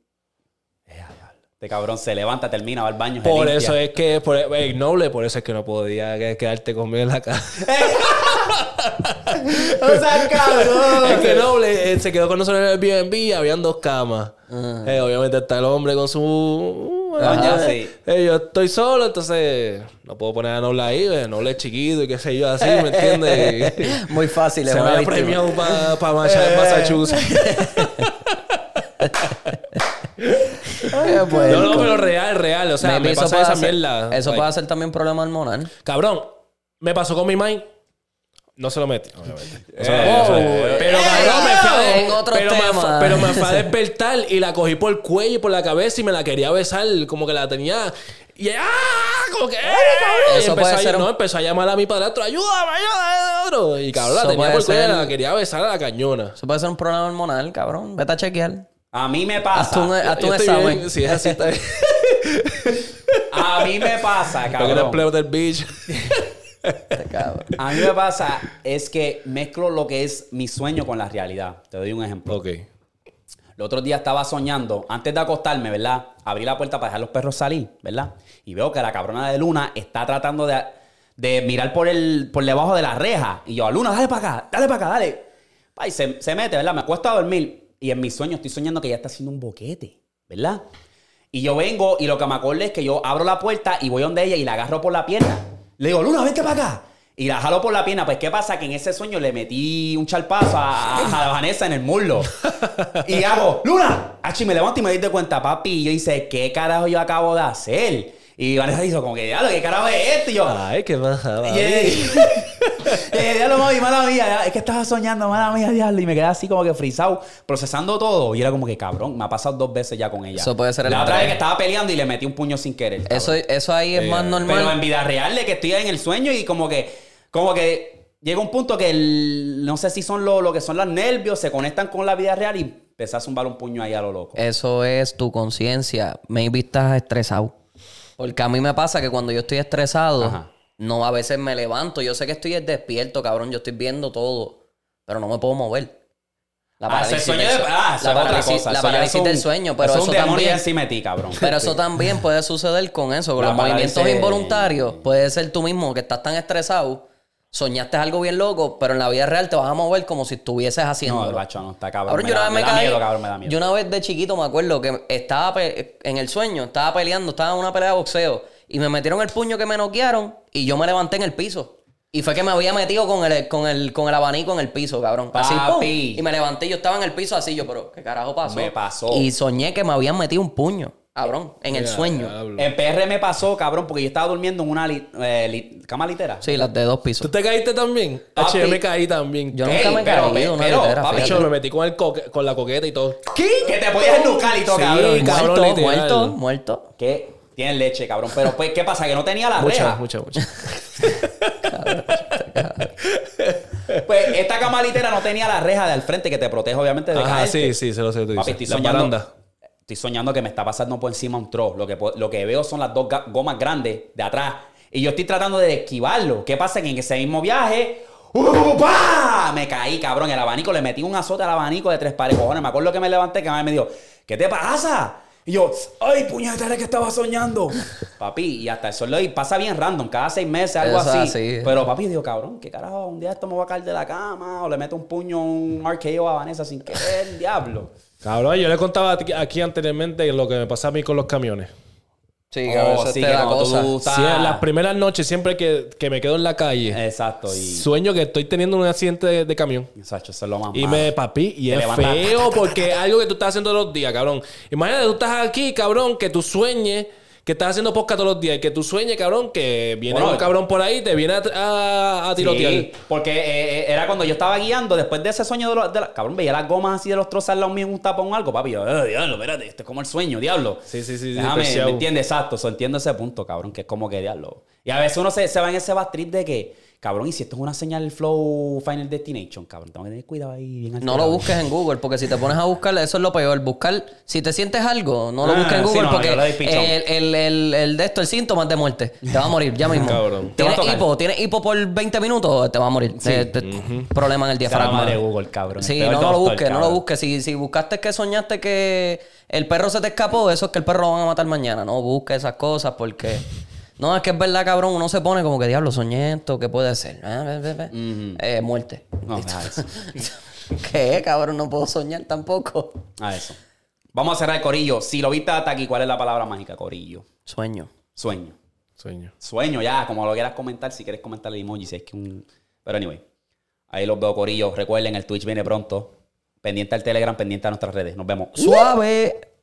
Este cabrón se levanta, termina, va al baño. Por eso es que, por, eh, noble, por eso es que no podía que- quedarte conmigo en la casa. O sea, cabrón. es que noble eh, se quedó con nosotros en el Airbnb, habían dos camas. Ah. Eh, obviamente está el hombre con su... Eh, sí. eh, yo estoy solo, entonces no puedo poner a Noble ahí, Noble es chiquito y qué sé yo, así, ¿me entiendes? Muy fácil, se me una ha víctima. premiado para Eh. Massachusetts. pues, No, no, pero real, real. O sea, me eso pasa puede esa ser- mierda. Eso puede ser también problema hormonal. Cabrón, me pasó con mi mind. No se lo metí, obviamente. No se lo Eh, metí, no se lo metí. eh, pero eh, cabrón, me fue pero, me tema. fue, pero me fue a despertar y la cogí por el cuello y por la cabeza y me la quería besar, como que la tenía. Y ¡ah! Como que ¡eh, cabrón! Eso y empezó puede a, ser un- no, empezó a llamar a mi padrastro, ayúdame, ayúdame. Y cabrón, la tenía por el cuello y ser- la quería besar a la cañona. Eso puede ser un problema hormonal, cabrón. Vete a chequear. A mí me un, pasa. hazte un Yo estoy examen. bien, Si es así, está bien. A mí me pasa, Porque cabrón. plebe del bicho. Cabrón. A mí me pasa es que mezclo lo que es mi sueño con la realidad. Te doy un ejemplo. ok. El otro día estaba soñando, antes de acostarme, ¿verdad? Abrí la puerta para dejar los perros salir, ¿verdad? Y veo que la cabrona de Luna está tratando de, de mirar por, el, por debajo de la reja. Y yo, Luna, dale para acá, dale para acá, dale. Pa, y se, se mete, ¿verdad? Me acuesto a dormir. Y en mis sueños estoy soñando que ella está haciendo un boquete, ¿verdad? Y yo vengo y lo que me acuerdo es que yo abro la puerta y voy donde ella y la agarro por la pierna. Le digo, Luna, vente para acá. Y la jalo por la pierna. Pues, ¿qué pasa? Que en ese sueño le metí un charpazo a, a Vanessa en el muslo. Y hago, Luna. Achi, me levanto y me doy de cuenta, papi. Y yo dice, ¿qué carajo yo acabo de hacer? Y Vanessa dijo, como que, diablo, ¿qué carajo es esto? Y yo, Ay, qué ella- eh, diablo, mami, mala mía, ya, es que estaba soñando, mala mía, diablo. Y me quedé así como que frisado, procesando todo. Y era como que, cabrón, me ha pasado dos veces ya con ella. Eso puede ser el La otra vez que estaba peleando y le metí un puño sin querer. cabrón. Eso, eso ahí es más normal. Pero en vida real de que estoy en el sueño y como que, como que llega un punto que el- no sé si son lo, lo que son los nervios, se conectan con la vida real y empezás a zumbar un puño ahí a lo loco. Eso es tu conciencia. Maybe estás estresado. Porque a mí me pasa que cuando yo estoy estresado, Ajá. no a veces me levanto. Yo sé que estoy despierto, cabrón. Yo estoy viendo todo. Pero no me puedo mover. La Ah, parálisis sueño del de- sue- ah, eso la es otra parálisis, cosa. la Eso ya parálisis es un- del sueño. Pero eso es un también. encima de ti, cabrón. Pero eso también puede suceder con eso, con La los movimientos involuntarios. Puede ser tú mismo que estás tan estresado, soñaste algo bien loco, pero en la vida real te vas a mover como si estuvieses haciendo. No, macho, no está cabrón. Me yo una da, vez me miedo, cabrón, me da miedo. Yo una vez de chiquito me acuerdo que estaba en el sueño, estaba peleando, estaba en una pelea de boxeo y me metieron el puño que me noquearon y yo me levanté en el piso. Y fue que me había metido con el, con el, con el abanico en el piso, cabrón. Así, ¡pum! Papi. Y me levanté yo estaba en el piso así, yo, pero ¿qué carajo pasó? Me pasó. Y soñé que me habían metido un puño, cabrón, en el sueño. En PR me pasó, cabrón, porque yo estaba durmiendo en una li- eh, li- cama litera. Sí, las de dos ¿Tú pisos. te caíste también? Papi. H, yo me caí también. Yo Ey, nunca me he pero- caído una pero, litera, papi, fíjate. hecho, me metí con, el coque- con la coqueta y todo. ¿Qué? Que te podías ennucar y todo, Sí, cabrón. cabrón. Muerto, literal. muerto, muerto. Que tienen leche, cabrón. Pero pues, ¿qué pasa? Que no tenía la Mucha, reja. mucha, mucha. Pues esta cama litera no tenía la reja de al frente que te protege, obviamente, de Ajá, caerte. sí, sí, se lo sé. Tú Papi, dices. estoy soñando. Estoy soñando que me está pasando por encima un tro. Lo que, lo que veo son las dos gomas grandes de atrás. Y yo estoy tratando de esquivarlo. ¿Qué pasa? Que en ese mismo viaje... ¡uh, pa! Me caí, cabrón. El abanico, le metí un azote al abanico de tres pares. Cojones, me acuerdo que me levanté, que me dijo, ¿qué te pasa? Y yo, ¡ay, puñetera que estaba soñando! papi, y hasta el sol de hoy pasa bien random, cada seis meses, algo Eso así. así. Pero papi, digo, cabrón, ¿qué carajo? Un día esto me va a caer de la cama, o le meto un puño, un RKO a Vanessa sin querer, diablo. Cabrón, yo le contaba aquí- anteriormente lo que me pasa a mí con los camiones. Sí, Oh, cabrón, eso sí, que cuando cosa. tú- Sí, en las primeras noches, siempre que, que me quedo en la calle, Exacto, y. sueño que estoy teniendo un accidente de, de camión. Exacto, eso es lo más Y me, papi, y Te es feo porque es algo que tú estás haciendo todos los días, cabrón. Imagínate, tú estás aquí, cabrón, que tú sueñes que estás haciendo podcast todos los días y que tú sueñes, cabrón, que viene Bueno, un cabrón por ahí te viene a, a, a tirotear. Sí, porque eh, eh, era cuando yo estaba guiando, después de ese sueño de los. de la- cabrón, veía las gomas así de los trozos al lado mío en un tapón o algo, papi. Yo, eh, diablo, espérate, esto es como el sueño, diablo. Sí, sí, sí, sí, Déjame, preciado. ¿me entiendes? Exacto, so, entiendo ese punto, cabrón, que es como que diablo. Y a veces uno se, se va en ese bad trip de que, cabrón, y si esto es una señal flow Final Destination, cabrón, tengo que tener cuidado ahí bien No lo busques en Google, porque si te pones a buscar, eso es lo peor. Buscar, si te sientes algo, no lo Ah, busques en Google, no, porque el, el, el, el de esto, el síntoma es de muerte. Te va a morir ya mismo. Cabrón. ¿Tienes hipo? ¿Tienes hipo por 20 minutos? Te va a morir. Te- te- Problema en el diafragma. madre Google, cabrón. Sí, no, no lo busques, no lo busques. Si, si buscaste que soñaste que el perro se te escapó, eso es que el perro lo van a matar mañana. No busques esas cosas porque... No, es que es verdad, cabrón. Uno se pone como que diablo, soñé esto, ¿qué puede ser? Ah. Eh, muerte. No. ¿Qué, cabrón? No puedo soñar tampoco. A eso. Vamos a cerrar el corillo. Si lo viste hasta aquí, ¿cuál es la palabra mágica? Corillo. Sueño. Sueño. Sueño. Sueño ya, como lo quieras comentar, si quieres comentar el emoji, si es que un... Pero anyway, ahí los veo, Corillo. Recuerden, el Twitch viene pronto. Pendiente al Telegram, pendiente a nuestras redes. Nos vemos. Suave.